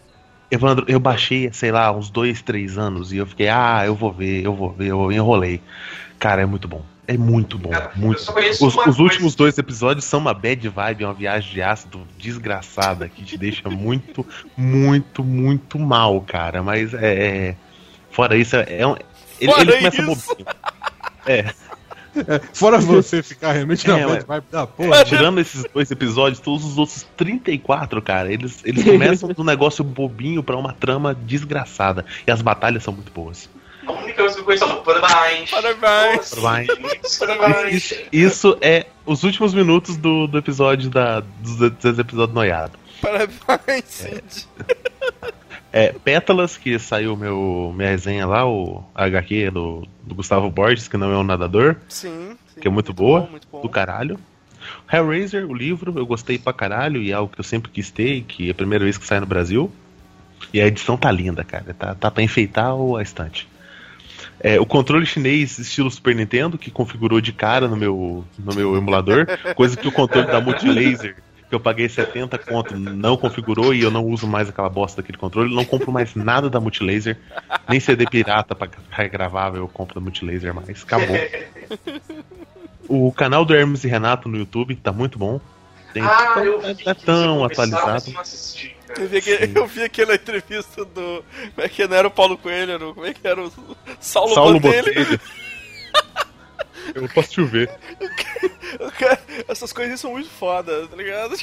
S2: Evandro, eu baixei, sei lá, uns dois, três anos e eu fiquei, ah, eu vou ver, eu vou ver, eu enrolei. Cara, é muito bom. É muito bom,
S3: Cara,
S2: muito Os, os
S3: coisa.
S2: últimos dois episódios são uma bad vibe, uma viagem de ácido desgraçada que te deixa muito, muito, muito mal, cara. Mas é. é- Fora isso, é um. Ele,
S1: Fora
S2: ele começa
S1: isso.
S2: bobinho. É,
S4: Fora você ficar realmente na
S2: É,
S4: bad vibe da porra.
S2: tirando esses dois episódios, todos os outros 34, cara, eles, eles começam um negócio bobinho pra uma trama desgraçada. E as batalhas são muito boas.
S3: A única coisa que eu conheço é o parabéns.
S1: Parabéns.
S2: Parabéns.
S3: Muitos parabéns.
S2: Isso, isso é os últimos minutos do, do episódio da, dos, dos episódios noiado.
S1: Parabéns, Cid.
S2: É, Pétalas, que saiu meu, minha resenha lá, o HQ do, do Gustavo Borges, que não é um nadador,
S1: Sim, sim.
S2: que é muito, boa,
S1: bom, muito bom.
S2: do caralho. Hellraiser, o livro, eu gostei pra caralho e é algo que eu sempre quis ter, que é a primeira vez que sai no Brasil. E a edição tá linda, cara, tá, tá pra enfeitar o- a estante. É, o controle chinês estilo Super Nintendo, que configurou de cara no meu, no meu emulador, coisa que o controle da Multilaser, que eu paguei 70 conto, não configurou e eu não uso mais aquela bosta daquele controle. Não compro mais nada da Multilaser, nem CD pirata pra regravável eu compro da Multilaser mais. Acabou. O canal do Hermes e Renato no YouTube tá muito bom. Tem,
S3: Ah,
S2: não
S3: eu
S2: é-
S3: vi
S2: é
S3: que
S2: tão atualizado.
S3: eu não assisti, cara.
S1: Eu vi, aquele- eu vi aquela entrevista do. Como é que não era o Paulo Coelho? Era o- Como é que era o Saulo,
S2: Saulo
S1: Botelho?
S2: Botelho. Eu posso te ver.
S1: Cara, Essas coisas são muito foda, tá ligado?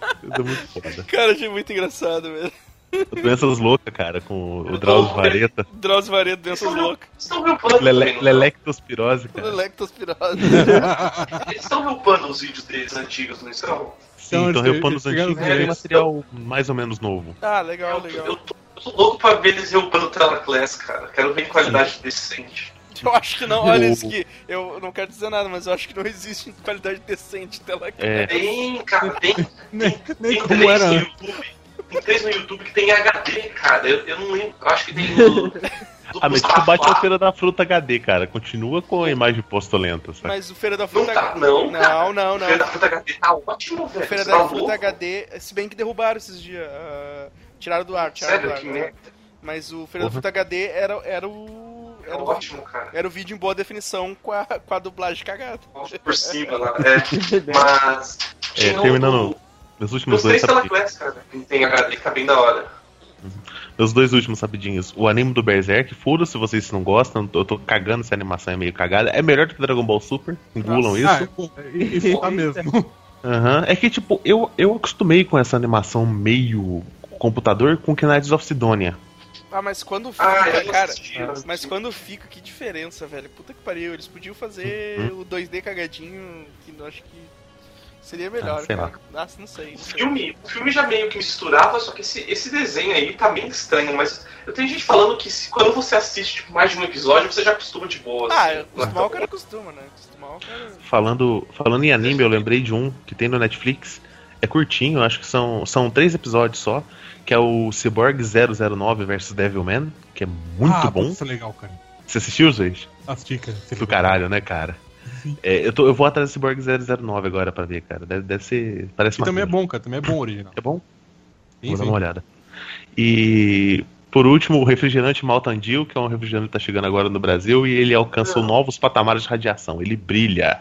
S2: É muito foda.
S1: Cara, achei muito engraçado, velho.
S2: Doenças loucas, cara, com o Drauzio Vareta.
S1: Drauzio Vareta, doenças loucas.
S3: Estão
S2: Lele,
S3: estão?
S2: Lelectospirose, cara.
S1: Lectospirose.
S3: Eles estão reupando os vídeos deles antigos, não estão?
S2: Sim,
S4: eles-
S2: reupando os antigos
S3: os
S2: e
S3: velhos.
S2: material mais ou menos novo.
S1: Ah, legal, legal.
S3: eu tô, eu tô louco pra ver eles reupando o Telaclass, cara. Quero ver em qualidade decente.
S1: Eu acho que não, olha isso aqui. Eu não quero dizer nada, mas eu acho que não existe qualidade decente tela
S2: É,
S3: Tem, cara, tem,
S4: Nem, nem como era.
S3: YouTube. Tem três no YouTube que tem HD, cara. Eu, eu não lembro. Eu acho que tem
S2: ah, mas tu bate na Feira da Fruta HD, cara. Continua com a imagem postolenta, sabe?
S1: Mas o Feira da
S3: Não
S1: Fruta.
S3: tá, não.
S1: Não,
S3: cara.
S1: não, não.
S3: Feira da Fruta HD tá ótimo, velho.
S1: O Feira da
S3: tá
S1: Fruta
S3: louco?
S1: HD, se bem que derrubaram esses dias. ah, tiraram do ar, tiraram
S3: Sério,
S1: do ar.
S3: que
S1: né?
S3: merda.
S1: Mas o Feira da
S2: Porra.
S1: Fruta HD era, era o.
S3: É
S1: Era o,
S3: ótimo, cara.
S1: era o vídeo em boa definição com a, com a dublagem cagada.
S3: Por cima lá. É, mas.
S2: É,
S3: tinha o-
S2: terminando meus últimos
S3: Os
S2: dois
S3: três
S2: rapidinhos.
S3: Telaclass, cara. Que tem HD, que tá bem da hora.
S2: Meus dois últimos rapidinhos. O anime do Berserk, furo se vocês não gostam, eu tô cagando se a animação é meio cagada. É melhor do que Dragon Ball Super, engulam
S4: Ah,
S2: isso.
S4: pô, isso tá mesmo.
S2: Aham. É que, tipo, eu, eu acostumei com essa animação meio computador com Knights of Sidonia.
S1: Ah, mas quando fica,
S3: Ah, eu não
S1: cara.
S3: não
S1: Mas
S3: assisti.
S1: quando fica, que diferença, velho. Puta que pariu. Eles podiam fazer o 2D cagadinho, que eu acho que seria melhor,
S2: Ah, sei
S1: cara. Nossa, não sei.
S3: O
S1: Não sei.
S3: filme, o filme já meio que misturava, só que esse, esse desenho aí tá bem estranho, mas eu tenho gente falando que se- quando você assiste tipo, mais de um episódio, você já acostuma de boa.
S1: Ah,
S3: assim.
S1: acostumar o cara costuma, né? Acostumar o cara.
S2: Falando, falando em anime, eu lembrei de um que tem no Netflix. É curtinho, acho que são, são três episódios só. Que é o Cyborg 009 vs Devilman, que é muito
S4: ah,
S2: bom.
S4: Isso é legal, cara.
S2: Você assistiu os dois?
S4: Assisti, cara. É
S2: Do caralho, né, cara? É, eu, tô, eu vou atrás do Cyborg 009 agora pra ver, cara. Deve, deve ser. Parece
S4: E também é bom, cara. Também é bom o original.
S2: É bom?
S4: Sim,
S2: Vou dar uma olhada. E por último, o refrigerante Maltandil, que é um refrigerante que tá chegando agora no Brasil e ele alcançou novos patamares de radiação. Ele brilha.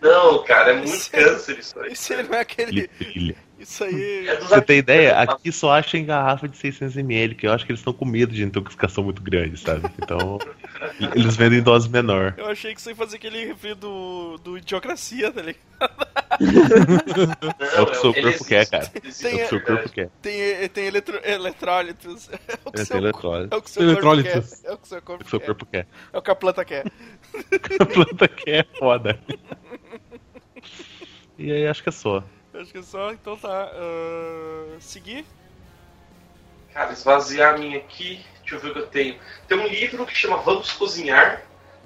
S3: Não, cara, é muito câncer isso aí.
S1: Isso aí não é aquele.
S2: Ele brilha.
S1: Isso aí.
S3: É
S2: Você tem ideia?
S3: É
S2: Aqui só acha em garrafa de 600ml, que eu acho que eles estão com medo de intoxicação muito grande, sabe? Então, eles vendem em dose menor.
S1: Eu achei que você ia fazer aquele refri do, do Idiocracia, tá ligado?
S2: É o que o seu corpo quer,
S3: existe,
S2: cara.
S3: existe,
S2: É o que o seu corpo quer.
S1: Tem, tem eletro, eletrólitos. É o que
S2: É,
S1: seu, é o que seu corpo quer.
S4: Eletrólitos.
S1: É o que seu
S2: É
S1: corpo
S2: o que o seu
S1: quer.
S2: corpo quer.
S1: É o que a planta quer.
S2: A planta quer é foda. E aí acho que é só.
S1: Acho que é só, então tá. ah, seguir?
S3: Cara, esvaziar a minha aqui. Deixa eu ver o que eu tenho. Tem um livro que chama Vamos Cozinhar,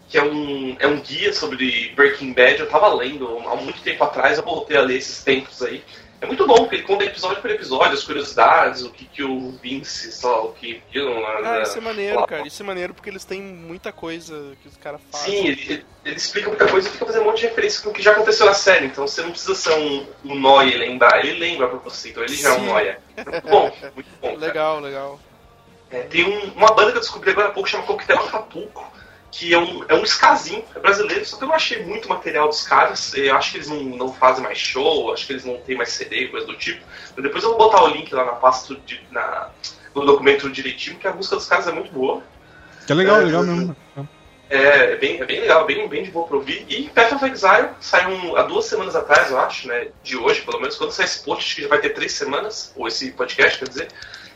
S3: que é um, é um guia sobre Breaking Bad. Eu tava lendo há muito tempo atrás, eu voltei a ler esses tempos aí. É muito bom, porque ele conta episódio por episódio, as curiosidades, o que, que o Vince, só o que viu lá.
S1: Ah, isso é maneiro, cara. Isso é maneiro porque eles têm muita coisa que os caras fazem.
S3: Sim, ele, ele- explica muita coisa e fica fazendo um monte de referência com o que já aconteceu na série. Então você não precisa ser um, um nóia e lembrar. Ele lembra pra você, então ele já é um nóia. Muito bom, muito bom. cara.
S1: Legal, legal.
S3: É, tem um- uma banda que eu descobri agora há pouco, chama Coquetel Acapulco, que é um, é um skazinho, é brasileiro, só que eu não achei muito material dos caras. Eu acho que eles não, não fazem mais show, acho que eles não têm mais CD, coisa do tipo. Mas depois eu vou botar o link lá na pasta, de, na, no documento direitinho, que a música dos caras é muito boa.
S4: Que é legal,
S3: É,
S4: legal
S3: é,
S4: mesmo.
S3: É, é bem, é bem legal, bem, bem de boa pra ouvir. E Path of Exile saiu um- há duas semanas atrás, eu acho, né? De hoje, pelo menos. Quando sair esse post, acho que já vai ter três semanas, ou esse podcast, quer dizer.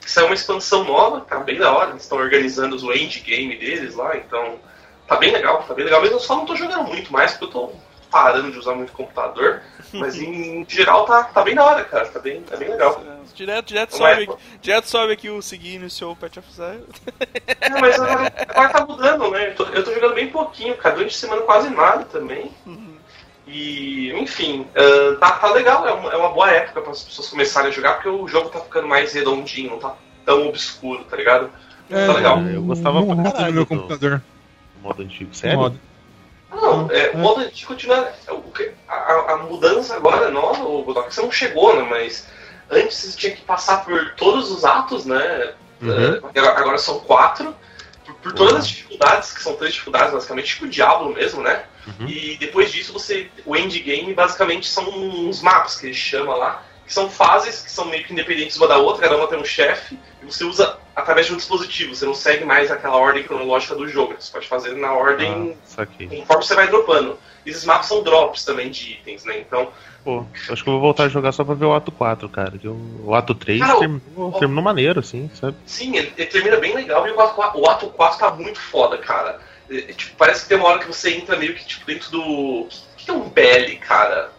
S3: Que saiu uma expansão nova, tá bem da hora. Eles estão organizando o endgame deles lá, então tá bem legal, tá bem legal. Mesmo eu só não tô jogando muito mais, porque eu tô parando de usar muito computador. Mas em geral tá, tá bem da hora, cara. Tá bem, tá bem legal.
S1: Direto, direto
S3: é,
S1: sobe,
S3: pô.
S1: direto sobe aqui o iniciou o Patch of Exile.
S3: É, mas agora, agora tá mudando, né? Eu tô, eu tô jogando bem pouquinho, cara. Durante a semana quase nada também. E, enfim, ah, tá, tá legal. É uma, é uma boa época para as pessoas começarem a jogar, porque o jogo tá ficando mais redondinho, não tá tão obscuro, tá ligado? tá legal.
S2: eu gostava
S4: não
S2: pra
S4: roda
S2: caralho
S4: no meu
S2: do-
S4: computador.
S2: Modo antigo, sério?
S4: roda.
S3: Não, é, o modo antigo continua. que- A, a mudança agora é nova, o Godok, você não chegou, né? Mas antes você tinha que passar por todos os atos, né?
S2: Uhum.
S3: Eh, agora, são quatro. Por, por todas as dificuldades, que são três dificuldades, basicamente, tipo o Diablo mesmo, né?
S2: Uhum.
S3: E depois disso, você. O endgame basicamente são uns mapas que ele chama lá, que são fases que são meio que independentes uma da outra, cada uma tem um chefe, e você usa através de um dispositivo, você não segue mais aquela ordem cronológica do jogo, você pode fazer na ordem
S2: Ah,
S3: conforme você vai dropando. E esses mapas são drops também de itens, né? Então,
S2: Pô, acho que eu vou voltar a jogar só pra ver o ato 4, cara. que o- ato 3
S3: Cara,
S2: terminou,
S3: o-
S2: terminou maneiro, assim, sabe?
S3: sim, ele, ele termina bem legal e o ato, 4, o ato 4 tá muito foda, cara. É, é, tipo, parece que tem uma hora que você entra meio que tipo, dentro do. O que, que é um belly, cara?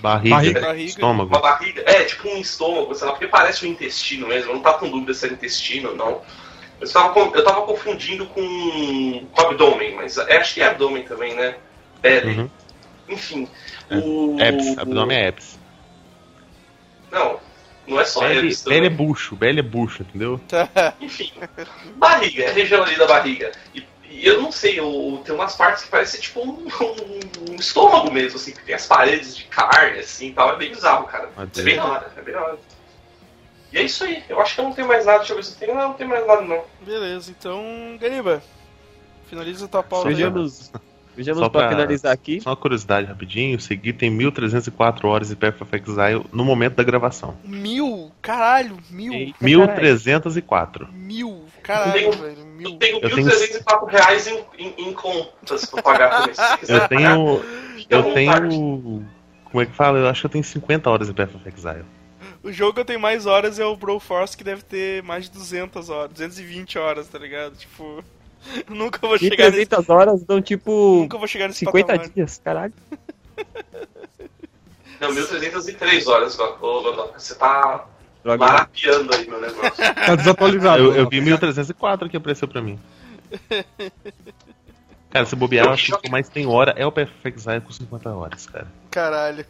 S2: Barriga,
S4: Barriga.
S1: Barriga.
S2: estômago.
S3: Uma barriga. É, tipo um estômago, sei lá, porque parece um intestino mesmo. Eu não tava com dúvida se era intestino ou não. Eu tava, com- eu tava confundindo com, com abdômen, mas é, acho que é abdômen também, né? Belly.
S2: Uhum.
S3: Enfim.
S2: É.
S3: O...
S2: Eps, abdômen é Eps.
S3: Não, não é só
S2: Belly,
S3: Eps
S2: é bucho, Belly é bucho, entendeu?
S3: Enfim, barriga, é a região ali da barriga. E, e eu não sei, eu, tem umas partes que parecem tipo um, um- um estômago mesmo, assim, que tem as paredes de carne, assim e tal. É bem bizarro, cara.
S2: Ah,
S3: É bem da hora, é bem da hora. E é isso aí, eu acho que eu não tenho mais nada, deixa eu ver se eu tenho. Não, não tenho mais nada não.
S1: Beleza, então, Gariba, finaliza a tua pauta aí.
S6: Vejamos, vejamos
S2: Só
S6: pra,
S2: pra-
S6: finalizar aqui.
S2: Só uma curiosidade rapidinho, o Segui tem 1304 horas de Path of Exile no momento da gravação.
S1: Mil, caralho, mil,
S6: Eita,
S2: 1304.
S1: mil, caralho,
S3: Eu
S1: velho,
S3: Eu
S1: mil.
S3: tenho
S2: Eu tenho-
S3: 1.304 reais em, em, em contas pra pagar você quiser
S2: Eu tenho. Eu tenho. Como é que fala? Eu acho que eu tenho 50 horas de Path of Exile.
S1: O jogo que eu tenho mais horas é o Broforce, que deve ter mais de 200 horas, 220 horas, tá ligado? Tipo, eu nunca vou chegar nesse,
S6: 300 horas dão tipo
S1: nunca vou chegar nesse
S6: 50
S1: patamar.
S6: dias, caralho.
S3: Não, 1.303 horas, Godoka. Ô, Godoka, Você tá
S6: Droga.
S3: marapiando aí meu negócio.
S4: Tá desatualizado.
S2: Eu, eu vi 1304 que apareceu pra mim. Cara, se bobear, eu acho que o mais tem hora é o of Exile com 50 horas, cara.
S1: Caralho.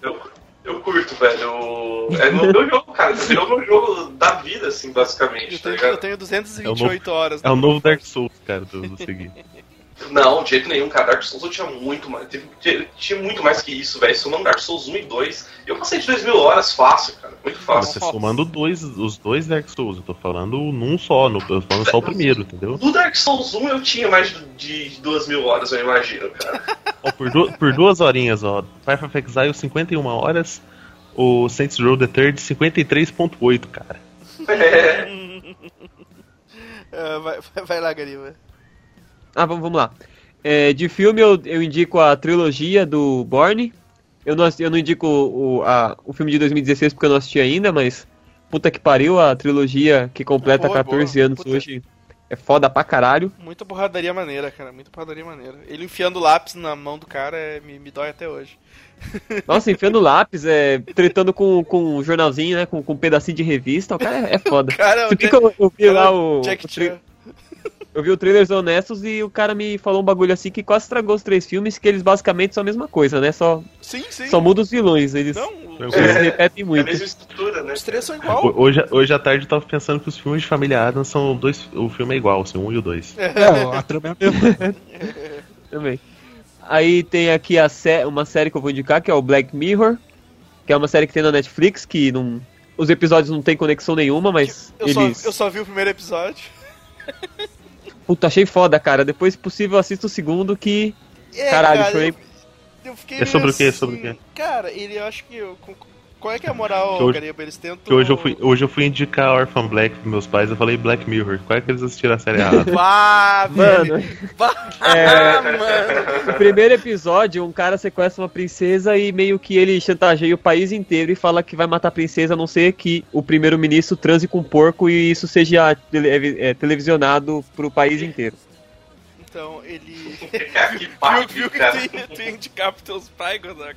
S3: Eu, eu curto, velho. É o meu jogo, cara. Virou meu jogo da vida, assim, basicamente,
S1: Eu
S3: tá
S1: tenho,
S3: ligado?
S1: eu tenho 228 horas.
S2: É o
S1: no
S2: novo Dark. Souls, cara, do, do Segui.
S3: Não, de jeito nenhum, cara. Dark Souls eu tinha muito mais. teve- tinha, tinha muito mais que isso, velho. Somando Dark Souls 1 e 2. Eu passei de 2 mil horas fácil, cara. Muito fácil.
S2: Você somando dois, os dois Dark Souls, eu tô falando num só, no, eu tô falando só o primeiro, entendeu?
S3: No Dark Souls 1 eu tinha mais de 2 mil horas, eu imagino, cara.
S2: Ó, por, du- por duas horinhas, ó. Path of Exile 51 horas, o Saints Row the Third 53.8, cara.
S3: É.
S1: Ah, vai, vai- vai lá, Gariba.
S6: Ah, vamos, vamos lá. É, de filme eu, eu indico a trilogia do Borne. Eu não, eu não indico o, a- o filme de 2016 porque eu não assisti ainda, mas puta que pariu, a trilogia que completa
S1: Boa,
S6: 14
S1: boa.
S6: anos
S1: Puta.
S6: hoje é foda pra caralho.
S1: Muita porradaria maneira, cara. Muita porradaria maneira. Ele enfiando lápis na mão do cara é- me, me dói até hoje.
S6: Nossa, enfiando lápis, é, tretando com, com um jornalzinho, né? Com, com um pedacinho de revista, o cara é, é foda.
S1: Cara, Jack-
S6: que eu, vi lá o.
S1: Jack
S6: o
S1: Chan.
S6: Eu vi o trailers honestos e o cara me falou um bagulho assim que quase estragou os três filmes, que eles basicamente são a mesma coisa, né? Só,
S1: Sim, sim.
S6: só muda os vilões, eles,
S1: Não,
S6: eles se repetem
S3: É a
S6: muito.
S3: mesma estrutura, né?
S1: os três são igual.
S2: Ho- Hoje, hoje à tarde eu tava pensando que os filmes de Família Adams são dois. O filme é igual, assim, um e o dois.
S4: É, a trama é a mesma.
S6: Também. Aí tem aqui a sé uma série que eu vou indicar, que é o Black Mirror, que é uma série que tem na Netflix, que não. Os episódios não tem conexão nenhuma, mas
S1: Eu, só,
S6: eles.
S1: eu só vi o primeiro episódio.
S6: Puta, achei foda, cara. Depois, se possível, assista o segundo que.
S1: É,
S6: Caralho,
S1: cara,
S6: foi-
S1: eu, eu fiquei
S2: É sobre
S1: meio
S2: o quê?
S1: assim,
S2: Sobre o quê?
S1: Cara, ele eu acho que. eu- qual é que é a moral,
S2: Que hoje-
S1: Gariba? Eles tentam.
S2: Que hoje eu fui, hoje eu fui indicar Orphan Black pros meus pais, eu falei Black Mirror. Qual é que eles assistiram a série errada?
S1: Vá,
S6: Mano, É.
S1: mano.
S6: no primeiro episódio, um cara sequestra uma princesa e meio que ele chantageia o país inteiro e fala que vai matar a princesa, a não ser que o primeiro-ministro transe com um porco e isso seja é, televisionado pro país inteiro.
S1: Então, ele.
S3: que
S1: Viu, viu que tu tu ia indicar pros teus pais, Godok?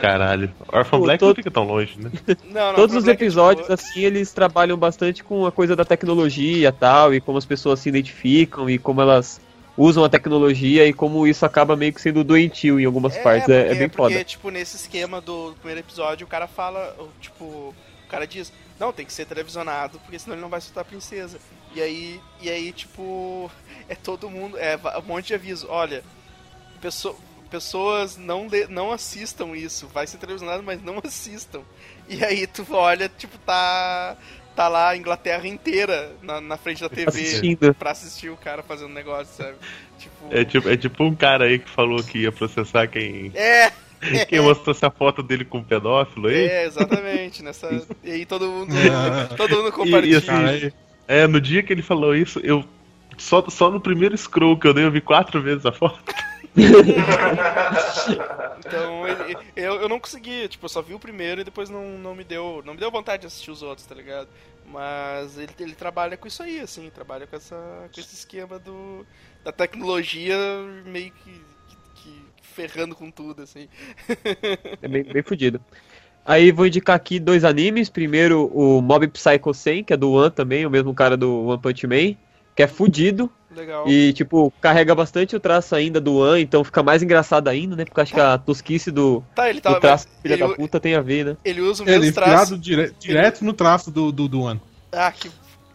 S2: Caralho. Orphan Black
S6: todo-
S2: não fica tão longe, né?
S1: Não, não,
S6: Todos os
S1: é
S6: episódios,
S1: tipo,
S6: assim, eles trabalham bastante com a coisa da tecnologia e tal, e como as pessoas se identificam e como elas usam a tecnologia e como isso acaba meio que sendo doentio em algumas partes. É, é
S1: porque-
S6: bem
S1: porque,
S6: foda.
S1: tipo, nesse esquema do primeiro episódio, o cara fala, tipo, o cara diz, não, tem que ser televisionado, porque senão ele não vai soltar a princesa. E aí, e aí, tipo, é todo mundo, é um monte de aviso, olha, pesso- pessoas não, le- não assistam isso, vai ser televisionado, mas não assistam. E aí tu olha, tipo, tá, tá lá a Inglaterra inteira na, na frente da TV
S6: Assistindo.
S1: pra assistir o cara fazendo negócio, sabe? Tipo,
S2: É tipo, é tipo um cara aí que falou que ia processar quem,
S1: é,
S2: quem mostrasse a foto dele com um pedófilo aí.
S1: É, exatamente. Nessa... E aí todo mundo,
S4: É.
S1: todo mundo
S2: E,
S1: compartilha.
S2: e assim, é, no dia que ele falou isso, eu. Só, só no primeiro scroll que eu dei, eu vi quatro vezes a foto.
S1: Então ele- eu, eu não consegui, tipo, eu só vi o primeiro e depois não, não me deu. Não me deu vontade de assistir os outros, tá ligado? Mas ele, ele trabalha com isso aí, assim, trabalha com, essa, com esse esquema do, da tecnologia meio que ferrando com tudo, assim.
S6: É bem, bem fudido. Aí vou indicar aqui dois animes. Primeiro, o Mob Psycho 100, que é do One também, o mesmo cara do One Punch Man, que é fudido.
S1: Legal.
S6: E, tipo, carrega bastante o traço ainda do One, então fica mais engraçado ainda, né? Porque acho que a tosquice do,
S1: Tá, ele
S6: do
S1: tá.
S6: traço
S1: mas
S6: filha
S1: ele,
S6: da puta tem a ver, né?
S1: ele usa o
S4: Ele é
S1: mesmo traço.
S4: inspirado dire- direto no traço do, do, do ano.
S1: Ah, que.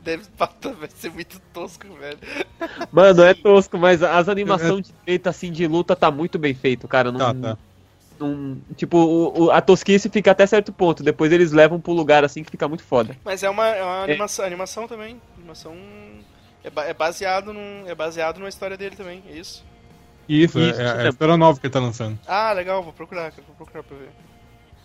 S1: Deve vai ser muito tosco, velho.
S6: Mano, é tosco, mas as animações de feita assim de luta tá muito bem feito, cara. Não,
S4: Tá, tá.
S6: não- tipo, o- o- a tosquice fica até certo ponto. Depois eles levam pro lugar assim que fica muito foda.
S1: Mas é uma, é uma animação, animação também. Animação. É, ba- é baseado num, é baseado numa história dele também, é isso?
S4: Isso,
S6: Isso,
S4: é, é
S6: é.
S4: a história nova que ele tá lançando.
S1: Ah, legal, vou procurar, cara, vou procurar pra ver.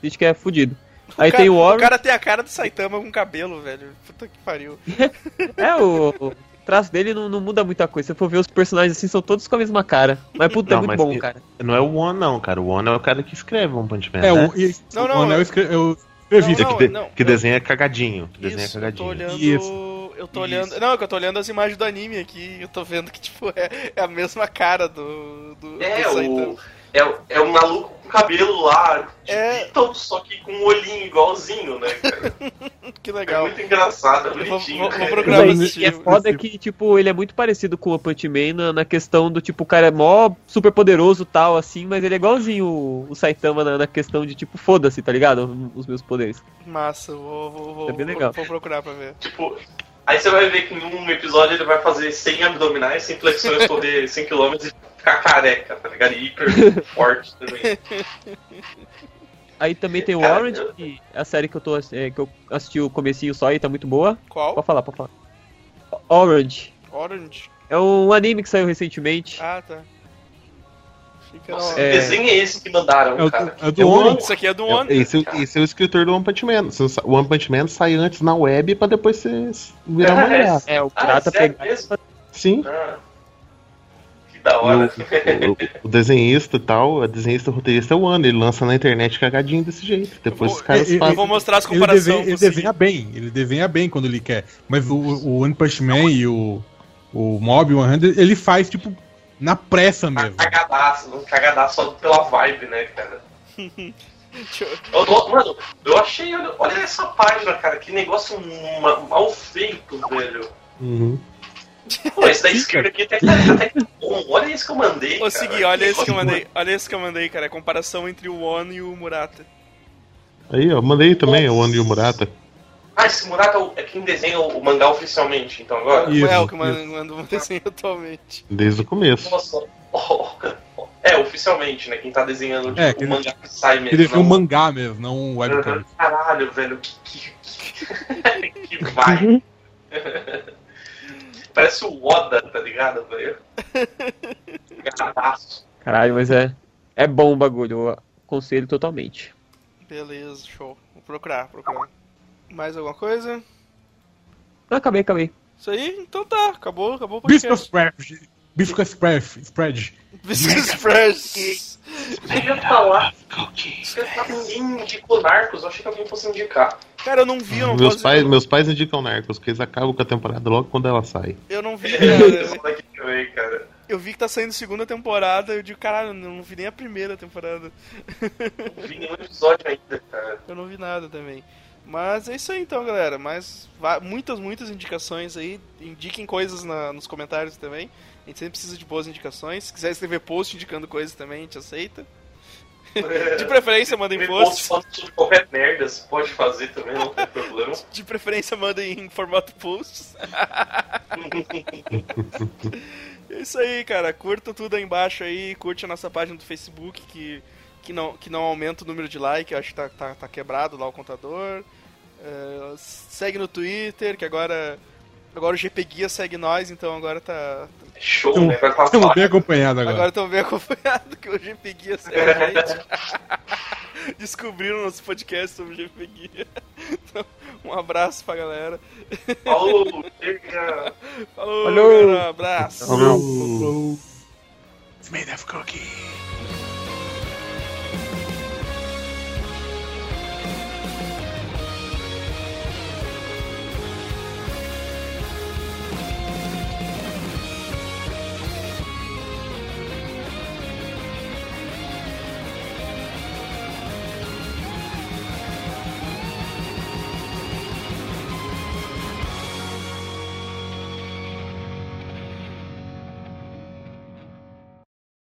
S6: Diz que é fudido. Aí
S1: cara,
S6: tem o Warren.
S1: O cara tem a cara do Saitama com cabelo, velho. Puta que pariu.
S6: É, o, o traço dele não, não muda muita coisa. Se você for ver os personagens assim, são todos com a mesma cara. Mas puta,
S2: Não,
S6: é muito
S2: mas
S6: bom,
S2: e-
S6: cara.
S2: Não é o One, não, cara. O One é o cara que escreve One Punch Man.
S4: É,
S2: né?
S4: o, e,
S1: Não,
S4: o
S1: não,
S4: Anel
S1: eu-
S4: escre- eu escrevi.
S1: Não,
S2: que, de-
S1: não,
S2: que
S1: não.
S2: desenha cagadinho. Que desenha
S1: Isso, eu tô
S2: cagadinho.
S1: olhando.
S4: Isso.
S1: Eu tô
S2: Isso.
S1: olhando. Não, é que eu tô olhando as imagens do anime aqui. Eu tô vendo que, tipo, é, é a mesma cara do. do,
S3: É,
S1: do Saitama.
S3: o, é, o- é um maluco cabelo lá, de
S1: É.
S3: Beatles, só que com um olhinho igualzinho, né, cara?
S1: Que
S3: É
S1: legal.
S3: muito engraçado, é
S1: vou,
S3: bonitinho.
S1: vou, vou procurar assistir.
S6: e é foda que, tipo, ele é muito parecido com o Punch Man na, na questão do, tipo, o cara é mó super poderoso tal, assim, mas ele é igualzinho o, o Saitama na, na questão de, tipo, foda-se, tá ligado? Os meus poderes.
S1: Massa, vou, vou, vou,
S6: É bem
S1: vou-
S6: legal.
S1: vou procurar pra ver.
S3: Tipo, aí você vai ver que em um episódio ele vai fazer 100 abdominais, 100 flexões, correr 100km e ficar careca, tá ligado? E hiper forte também.
S6: Aí também tem o
S3: Cara,
S6: Orange,
S3: eu-
S6: que é a série que eu, tô, é, que eu assisti o comecinho só e tá muito boa.
S1: Qual?
S6: Pode falar, pode falar. Orange.
S1: Orange.
S6: É um anime que saiu recentemente.
S1: Ah, tá.
S3: Nossa,
S6: É.
S3: desenho é esse que mandaram,
S4: É o
S3: cara?
S4: do, é do
S2: É o
S4: One.
S2: One.
S1: Isso aqui é do
S2: É,
S1: One.
S2: Esse, esse é o escritor do One Punch Man. O One Punch Man sai antes na web pra depois você virar uma mulher.
S6: É, o
S3: Ah,
S6: pirata pegar.
S3: mesmo?
S2: Sim.
S3: Ah, que da hora.
S2: o, o- o desenhista e tal, a desenhista roteirista é o One, ele lança na internet cagadinho desse jeito. Depois
S1: vou-
S2: os caras
S4: eu- eu
S1: Eu
S2: fazem.
S1: vou mostrar as
S4: Ele,
S1: comparações.
S4: desenha, ele desenha bem, ele desenha bem quando ele quer. Mas o, o One Punch Man e o, o Mob 100, ele faz, tipo, na pressa mesmo.
S3: Cagadaço, um cagadaço só pela vibe, né, cara?
S1: Eu-
S3: mano, eu achei, olha, olha essa página, cara, que negócio ma- mal feito, velho.
S2: Uhum.
S3: Pô, esse da esquerda aqui até, até que bom. Olha esse que eu mandei.
S1: Ô. Segui, olha esse que eu mandei. Olha esse que eu mandei, cara. É a comparação entre o Ono e o Murata.
S2: Aí, ó, mandei também, o Ono e o Murata.
S3: Ah, esse Murata é o- é quem desenha o o mangá oficialmente, então agora?
S4: Isso,
S1: é o que manda um desenho atualmente.
S2: Desde o começo.
S3: Nossa. oh, oh. É, oficialmente, né? Quem tá desenhando
S4: É,
S3: tipo,
S4: que
S3: o mangá que sai mesmo.
S4: Ele é um
S3: não-
S4: mangá mesmo, não um webcomic.
S3: Uhum. Caralho, velho, que. Que, que vai. Parece o Oda, tá ligado, velho? Gadaço.
S6: Caralho, mas é. É bom o bagulho, eu aconselho totalmente.
S1: Beleza, show. Vou procurar, procurar. Mais alguma coisa?
S6: Ah, acabei, acabei.
S1: Isso aí? Então tá, acabou, acabou o
S4: Biscuit spread. Biscuit spread. spread.
S1: Biscuit Express.
S3: Eu ia falar. Eu ninguém indicou Narcos, eu achei que alguém fosse indicar.
S1: Cara, eu não vi, eu não
S2: Meus pais, meus pais indicam Narcos, que eles acabam com a temporada logo quando ela sai.
S1: Eu não vi, cara.
S3: também, cara.
S1: Eu vi que tá saindo segunda temporada, eu digo, caralho, eu não vi nem a primeira temporada.
S3: Não vi nenhum episódio ainda, cara.
S1: Eu não vi nada também. Mas é isso aí então, galera. Mas muitas, muitas indicações aí. Indiquem coisas na- nos comentários também. A gente sempre precisa de boas indicações. Se quiser escrever post indicando coisas também, a gente aceita. De preferência, mandem
S3: post
S1: posts.
S3: falando sobre qualquer merda, você pode fazer também, não tem problema.
S1: De preferência, mandem em formato posts. É isso aí, cara. Curta tudo aí embaixo aí. Curte a nossa página do Facebook, que, que, não, que não aumenta o número de like. Eu acho que tá, tá, tá quebrado lá o contador. É, segue no Twitter, que agora. Agora o GP Guia segue nós, então agora tá.
S3: Show, né? Vai com a
S4: Estamos bem acompanhados agora.
S1: Agora estão bem acompanhados que o GP Guia segue a gente. Descobriram nosso podcast sobre o GP Guia. Então, um abraço pra galera.
S3: Falou, chega.
S1: Falou,
S6: Falou.
S1: galera, abraço.
S2: Falou.
S4: Made of cookie.